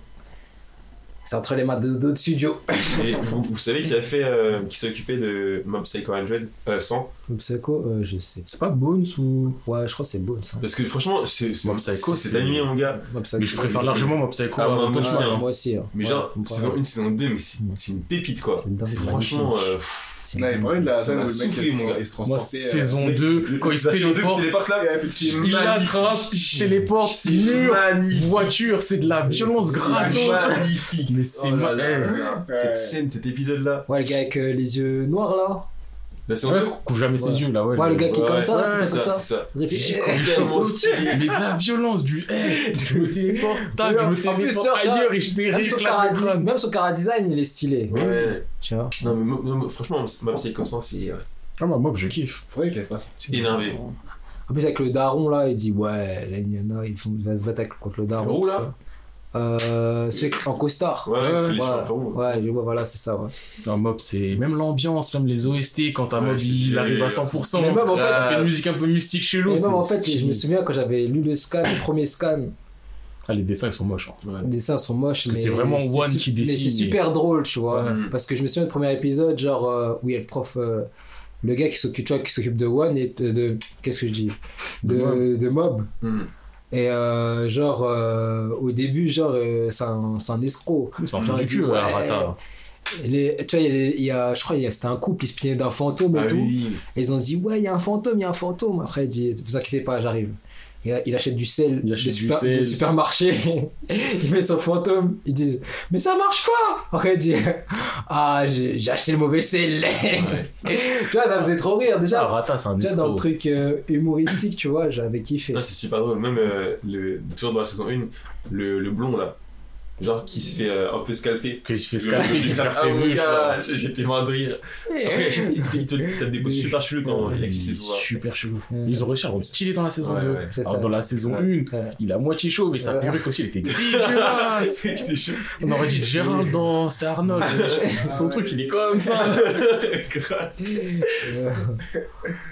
C'est entre les mains de- d'autres studios. Et vous, vous savez qui a fait, euh, qui s'est occupé de Mob Psycho 100, euh, 100 Psycho, euh, je sais. C'est pas Bones ou? Ouais, je crois que c'est beau, ça. Parce que franchement, c'est c'est- Mob Psycho, c'est l'animé, mon gars. Mob Psycho. Mais je préfère largement Mob Psycho Ah, moi, moi aussi, Man. hein. Moi aussi. hein. Mais Ouais, genre, saison 1, saison 2, mais c'est c'est une pépite quoi. C'est franchement. euh, pff, C'est Ouais, il parlait de la Ça scène où le mec soufflé, il se- mon gars. il se Moi, euh, saison mec, 2, le- quand il se la saison 2 qui téléporte, il attrape, il téléporte, c'est mur, magnifique. voiture, c'est de la violence C'est gratos. magnifique. Mais c'est Oh là ma- là là là. Ouais. Cette scène, cet épisode là. Ouais, le gars avec euh, les yeux noirs là. La saison Ouais, 2 couvre jamais ses yeux là, ouais. Ouais, le gars qui est Ouais, comme ça, là, tout fait C'est comme ça, ça. c'est ça. Réfléchis. Mais de la violence, du hey, je me téléporte, tac, je me téléporte sur- ailleurs et je crâne. même son cara design, il est stylé. Ouais. Tu vois. Non, mais franchement, Mob Psycho 100, c'est euh, Ah, bah, moi, je kiffe. Faudrait qu'il les fasse. c'est énervé. En plus, avec le daron là, il dit Ouais, là, il y en a, ils vont- se battre contre le daron. Tout là ça. Euh, celui en costard. Ouais, Ouais, ouais. roux. Ouais, je vois, voilà, c'est ça. Ouais. Un mob, c'est même l'ambiance, même les OST, quand un mob il arrive à euh, 100%. Mais même en fait, ça fait une musique un peu mystique c'est même en fait, je me souviens quand j'avais lu le scan, le premier scan, Ah, les dessins ils sont moches. hein. les dessins sont moches. Parce que c'est vraiment c'est One qui Mais dessine, c'est mais- super drôle, tu vois. Ouais. Parce que je me souviens du premier épisode, genre, euh, où il y a le prof, euh, le gars qui s'occupe, tu vois, qui s'occupe de One et de. de- Qu'est-ce que je dis? De de, de Mob. Hmm. Et euh, genre, euh, au début, genre, euh, c'est un, un escroc. C'est un du cul, ouais. Arata. Les, tu vois, il y, a je crois, c'était un couple, ils se plaignaient d'un fantôme et Ah tout. oui. Et ils ont dit, ouais, il y a un fantôme, il y a un fantôme. Après, il dit, vous inquiétez pas, j'arrive. Il, il achète du sel, Il de, achète du super- sel. de supermarché. il met son fantôme. Ils disent, mais ça marche pas. Après, il dit, ah, j'ai acheté le mauvais sel. tu vois, ça faisait trop rire. Déjà, Arata, c'est un tu vois, dans le truc euh, humoristique, tu vois, j'avais kiffé. Non, c'est super drôle. Même euh, le, toujours dans la saison 1, le, le blond là, genre qui se fait euh, un peu scalper. Que je fais Le- scalper, qui perd ses vues, je. J'étais mort de rire. Après, fois, il te- il te tape des bosses super chelous quand il ses pouvoirs. Super chelou. Ils ont réussi à rendre stylé dans la saison Ouais, 2. ouais. C'est Alors dans la saison Ouais. 1, Ouais. il a moitié chaud, mais sa perruque aussi, elle était dégueulasse. J'étais chaud. On aurait dit Gérald dans C'est Arnold. Son truc, il est comme ça.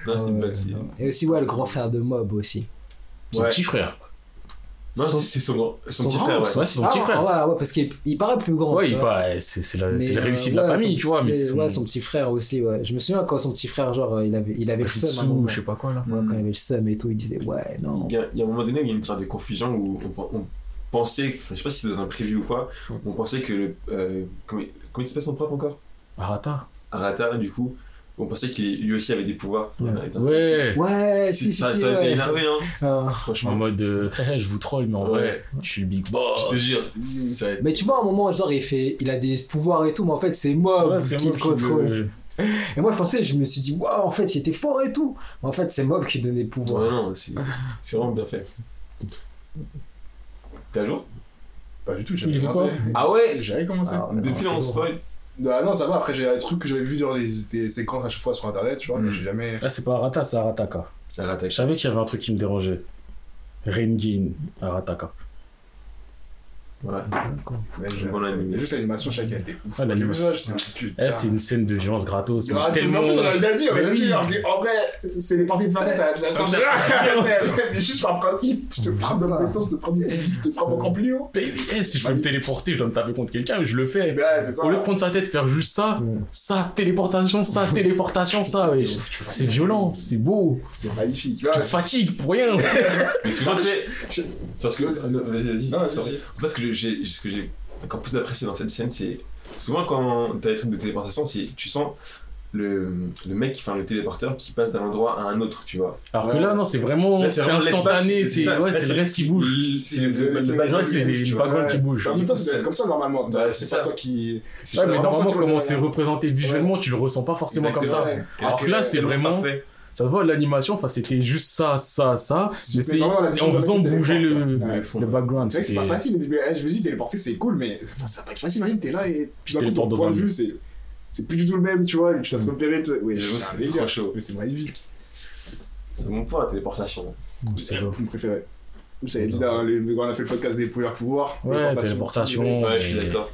Non, c'était une série. Et aussi, ouais, le grand frère de Mob aussi. Son petit frère. Non, Son- c'est son, grand- son son petit grand, frère, ouais. Ouais, c'est son Ah, petit frère. Ouais, ouais, parce qu'il il paraît plus grand. Ouais, il c'est c'est la, la euh, réussite de la famille, son- tu vois, mais c'est ouais, son, son petit frère aussi, ouais. Je me souviens quand son petit frère, genre, il avait, il avait le seum. je sais pas quoi là. Ouais, quand il avait le seum et tout, il disait, ouais, non. Il y, a, il y a un moment donné où il y a une sorte de confusion où on, on pensait, je sais pas si c'est dans un preview ou quoi, on pensait que le. Euh, comment, comment il s'appelle son prof encore? Arata. Arata, du coup, on pensait qu'il lui aussi avait des pouvoirs. Ouais. Ouais. Si, si, ça, si. ça a été ouais. énervé, hein, Ah. En franchement. mode, euh, je vous troll, mais en vrai, je suis le big boss. Je te jure, été- Mais tu vois, à un moment, genre, il fait, il a des pouvoirs et tout, mais en fait, c'est Mob qui moi le contrôle. le- Et moi, je pensais, je me suis dit, waouh, en fait, il était fort et tout. Mais en fait, c'est Mob qui donnait le pouvoir. Ouais, non, c'est vraiment bien fait. T'es à jour? Pas du tout, j'avais commencé. Ah ouais? J'avais commencé. Ah, Depuis non, on spoil. Ah non, ça va, après j'ai des trucs que j'avais vu dans les, des séquences à chaque fois sur internet, tu vois, mais Mm. j'ai jamais. Ah, c'est pas Arata, c'est Arataka. Arata. Je savais qu'il y avait un truc qui me dérangeait. Rengin, Arataka. Voilà. Ouais, bon. Juste l'animation, chaque était ouf. Ah, l'animation. J'ai vu ça, j'étais putain. Eh, c'est une scène de violence gratos. mais Ah, tellement. On a déjà dit, on a Mais déjà dit, en vrai, c'est les parties de façade, ça ça Ça me rien. Mais juste par principe, je te frappe dans le béton, je te frappe, je te frappe encore plus haut. Mais, eh, si je veux me téléporter, je dois me taper contre quelqu'un, je le fais. C'est ça. Au lieu de prendre sa tête, faire juste ça, ça, téléportation, ça, téléportation, ça. C'est violent, c'est beau. C'est magnifique. Tu te fatigues pour rien. Mais souvent, tu sais, parce que. Vas-y. Vas-y. Parce que j'ai, ce que j'ai encore plus apprécié dans cette scène, c'est souvent quand t'as des trucs de téléportation, c'est tu sens le, le mec, enfin le téléporteur qui passe d'un endroit à un autre, tu vois. Alors que là, non, c'est vraiment, c'est instantané, c'est ouais, c'est le reste qui bouge. C'est le, background c'est qui bouge. En même temps, être comme ça normalement. C'est c'est ça. pas toi qui. Ouais, mais normalement, comment c'est représenté visuellement, tu le ressens pas forcément comme ça. Alors que là, c'est vraiment, parfait. Ça se voit l'animation, enfin, c'était juste ça, ça, ça, mais c'est vraiment la vision en faisant bouger le, Ouais. le background. C'est vrai que c'est c'était- pas facile. mais, Je me dis, téléporter, c'est cool, mais enfin, ça va pas être facile. Imagine, t'es là et tu dois téléportes ton dans point de vue, c'est. C'est plus du tout le même, tu vois, et tu dois te repérer. te- Oui, c'est un c'est délire. trop chaud. Mais c'est magnifique. C'est mon point, la téléportation. C'est. Mon préféré. Je t'avais dit on a fait le podcast des pouvoirs pouvoirs. Ouais, téléportation. Ouais, je suis d'accord.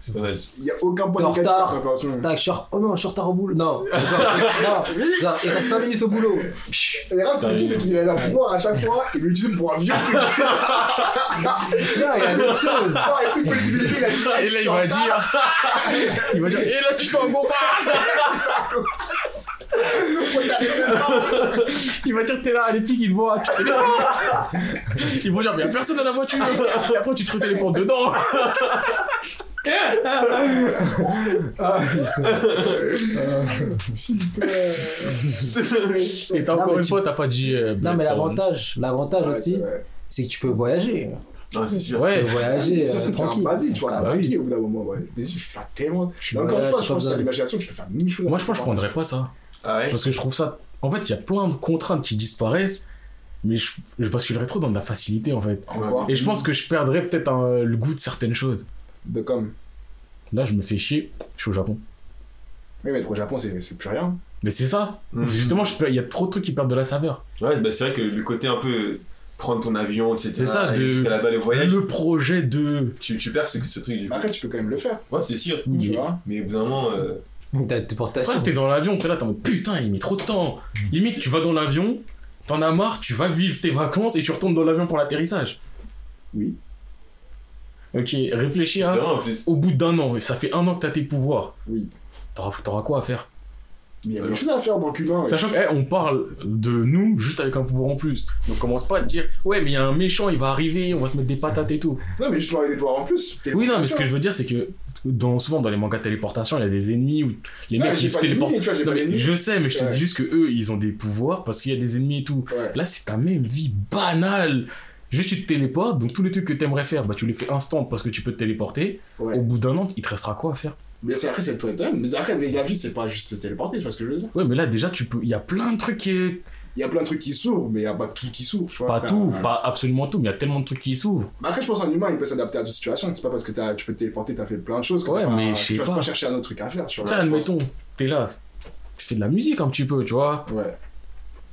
C'est pas mal. Il y a aucun point négatif retard. Tac, je suis en- Oh non, je suis en retard au boulot. Non. Genre, non. Genre, il reste 5 minutes au boulot. Et là, ce que je dis, c'est qu'il a un pouvoir à chaque fois, il veut l'utiliser pour un vieux truc. Non, il y a d'autres choses. Non, et toute possibilité, il a dit. ah, Et je là, suis il en va retard. dire, il va dire, et là, tu fais un bon pass Ouais, t'arrives même pas. Il va dire, t'es là, les flics, ils te voient, tu te téléportes Ils vont dire, mais y'a personne dans la voiture Et après, tu te téléportes dedans? Et encore une tu- fois, t'as pas dit. euh, Non, mais l'avantage, l'avantage Ouais, aussi, ouais. c'est que tu peux voyager. Non, c'est sûr. Ouais, voyager Ça, euh, c'est tranquille. basique, tu vois, ça Ah bah qui au bout d'un moment, ouais. Mais tu fais tellement. Je encore une fois, je pense que l'imagination, tu peux faire mille choses. moi, je pense que je prendrais pas ça. Ah ouais? Parce que je trouve ça. En fait, il y a plein de contraintes qui disparaissent, mais je, je basculerais trop dans de la facilité, en fait. Et je pense que je perdrais peut-être le goût de certaines choses. De comme. Là, je me fais chier, je suis au Japon. Oui, mais être au Japon, c'est c'est plus rien. Mais c'est ça. Mhm. Justement, il y a trop de trucs qui perdent de la saveur. Ouais, bah, c'est vrai que le côté un peu prendre ton avion, etc. C'est ça, de- là-bas, le voyage, Le projet de. tu, tu perds ce, ce truc du. Après, tu peux quand même le faire. Ouais, c'est sûr. Oui, Tu mais- vois. Mais moment, euh, tes t'es dans l'avion, t'es là, t'es en mode putain, il met trop de temps. Limite, tu vas dans l'avion, t'en as marre, tu vas vivre tes vacances et tu retournes dans l'avion pour l'atterrissage. Oui. Ok, réfléchis c'est à. vrai en plus. Au bout d'un an, et ça fait un an que t'as tes pouvoirs, Oui. t'auras t'auras quoi à faire? Mais il y a des choses à faire qu'humain. ouais. Sachant qu'on parle de nous juste avec un pouvoir en plus. Donc commence pas à te dire, ouais, mais il y a un méchant, il va arriver, on va se mettre des patates et tout. Non, mais justement avec des pouvoirs en plus. Oui, non, mais ce que je veux dire, c'est que dans, souvent dans les mangas de téléportation, il y a des ennemis ou les mecs qui se téléportent. vois, Non, mais je sais, mais je te Ouais. dis juste que eux, ils ont des pouvoirs parce qu'il y a des ennemis et tout. Ouais. Là, c'est ta même vie banale. Juste, tu te téléportes, donc tous les trucs que t'aimerais faire, bah, tu les fais instant parce que tu peux te téléporter. Ouais. Au bout d'un an, il te restera quoi à faire? Mais c'est après, c'est toi toi-même. Mais après, mais la vie, c'est pas juste se téléporter, tu vois ce que je veux dire? Ouais, mais là, déjà, tu peux. Il y a plein de trucs qui. Il y a plein de trucs qui s'ouvrent, mais il y a pas tout qui s'ouvre, tu vois. Pas tout, pas absolument tout, mais il y a tellement de trucs qui s'ouvrent. Mais après, je pense qu'un humain, il peut s'adapter à toute situation. C'est pas parce que t'as- tu peux te téléporter, t'as fait plein de choses. Ouais, mais pas- je sais Tu vas pas. pas chercher un autre truc à faire, tu vois. Tiens, admettons, t'es là, tu fais de la musique un petit peu, tu vois. Ouais.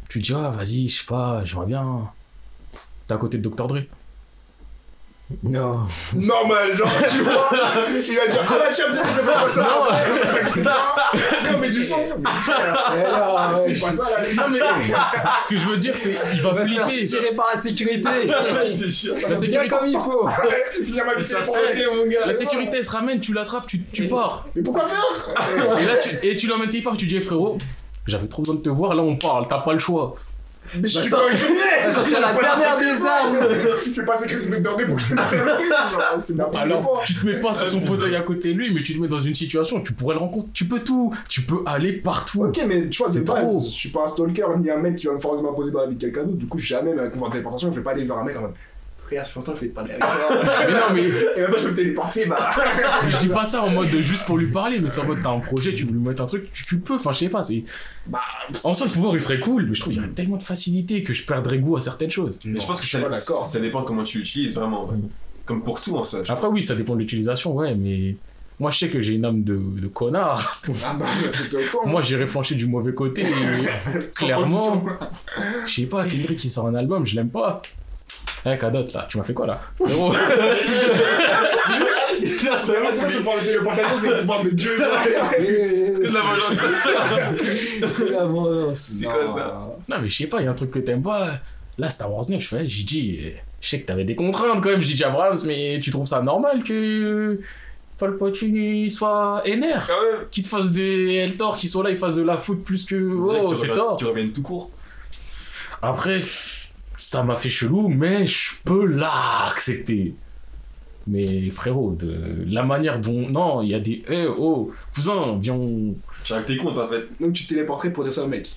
Tu dis, ah, vas-y, je sais pas, j'aimerais bien. T'es à côté de Dr. Dre. Non. Normal, genre, tu vois. Il va dire, ah bien, c'est pas ça. Non, mais du son. Alors, C'est pas ça, là. Non, mais ce que je veux dire, c'est il va flipper. tirer par la sécurité. je. La sécurité, comme il faut. Finir ma vie Ça, téléportée, mon gars. la sécurité, elle se ramène, tu l'attrapes, tu, tu pars. Mais pourquoi faire Et là, tu, et tu l'emmènes quelque part, tu dis, Eh, frérot, j'avais trop besoin de te voir, là on parle, t'as pas le choix. Mais je suis ça- pas sortir la dernière des armes. Je vais pas s'écrire cette Dr. Dre pour que je Genre, C'est n'importe Alors, quoi. tu te mets pas sur son fauteuil à côté de lui, mais tu te mets dans une situation, tu pourrais le rencontrer, tu peux tout, tu peux aller partout. Ok, mais tu vois, C'est trop. je suis pas un stalker ni un mec qui va me forcément m'imposer dans la vie de quelqu'un d'autre. Du coup, jamais, avec mon téléportation, je vais pas aller vers un mec en mode. Frère, ça fait longtemps que je fais te parler avec toi. Mais non, mais Et maintenant, je vais me téléporter, bah. je dis pas ça en mode juste pour lui parler, mais c'est en mode t'as un projet, tu veux lui mettre un truc, tu, tu peux, enfin je sais pas, c'est. Bah. En soi, le pouvoir il serait cool, mais je trouve qu'il y aurait tellement de facilité que je perdrais goût à certaines choses. Mais je pense que je suis pas d'accord. ça dépend comment tu l'utilises vraiment. ouais. Comme pour tout en je Après, oui, ça dépend de l'utilisation, ouais, mais. Moi, je sais que j'ai une âme de, de connard. Ah bah. Moi, j'irais flancher du mauvais côté. clairement, je sais pas, Kendrick qui sort un album, je l'aime pas. Eh, Kadot, là, tu m'as fait quoi là Frérot téléportation, c'est le pouvoir de Dieu. Que de la vengeance. La vengeance. C'est quoi ça Non, mais je sais pas, il y a un truc que t'aimes pas. Là, Star Wars 9, je fais, j'ai dit, je sais que t'avais des contraintes quand même, j'ai dit Abrams, mais tu trouves ça normal que Palpatine soit énerve Ah ouais Qu'il te fasse des Eltor, qu'il soit là, il fasse de la foot plus que. Oh, c'est tort. Tu reviennes tout court. Après, ça m'a fait chelou, mais je peux l'accepter. Mais frérot, de la manière dont. Non, il y a des. Eh oh, cousin, viens. on- tes comptes en fait. Donc tu te téléporterais pour dire ça au mec.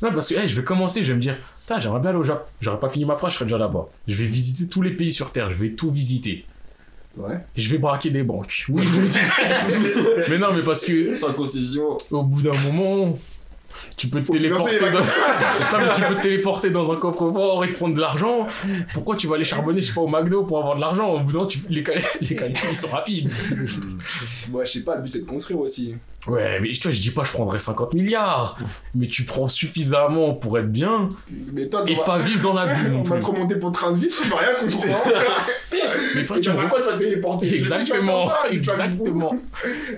Non, parce que eh, je vais commencer, je vais me dire, j'aimerais bien aller au Japon. J'aurais pas fini ma phrase, je serais déjà là-bas. Je vais visiter tous les pays sur Terre, je vais tout visiter. Ouais. Je vais braquer des banques. Oui, je le dis. mais non, mais parce que Sans concession. au bout d'un moment, tu peux te téléporter financer dans... Non, mais tu peux te téléporter dans un coffre-fort et te prendre de l'argent. Pourquoi tu vas aller charbonner, je sais pas, au McDo pour avoir de l'argent? Au bout d'un tu... les, cal- les calculs ils sont rapides. Moi, je sais pas, le but c'est de construire aussi. Ouais, mais tu vois, je dis pas je prendrais 50 milliards. Mais tu prends suffisamment pour être bien Mais toi, et va- pas vivre dans la bulle on va te remonter pour train de vie, tu vas rien comprendre. Mais frère, tu vas quoi, tu vas te téléporter? Exactement, tu vas exactement.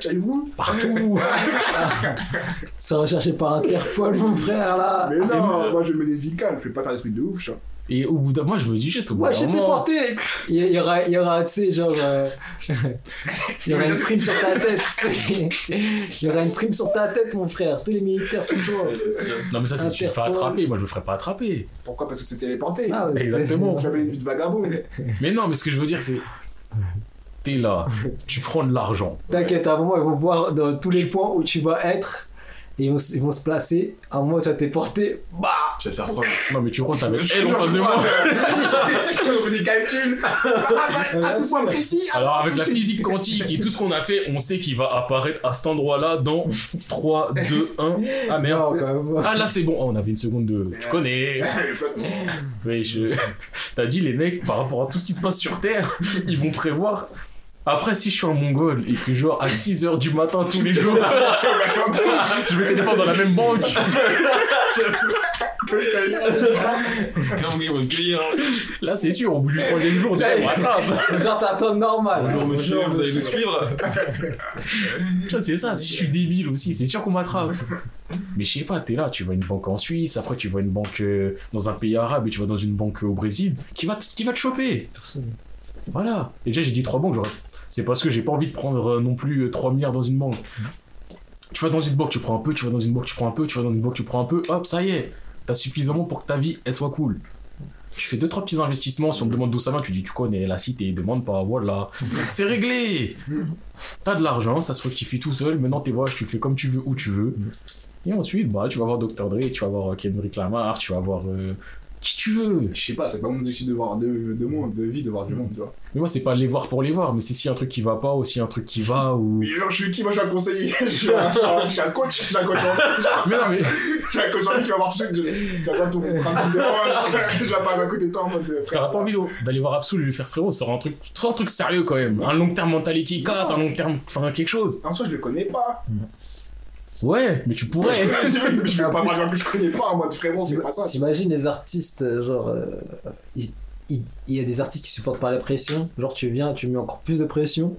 Tu vas où? Partout. C'est recherché par Interpol, mon frère, là. Mais non, moi je me mets des vies calmes, je vais pas faire des trucs de ouf, tu vois. Et au bout d'un moi, je me dis juste au bout d'un moment. déporté. Il y, il y aura, il y aura, tu sais, genre. euh, il y aura une prime sur ta tête. il y aura une prime sur ta tête, mon frère. Tous les militaires sont toi. Non, mais ça, c'est si tu te fais attraper. Moi, je me ferais pas attraper. Pourquoi? Parce que c'est téléporté. Ah, ouais, Exactement. J'avais une vie de vagabond. Mais non, mais ce que je veux dire, c'est. T'es là, tu prends de l'argent. T'inquiète, à un moment, ils vont voir dans tous les points où tu vas être. Et ils vont, ils vont se placer. À un moment, tu vas t'es porté. Bah Tu vas te faire prendre. Non, mais tu crois, ça va être Je- elle en je- face de moi? On fait des calculs. Ah, à ce point précis. Alors, avec la physique quantique et tout ce qu'on a fait, on sait qu'il va apparaître à cet endroit-là dans 3, 2, 1. Ah merde. Non, quand même. Ah là, c'est bon. Oh, on avait une seconde de. Tu connais. Je... T'as dit, les mecs, par rapport à tout ce qui se passe sur Terre, ils vont prévoir. Après, si je suis un mongol et que, genre, à 6h du matin tous les jours, je me téléphone dans la même banque. Là, c'est sûr, au bout du troisième jour, on rattrape. Genre, t'attends normal. Bonjour monsieur, vous allez nous suivre Tu vois, c'est ça. Si je suis débile aussi, c'est sûr qu'on m'attrape. Mais je sais pas, t'es là, tu vas à une banque en Suisse, après tu vas à une banque euh, dans un pays arabe et tu vas dans une banque au Brésil, qui va, te- qui va te choper. Voilà. Et déjà, j'ai dit trois banques, j'aurais. C'est parce que j'ai pas envie de prendre euh, non plus euh, 3 milliards dans une banque. Tu vas dans une banque, tu prends un peu, tu vas dans une banque, tu prends un peu, tu vas dans une banque, tu prends un peu, hop, ça y est. T'as suffisamment pour que ta vie, elle soit cool. Tu fais deux, trois petits investissements, si on te demande d'où ça va, tu dis, tu connais la cité, demande pas, voilà. C'est réglé. T'as de l'argent, ça se fructifie tout seul, maintenant tes voyages, tu le fais comme tu veux, où tu veux. Et ensuite, bah, tu vas voir Dr. Dre, tu vas voir euh, Kendrick Lamar, tu vas voir euh, qui tu veux. Je sais pas, c'est pas mon objectif de voir de, de monde, de vie, de voir du monde, tu vois. Mais moi, c'est pas les voir pour les voir, mais c'est si un truc qui va pas ou si un truc qui va ou. Mais genre, je suis qui? Moi, je suis un conseiller. Je suis un, je suis coach. Je suis un coach en Mais non, mais. Je suis un coach en vie qui va voir tout ça. que tout mon train de. Je vais pas à côté de toi en mode. euh. T'auras pas envie d'aller voir Absol et lui faire frérot, sort un truc, un truc sérieux quand même, un long terme mentality 4, un long terme, enfin quelque chose. En soi, je le connais pas. Ouais, mais tu pourrais. je vais pas que je connais pas en mode frérot, c'est pas ça. T'imagines les artistes, euh, genre. euh, Il il- il y a des artistes qui supportent pas la pression. Genre, tu viens, tu mets encore plus de pression.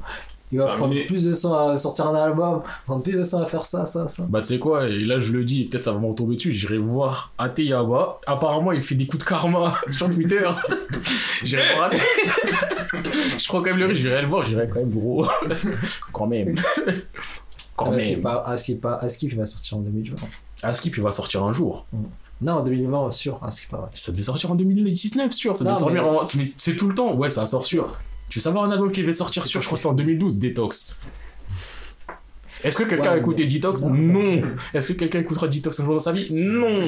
Il va prendre plus de temps à sortir un album, prendre plus de temps à faire ça, ça, ça. Bah tu sais quoi, et là je le dis, peut-être ça va me retomber dessus, j'irai voir Ateyaba. Apparemment il fait des coups de karma sur Twitter. j'irai voir Je prends quand même le risque, j'irai le voir, j'irai quand même gros. quand même. Quand Ah, c'est même. pas, ah, c'est pas Askip, il va sortir en 2020. Askip il va sortir un jour. Non, en 2020, sûr, Askip. Ça devait sortir en 2019 sûr, ça devait sortir mais- en... Mais c'est tout le temps, ouais ça sort sûr. Tu veux savoir un album qui devait sortir sûr, je crois que c'était en 2012, Detox. Est-ce que quelqu'un Ouais, a écouté Detox non, Non. Est-ce que quelqu'un écoutera Detox un jour dans sa vie Non.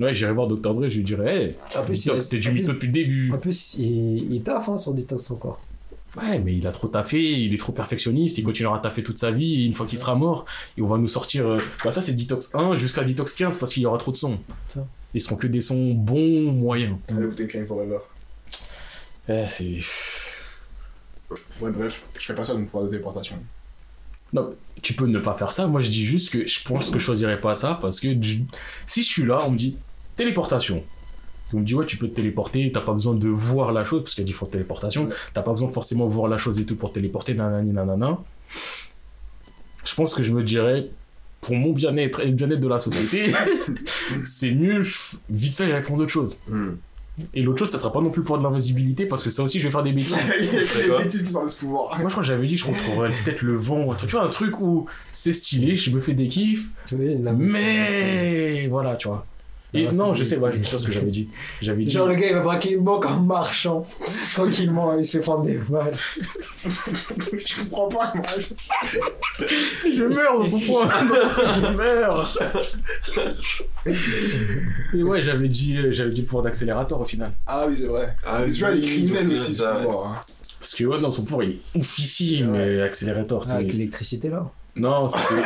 Ouais, j'irai voir Dr. Dre, je lui dirais, hey, En plus, Detox, c'était du mytho depuis le début. En plus, il, il taffe hein, sur Detox encore. Ouais, mais il a trop taffé, il est trop perfectionniste, il continuera à taffer toute sa vie, et une fois qu'il sera mort, et on va nous sortir. euh, Bah, ça, c'est Detox 1 jusqu'à Detox 15 parce qu'il y aura trop de sons. Ça. Ils seront que des sons bons, moyens. Crying Forever. Eh, c'est. Ouais, bref, je fais pas ça d'une fois de déportation. Non, tu peux ne pas faire ça. Moi, je dis juste que je pense que je choisirais pas ça parce que je- si je suis là, on me dit téléportation. On me dit, ouais, tu peux te téléporter, t'as pas besoin de voir la chose, parce qu'il y a différentes téléportations, t'as pas besoin forcément de voir la chose et tout pour te téléporter, nanani, nanana. Je pense que je me dirais, pour mon bien-être et le bien-être de la société, c'est mieux, vite fait, j'allais prendre autre chose. Hmm. Et l'autre chose, ça sera pas non plus pour de l'invisibilité, parce que ça aussi, je vais faire des bêtises. Il y a les bêtises qui sortent de ce pouvoir. Moi, je crois que j'avais dit, je contrôlerais peut-être le vent, ou un truc, tu vois, un truc où c'est stylé, je me fais des kiffs, mais voilà, tu vois. Et Ah, non, c'est- je sais, ouais, je me souviens ce que j'avais dit. J'avais dit. Genre le gars il va braquer une banque en marchant tranquillement il se fait prendre des balles. Je comprends pas, moi. Je meurs dans ton point Je meurs Et ouais, j'avais dit, euh, j'avais dit le pouvoir d'accélérateur au final. Ah oui, c'est vrai. Ah, Mais tu vois, les criminels aussi, ce souviens de ça, pouvoir. hein. Parce que ouais, non, son pouvoir il est oufissime, Ouais. mais accélérateur, c'est. Ah, avec l'électricité là. Non, c'était.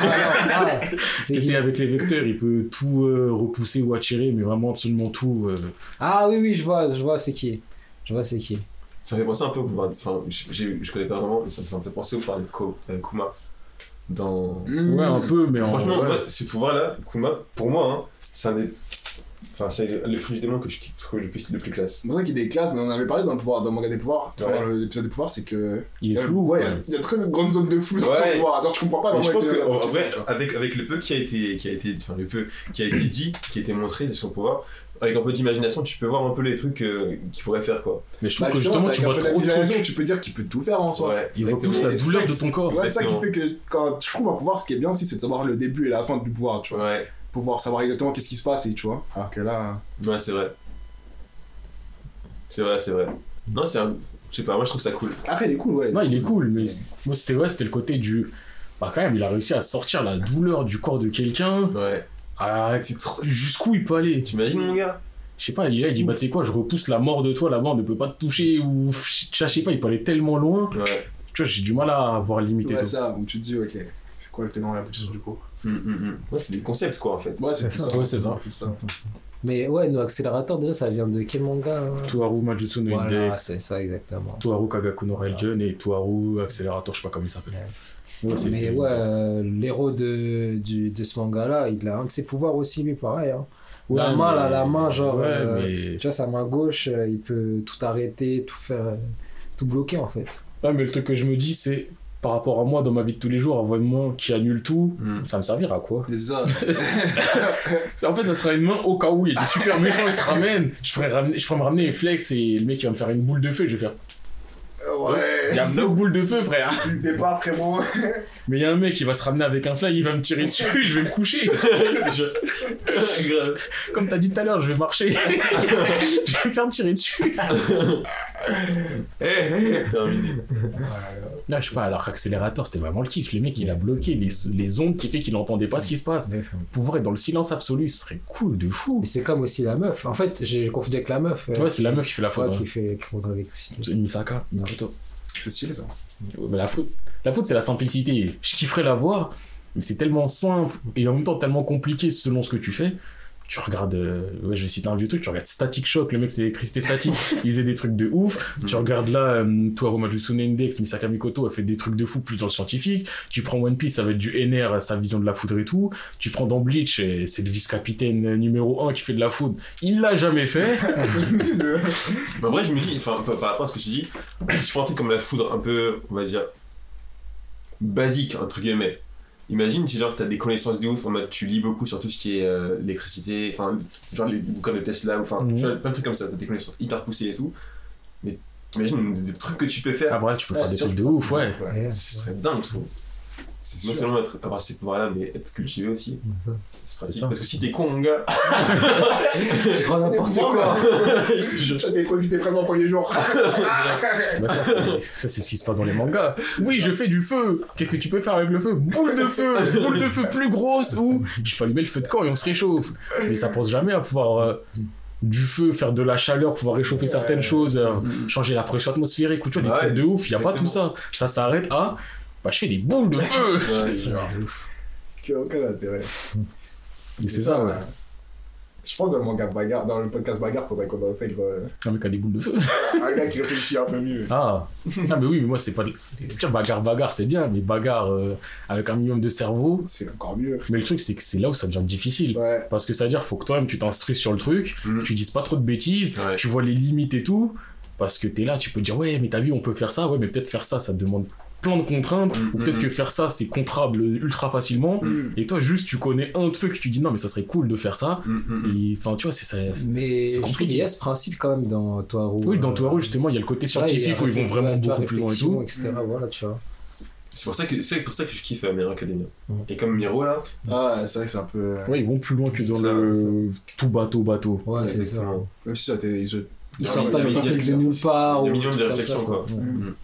Ah, avec les vecteurs, il peut tout euh, repousser ou attirer, mais vraiment absolument tout. euh. Ah oui oui je vois je vois c'est qui. Je vois c'est qui. Ça me fait penser un peu au pouvoir. Enfin, je, connais pas vraiment, mais ça me fait un peu penser au pouvoir de Ko- euh, Kuma. Dans. Ouais, un peu, mais en. Franchement, ouais. moi, ce pouvoir-là, Kuma, pour moi, hein, c'est un des. Enfin, c'est le, le fruit du démon que je trouve le plus, le plus classe. C'est pour ça qu'il est classe, mais on en avait parlé dans le pouvoir, dans le manga des pouvoirs. Ouais. Enfin, l'épisode des pouvoirs, c'est que. Il est Euh, flou. Ouais, il y a très grande zone de flou sur son pouvoir. Genre, je comprends pas Mais je pense que, en vrai, tu avec, avec le peu qui a été, qui a été, enfin, le peu qui a été dit, qui a été montré sur son pouvoir, avec un peu d'imagination, tu peux voir un peu les trucs euh, qu'il pourrait faire, quoi. Mais je trouve Bah, que justement, tu vois trop de d'imagination, trucs. Tu peux dire qu'il peut tout faire en soi. Ouais, Il repousse la douleur de ton corps. Ouais, c'est ça qui fait que quand je trouve un pouvoir, ce qui est bien aussi, c'est de savoir le début et la fin du pouvoir, tu vois. Ouais, Pouvoir savoir exactement qu'est-ce qui se passe et tu vois. Alors que là. ouais, c'est vrai. C'est vrai, c'est vrai. Non, c'est un. Je sais pas, moi je trouve ça cool. Après, il est cool, ouais. Non, il est cool, mais moi, c'était ouais, c'était le côté du. Bah, quand même, il a réussi à sortir la douleur du corps de quelqu'un. Ouais. à- Jusqu'où il peut aller? T'imagines, mon gars? Je sais pas, il, il dit, bah, tu sais quoi, je repousse la mort de toi, la mort ne peut pas te toucher, ou. Je sais pas, il peut aller tellement loin. Ouais. Tu vois, j'ai du mal à voir limiter Ouais, tout. ça, donc tu te dis, ok, c'est quoi le tenant et l'aboutissant du coup hum. Ouais, c'est des concepts, quoi, en fait. Ouais, c'est ça. Ouais, c'est ça. Mais ouais nos accélérateurs déjà ça vient de quel manga hein? Tuaru Majutsu no Voilà Index, c'est ça exactement. Tuaru Kagaku no Railgun et Tuaru Accélérateur, je sais pas comment il s'appelle. Ouais, c'était Mais ouais, euh, l'héros de, du, de ce manga-là, il a un de ses pouvoirs aussi, lui, pareil. Hein. la Ouais, main, là, la main, genre, Ouais, euh, mais. Tu vois, sa main gauche, euh, il peut tout arrêter, tout faire, euh, tout bloquer, en fait. Ouais, mais le truc que je me dis, c'est par rapport à moi dans ma vie de tous les jours, avoir une main qui annule tout, Hum. ça me servira à quoi ça. En fait, ça sera une main au cas où il y a des super méchants qui se ramènent. Je ferais, ramener, je ferais me ramener un flex et le mec il va me faire une boule de feu. Je vais faire. Ouais. Il y a 9 boules de feu, frère. Le départ, frérot. Mais il y a un mec qui va se ramener avec un flag, il va me tirer dessus, je vais me coucher. Grave. Comme t'as dit tout à l'heure, je vais marcher. je vais me faire tirer dessus. Eh, eh, terminé. Là, je sais pas, alors qu'accélérateur, c'était vraiment le kiff. Le mec, il a bloqué les, les ondes qui fait qu'il n'entendait pas ce qui se passe. Pouvoir être dans le silence absolu, ce serait cool de fou. Et c'est comme aussi la meuf. En fait, j'ai confondu avec la meuf. Ouais, c'est la meuf qui fait la faute. qui hein. fait l'électricité. C'est Misaka, Mikoto. C'est stylé ça. Mais la faute, la faute c'est la simplicité. Je kifferais la voir, mais c'est tellement simple et en même temps tellement compliqué selon ce que tu fais. Tu regardes, euh, ouais, je vais citer un vieux truc, tu regardes Static Shock, le mec c'est l'électricité statique, il faisait des trucs de ouf. Tu regardes là, euh, Toaru Majutsu no Index, Misaka Mikoto a fait des trucs de fou plus dans le scientifique. Tu prends One Piece, ça va être du NR, sa vision de la foudre et tout. Tu prends dans Bleach, et c'est le vice-capitaine numéro 1 qui fait de la foudre. Il l'a jamais fait. Mais en vrai, je me dis, enfin, par par rapport à ce que tu dis, si tu prends un truc comme la foudre un peu, on va dire, basique, entre guillemets. Imagine si genre t'as des connaissances de ouf, en mode tu lis beaucoup sur tout ce qui est euh, l'électricité, enfin, genre les bouquins de Tesla, enfin, Mhm. tu vois, plein de trucs comme ça, t'as des connaissances hyper poussées et tout. Mais t'imagines des, des trucs que tu peux faire, Après, tu peux Ouais, faire des c'est trucs de ouf, ouais. Ouais, ce serait dingue, je trouve. C'est Non seulement être, avoir ces pouvoirs-là, mais être cultivé aussi. Mhm. C'est pratique. ça. Parce que si t'es con, mon gars, Grand n'importe quoi. je te jure. Tu t'es connu tes prénoms au premier jour. Bah, ça, c'est- ça, c'est ce qui se passe dans les mangas. Oui, je fais du feu. Qu'est-ce que tu peux faire avec le feu? Boule de feu Boule de feu plus grosse ou je peux allumer le feu de camp et on se réchauffe. Mais ça pense jamais à pouvoir euh, du feu, faire de la chaleur, pouvoir réchauffer certaines choses, euh, changer la pression atmosphérique ou tu vois, des Ouais, trucs de ouf. Il y a pas tout ça. Ça s'arrête à bah, je fais des boules de feu. Qui a aucun intérêt. Et c'est ça, ouais. Je pense dans le manga bagarre, dans le podcast bagarre, faudrait qu'on intègre euh, Un mec a des boules de feu. un gars qui réfléchit un peu mieux. Ah, ah mais oui, mais moi c'est pas. Tiens, bagarre, bagarre, c'est bien, mais bagarre euh, avec un minimum de cerveau. C'est encore mieux. Mais le truc, c'est que c'est là où ça devient difficile. Ouais. Parce que ça veut dire faut que toi-même tu t'instruises sur le truc, Mm. tu dises pas trop de bêtises, Ouais. tu vois les limites et tout. Parce que t'es là, tu peux dire ouais, mais t'as vu, on peut faire ça, ouais, mais peut-être faire ça, ça te demande plein de contraintes, Mm, ou peut-être mm, que faire ça c'est contrable ultra facilement. Mm. Et toi, juste tu connais un truc, tu dis non, mais ça serait cool de faire ça. Mm, mm, mm. Et enfin, tu vois, c'est ça. Mais C'est je trouve compliqué. qu'il y a ce principe quand même dans Toaru. Oui, dans euh, Toaru, justement, il y a le côté scientifique où ils vont vraiment beaucoup plus loin et tout. etc. Voilà, tu vois. C'est pour ça que c'est pour ça que je kiffe euh, Hero Academia. Mm. Et comme Miro là, Ah, c'est vrai que c'est un peu. Ouais, ils vont plus loin que dans Ça, le tout bateau bateau. Ouais, c'est ça. Même si ça t'est. je- Ils Ah, sortent mais pas de nulle part. ou minimum de trucs comme réflexion, ça, quoi. Mm.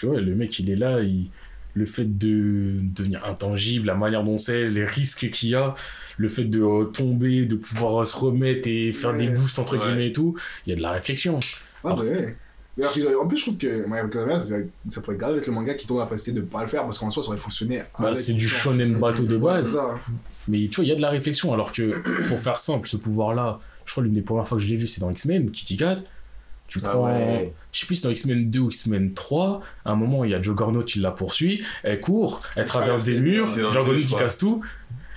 Parce que ouais, le mec, il est là, il... le fait de devenir intangible, la manière dont c'est, les risques qu'il y a, le fait de euh, tomber, de pouvoir euh, se remettre et faire des boosts entre Ouais. guillemets et tout, il y a de la réflexion. Ah, bah ouais. En plus, je trouve que ça pourrait grave être le manga qui tourne la facilité de pas le faire parce qu'en soi, ça aurait fonctionné. Bah, c'est du shonen bateau de base, ça. mais tu vois, il y a de la réflexion. Alors que, pour faire simple, ce pouvoir-là, je crois l'une des premières fois que je l'ai vu, c'est dans X-Men, Kitty Cat. Tu Ah prends, ouais. je sais plus si c'est dans X-Men 2 ou X-Men 3, à un moment, il y a Juggernaut qui la poursuit, elle court, elle traverse des murs, deux, je qui casse tout,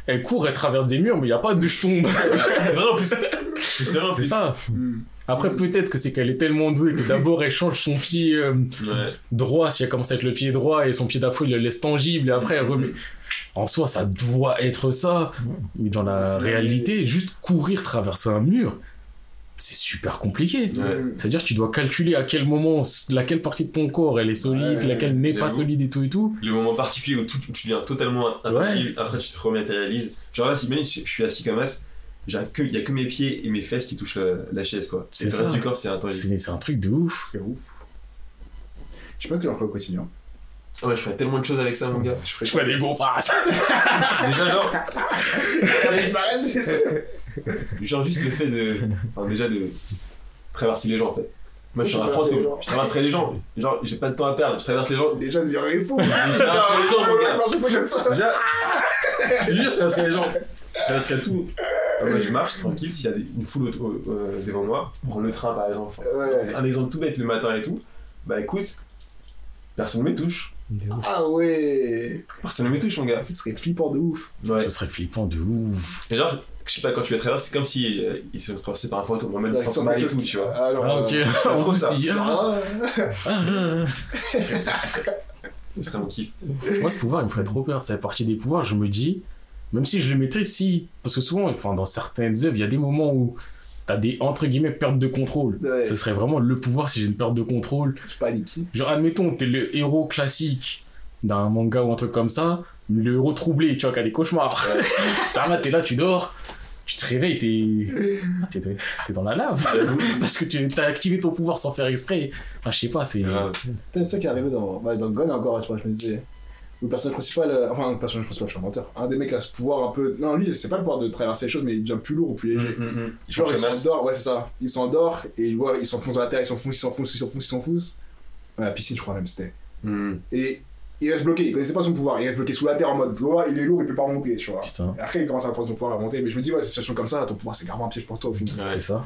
elle court, elle traverse des murs, mais il n'y a pas de je tombe. C'est vrai en plus. C'est vrai en C'est plus. ça. Mm. Après, peut-être que c'est qu'elle est tellement douée que d'abord elle change son pied euh, Ouais. droit, si elle commence avec le pied droit, et son pied d'après il le laisse tangible, et après elle remet. En soi, ça doit être ça. Mais dans la réalité, juste courir, traverser un mur, c'est super compliqué. Ouais. C'est-à-dire que tu dois calculer à quel moment, laquelle partie de ton corps elle est solide, Ouais, laquelle n'est pas solide et tout et tout. Le moment particulier où tout, tu deviens totalement intangible, après tu te rematérialises. Genre là, si même je je suis assis comme ça, il y a que mes pieds et mes fesses qui touchent la, la chaise quoi. C'est le reste du corps c'est intangible. C'est c'est un truc de ouf. C'est ouf. Je sais pas ce que j'en ferai au quotidien. Ah ouais, je ferais tellement de choses avec ça mon gars. Je ferai Je fais des gros faces. Déjà genre, genre juste le fait de, enfin déjà de traverser les gens en fait. Moi je suis un fantôme, je traverserai les gens. Genre j'ai pas de temps à perdre, je traverse les gens. Déjà, deviendrait fou. Je traverserai les gens mon gars. Je. Déjà, je te jure, ça serait les gens. Ça serait tout. Ah, moi, je marche tranquille s'il y a une foule euh, devant moi. Prendre le train par exemple. Un exemple tout bête le matin et tout. Bah écoute, personne ne me touche. Ah ouais. Personne ne me touche, mon gars. Ce serait flippant de ouf. Ouais. Ça serait flippant de ouf. Et genre, je sais pas, quand tu les traverses, c'est comme si euh, ils se traversaient par un fantôme. Moi, même Ouais, sans mal et tout, tu vois. Ah, non, Ah, ok. euh, ça. il- ah, Ah, ah. Ce serait mon kiff. Moi, ce pouvoir, il me ferait trop peur. Ça fait partie des pouvoirs, je me dis, même si je le maîtrise, si. Parce que souvent, enfin, dans certaines œuvres, il y a des moments où t'as des, entre guillemets, pertes de contrôle. Ouais. Ce serait vraiment le pouvoir si j'ai une perte de contrôle. je panique. Genre, admettons, t'es le héros classique d'un manga ou un truc comme ça, le héros troublé, tu vois, qui a des cauchemars. Ouais. ça va, t'es là, tu dors, tu te réveilles, t'es. T'es t'es dans la lave. Parce que tu as activé ton pouvoir sans faire exprès. Enfin, je sais pas, c'est. C'est ça qui est arrivé dans, bah, dans Gon encore, je crois, je me disais. Le personnage principal, euh, enfin, le personnage principal, je suis un menteur. Un des mecs a ce pouvoir un peu. Non, lui, c'est pas le pouvoir de traverser les choses, mais il devient plus lourd ou plus léger. Mm, mm, mm. Je Genre, il s'endort, ouais, c'est ça. Il s'endort et il voit, il s'enfonce dans la terre, il s'enfonce, il s'enfonce, il s'enfonce, il s'enfonce. Ouais, la piscine, je crois même, c'était. Mm. Et il reste bloqué, il connaissait pas son pouvoir, il reste bloqué sous la terre en mode, ouais, il est lourd, il peut pas remonter, tu vois. Putain, Et après, il commence à prendre son pouvoir à remonter, mais je me dis, ouais, ces situations comme ça, ton pouvoir, c'est grave un piège pour toi au final. Ouais. c'est ça.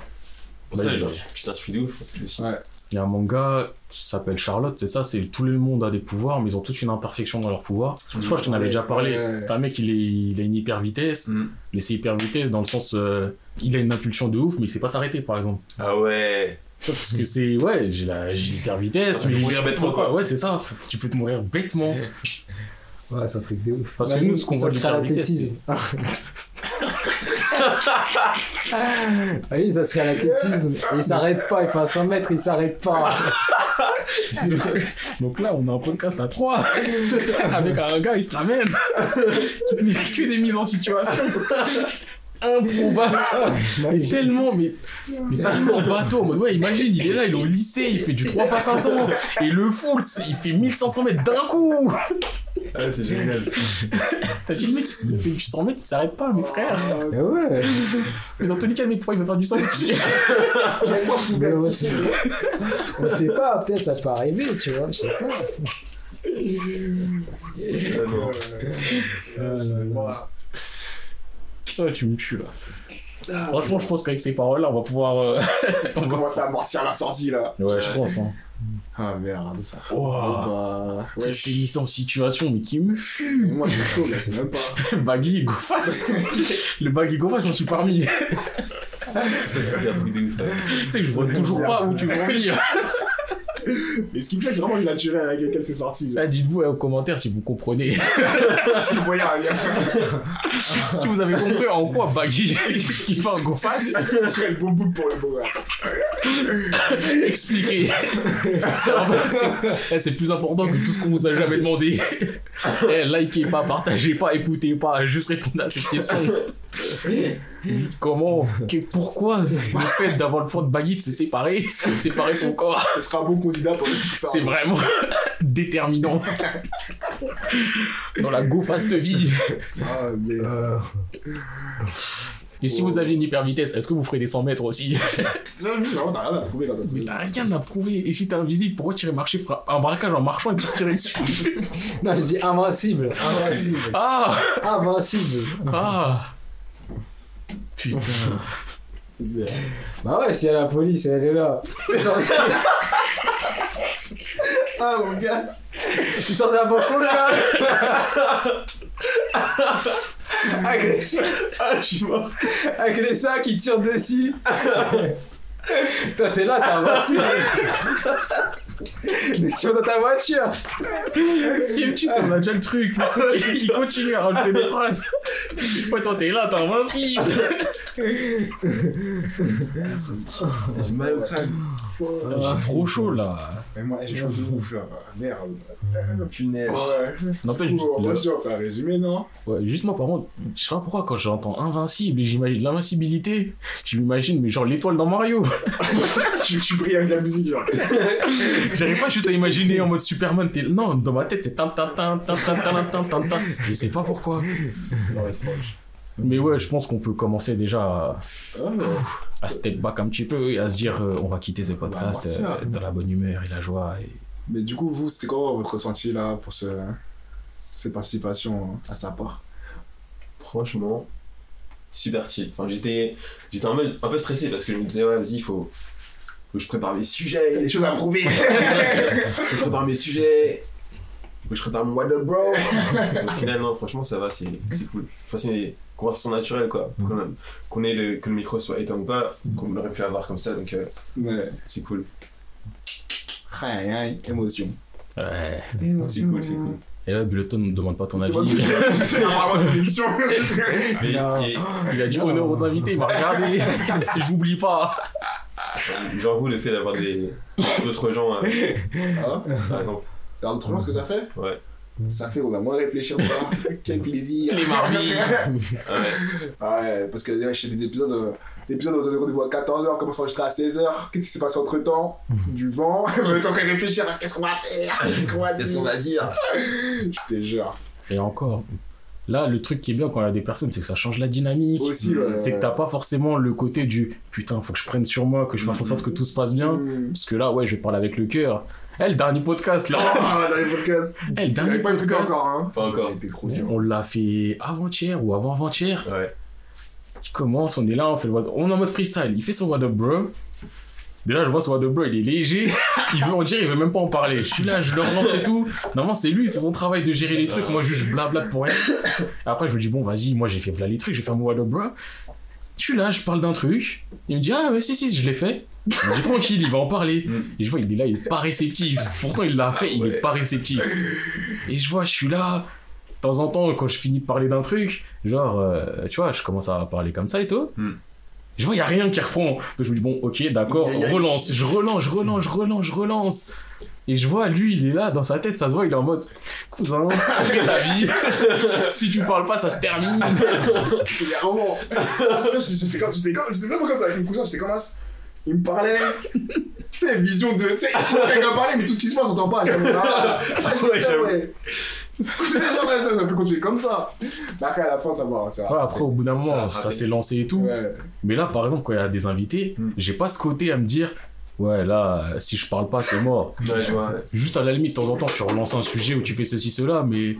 Pour ça, genre, tu t'instruis de ouf. Ouais. Il y a un manga qui s'appelle Charlotte, c'est ça, c'est tout le monde a des pouvoirs, mais ils ont tous une imperfection dans leurs pouvoirs. Je crois que je t'en avais déjà parlé. Ouais. T'as un mec, il, est, il a une hyper vitesse, Mm. mais c'est hyper vitesse dans le sens, euh, il a une impulsion de ouf, mais il sait pas s'arrêter par exemple. Ah ouais. Parce que c'est, ouais, j'ai la j'ai l'hyper vitesse, Ça peut mais mourir bêtement, quoi. Ouais, c'est ça. Tu peux te mourir bêtement. Ouais, c'est un truc de ouf. Parce que Imagine, nous, ce qu'on voit l'hypervitesse, l'athlétisme. Ah oui, ça serait à l'athlétisme. Il s'arrête pas, il fait un 100 mètres, il s'arrête pas. Donc là, on a un podcast à trois avec un gars, il se ramène, que des mises en situation improbables, mais tellement, mais, mais tellement bateau. en mode, ouais, imagine, il est là, il est au lycée, il fait du 3 x 500 et le full, il fait 1500 mètres d'un coup. Ah, c'est génial. T'as dit le mec, il fait du 100 mètres, il s'arrête pas, mes frères. Mais ouais. Mais dans tous les cas, le mec, pourquoi il va faire du 100 mètres? Mais on sait, on sait pas, peut-être ça peut arriver, tu vois, je sais pas. Ah, non. Euh, voilà. Tu me tues là. Ah, Franchement, je pense qu'avec ces paroles-là, on va pouvoir. euh, on va- commence à amortir la sortie là. Ouais, je pense. Hein. Ah merde. Oh, bah, ouais, c'est mis ça en situation, mais qui me fume. Moi j'ai chaud là, c'est même pas. Baggy, go fast. Le baggy, go fast, j'en suis parmi. tu Ça, sais que je vois toujours pas où tu veux en venir. Mais ce qui me plaît, c'est vraiment le naturel avec lequel c'est sorti. Là, dites-vous euh, aux commentaires si vous comprenez. si vous voyez un si vous avez compris en quoi Baggy qui fait un go fast, serait le bon bout pour le beau gosse. expliquez. C'est c'est- c'est plus important que tout ce qu'on vous a jamais demandé. Eh, likez pas, partagez pas, écoutez pas, juste répondez à cette question. Comment que- Pourquoi le fait d'avoir le choix de Baggy de se séparer, de séparer son corps? Ce sera un bon candidat pour le. C'est vraiment déterminant dans la go fast vie. Ah, mais. Euh, Et si vous aviez une hyper vitesse, est-ce que vous ferez des 100 mètres aussi? T'as rien à prouver quand Mais t'as rien à prouver. Et si t'es invisible, pourquoi tirer marcher un braquage en marchant et puis tirer dessus? Non, je dis invincible. Invincible. Ah Invincible. Ah Putain. Bah ouais, a la police, elle est là. T'es censé, Ah, mon gars t'es censé avoir combien Avec les, Ah, je suis mort. avec les sacs qui tirent dessus. Toi, t'es là, t'es invincible. Dans ta voiture. Ce qui me tue, c'est qu'on a déjà le truc. Il continue à rajouter des phrases. Ouais, toi, t'es là, t'es invincible. J'ai mal au crâne. J'ai trop chaud là. Mais moi, j'ai chaud de ouf là. Merde. Punaise. Ouais. N'empêche, juste, je vais faire un résumé, non ouais, juste moi, par contre, je sais pas pourquoi, quand j'entends invincible et j'imagine l'invincibilité, je m'imagine, mais genre l'étoile dans Mario. tu, tu brilles avec la musique, genre. J'arrive pas juste à imaginer en mode Superman. t'es- Non, dans ma tête, c'est tin tin tin tin tin tin tin tin tin. Je sais pas pourquoi. Mais ouais, je pense qu'on peut commencer déjà à, à step back un petit peu et à se dire euh, on va quitter ce podcast partir. euh, dans la bonne humeur et la joie. Et... Mais du coup, vous, c'était quoi votre ressenti là pour ce, cette participation à sa part? Franchement, super chill. Enfin, j'étais, j'étais en mode un peu stressé parce que je me disais, ouais, vas-y, il faut, faut que je prépare mes sujets. Des choses à prouver faut que je prépare mes sujets. Faut que je prépare mon what up, bro. Au final, non, franchement, ça va, c'est, c'est cool. Enfin, c'est une conversation naturelle, quoi. Qu'on, a- qu'on ait le, que le micro soit éteint ou pas, qu'on aurait pu avoir comme ça, donc euh, Ouais. c'est cool. Aïe, aïe, émotion. Ouais. C'est cool, c'est cool. Et là, Bulleton ne demande pas ton avis. C'est l'émission. Il a dit honneur aux invités, il m'a regardé. J'oublie pas. genre, vous, le fait d'avoir des, d'autres gens, euh, Ah, par exemple. T'as autrement ce que ça fait? Ouais. Ça fait, on va moins réfléchir. Quel plaisir. Les. Ah ouais. Ouais, parce que ouais, je fais des épisodes, euh, des épisodes où on a rendez-vous à 14h, on commence à enregistrer à 16h. Qu'est-ce qui s'est passé entre temps Du vent. On est en train de réfléchir qu'est-ce qu'on va faire Qu'est-ce qu'on va dire Qu'est-ce qu'on va dire? Je te jure. Et encore. Là, le truc qui est bien quand il y a des personnes, c'est que ça change la dynamique. Aussi, ouais. C'est que t'as pas forcément le côté du putain, faut que je prenne sur moi, que je fasse en sorte que tout se passe bien. Mmh. Parce que là, ouais, je vais parler avec le cœur. Eh, le dernier podcast, là. Ah, dans les podcasts. Eh, le Il dernier pas podcast. encore, hein. Pas encore. Il était trop dur. On l'a fait avant-hier ou avant-avant-hier. Ouais. Qui commence, on est là, on fait le what- On est en mode freestyle. Il fait son what up, bro. Déjà, je vois son what up, bro, il est léger. Il veut en dire, il veut même pas en parler. Je suis là, je le relance et tout. Normalement, c'est lui, c'est son travail de gérer les trucs. Moi, juste, je blablate pour rien. Après, je me dis, bon, vas-y, moi, j'ai fait voilà les trucs, je vais faire mon what up, bro. Je suis là, je parle d'un truc. Il me dit, ah, mais si, si, je l'ai fait. Je dis, tranquille, il va en parler. Mm. Et je vois, il est là, il est pas réceptif. Pourtant, il l'a fait, il Ouais. est pas réceptif. Et je vois, je suis là. De temps en temps, quand je finis de parler d'un truc, genre, euh, tu vois, je commence à parler comme ça et tout. Mm. Je vois, il y a rien qui reprend. Donc je me dis, bon, ok, d'accord, relance. Je relance, je relance, je relance, je relance. Et je vois, lui, il est là, dans sa tête, ça se voit, il est en mode, cousin, arrête ta vie. si tu parles pas, ça se termine. Comme, j'étais vraiment comme ça avec mon cousin, j'étais comme ça. Il me parlait. Tu sais, vision de. Tu sais, quelqu'un parlait, mais tout ce qui se passe, on t'en parle. Ah, Ouais, j'avoue. ouais. On a pu continuer comme ça. Mais après, à la fin, ça va. Ça Ouais, après, au bout d'un moment, ça s'est lancé et tout. Ouais. Mais là, par exemple, quand il y a des invités, Mm. j'ai pas ce côté à me dire, Ouais, là, si je parle pas, c'est mort. Juste à la limite, de temps en temps, tu relances un sujet où tu fais ceci, cela, mais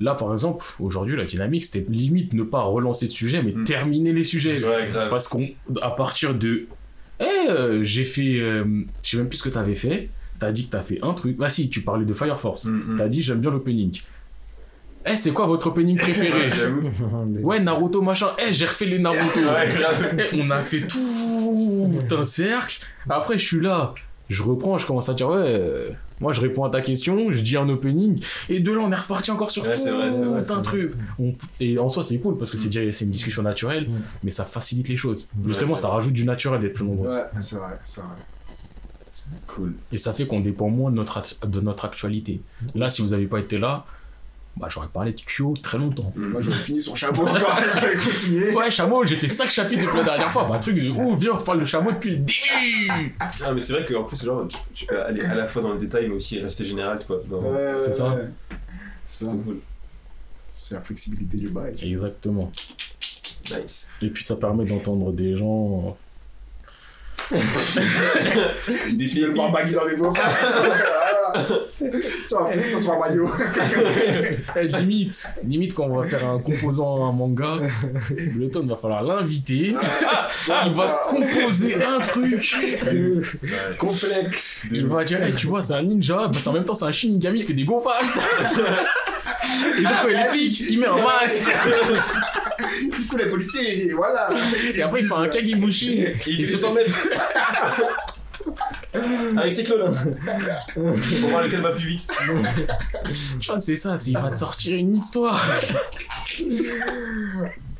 là, par exemple, aujourd'hui, la dynamique, c'était limite ne pas relancer de sujet, mais Mm. terminer les sujets. Ouais, grave. Parce qu'on, à partir de, eh, euh, j'ai fait, euh, je sais même plus ce que t'avais fait. T'as dit que t'as fait un truc. Ah si, tu parlais de Fire Force. Mm, mm. T'as dit j'aime bien l'opening. Eh, c'est quoi votre opening préféré? Ouais, Naruto machin. Eh, j'ai refait les Naruto. Ouais. Eh, on a fait tout un cercle. Après, je suis là. Je reprends, je commence à dire ouais. Moi, je réponds à ta question, je dis un opening, et de là, on est reparti encore sur Ouais, tout c'est vrai, vrai, un truc. On- Et en soi, c'est cool parce que c'est déjà c'est une discussion naturelle, Mm. mais ça facilite les choses. Justement, ça rajoute du naturel d'être plus nombreux. Ouais, c'est vrai, c'est vrai. Cool. Et ça fait qu'on dépend moins de notre, de notre actualité. Là, si vous n'avez pas été là, bah, j'aurais parlé de Kyo très longtemps. Moi, j'aurais fini sur chameau encore, je vais continuer. Ouais, Chameau, j'ai fait 5 chapitres depuis la dernière fois. Bah, un truc de ouf, viens, on reparle de Chameau depuis le début. Ah, mais c'est vrai qu'en plus, genre, tu, tu peux aller à la fois dans le détail, mais aussi rester général, quoi. Dans... C'est ça. ouais. C'est cool. La flexibilité du bail. Exactement. Nice. Et puis ça permet d'entendre des gens. Des Tu veux filles. le voir baggy dans les beaux Tu vas ça sur un maillot. Eh, limite, limite quand on va faire un composant un manga, Bletton va falloir l'inviter. Il va composer un truc. Complexe. Il va dire, Eh, tu vois, c'est un ninja, parce qu'en même temps c'est un shinigami, il fait des go fast. Et genre quand il est flic, il met un masque. Du coup, les policiers, voilà. Et après il fait un kagibushi. Il fait ce 100 mètres. Avec ses clones. Pour voir lequel va plus vite. Tu vois, c'est ça, c'est il va te sortir une histoire.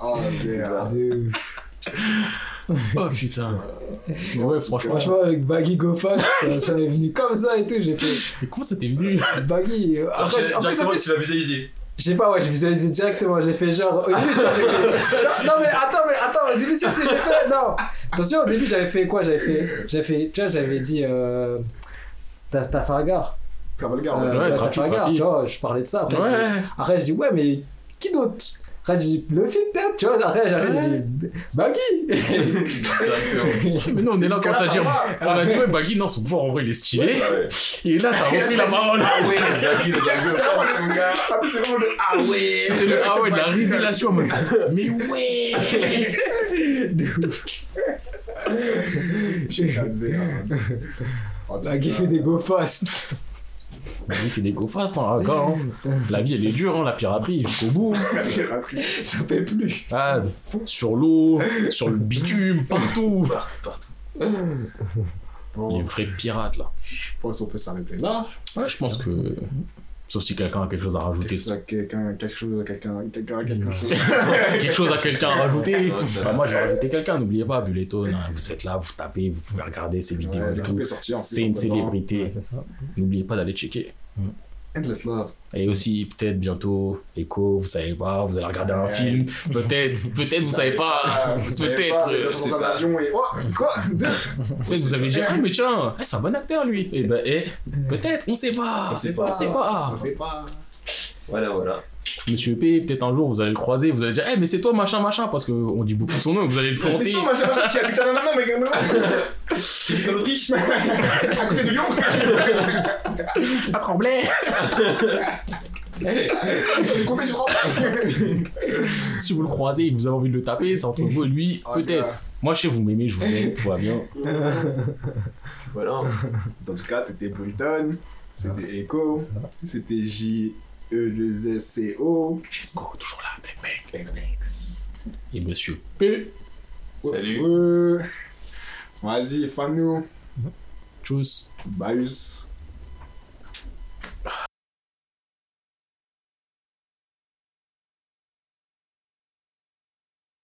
Oh, merde. De- Oh putain. Ouais, franchement, Franchement, avec Baggy Go Fast, ça, ça m'est venu comme ça et tout. J'ai fait mais comment ça t'est venu Baggy. euh, Après, directement, tu l'as visualisé. Je sais pas, ouais, j'ai visualisé directement. J'ai fait genre. Au début, genre, j'ai fait. Non, mais attends, mais attends, au début, c'est ce que j'ai fait. Non. Attention, au début, j'avais fait quoi J'avais fait. J'avais fait. Tu vois, j'avais dit. Euh, Trafalgar. Trafalgar, Euh, ouais. ouais, Trafalgar, tu vois, je parlais de ça. Après, Ouais. je- après, je dis, ouais, mais qui d'autre Après, je dis, le film peut-être, tu vois. Après, j'arrive, je dis, Baggy Mais non, on est là quand ça la dire. fin, On a dit, ouais, Baggy, non, son pouvoir en vrai, il est stylé. Ouais. Et là, t'as repris la parole. Ah ouais. Baggy, C'est le gars. Ah, puis c'est vraiment le ah ouais. C'est le ah ouais, de la révélation mode. Mais ouais Baggy cas, fait des go fast. Baggy, c'est des go fast, hein, hein. La vie, elle est dure, hein, la piraterie, jusqu'au bout. la piraterie. Ça fait plus. Ah, sur l'eau, sur le bitume, partout. Il est Bon, vrai pirate, là. je pense qu'on peut s'arrêter là. Ouais, je pense que. Sauf si quelqu'un a quelque chose à rajouter. Quelque chose à quelqu'un, quelque chose à quelqu'un, quelqu'un à quelque chose. quelque chose à quelqu'un à rajouter. Bah, moi, je vais rajouter quelqu'un. N'oubliez pas, Bulleton, hein, vous êtes là, vous tapez, vous pouvez regarder ces vidéos Ouais, et tout. C'est une célébrité. N'oubliez pas d'aller checker. Endless Love. Et aussi, peut-être bientôt, Echo, vous savez pas, vous allez regarder un film. Peut-être, peut-être vous savez pas. Vous Peut-être. pas, euh, je suis dans un avion et. Oh, Peut-être vous avez dit, ah, mais tiens, eh, c'est un bon acteur lui. Et ben, eh, peut-être, on sait pas. On sait On sait pas. On sait pas. Voilà, voilà. Monsieur P, peut-être un jour vous allez le croiser, vous allez dire, eh, mais c'est toi, machin, machin, parce qu'on dit beaucoup son nom, vous allez le planter. ça, machin, machin, qui habite à Nanana, mais quand même. Tu vis en Autriche À côté de Lyon. Pas rentre. si vous le croisez et que vous avez envie de le taper, c'est entre vous et lui, Oh, peut-être. Moi, je sais, vous m'aimez, je vous aime, tout va bien. Voilà. En tout cas, c'était Bulleton, c'était Echo, c'était J. E 2 S C O. Let's go, toujours là. Thanks. Et monsieur P. Salut. Ouais. Vas-y, fan-nous. Tchuss. Bye.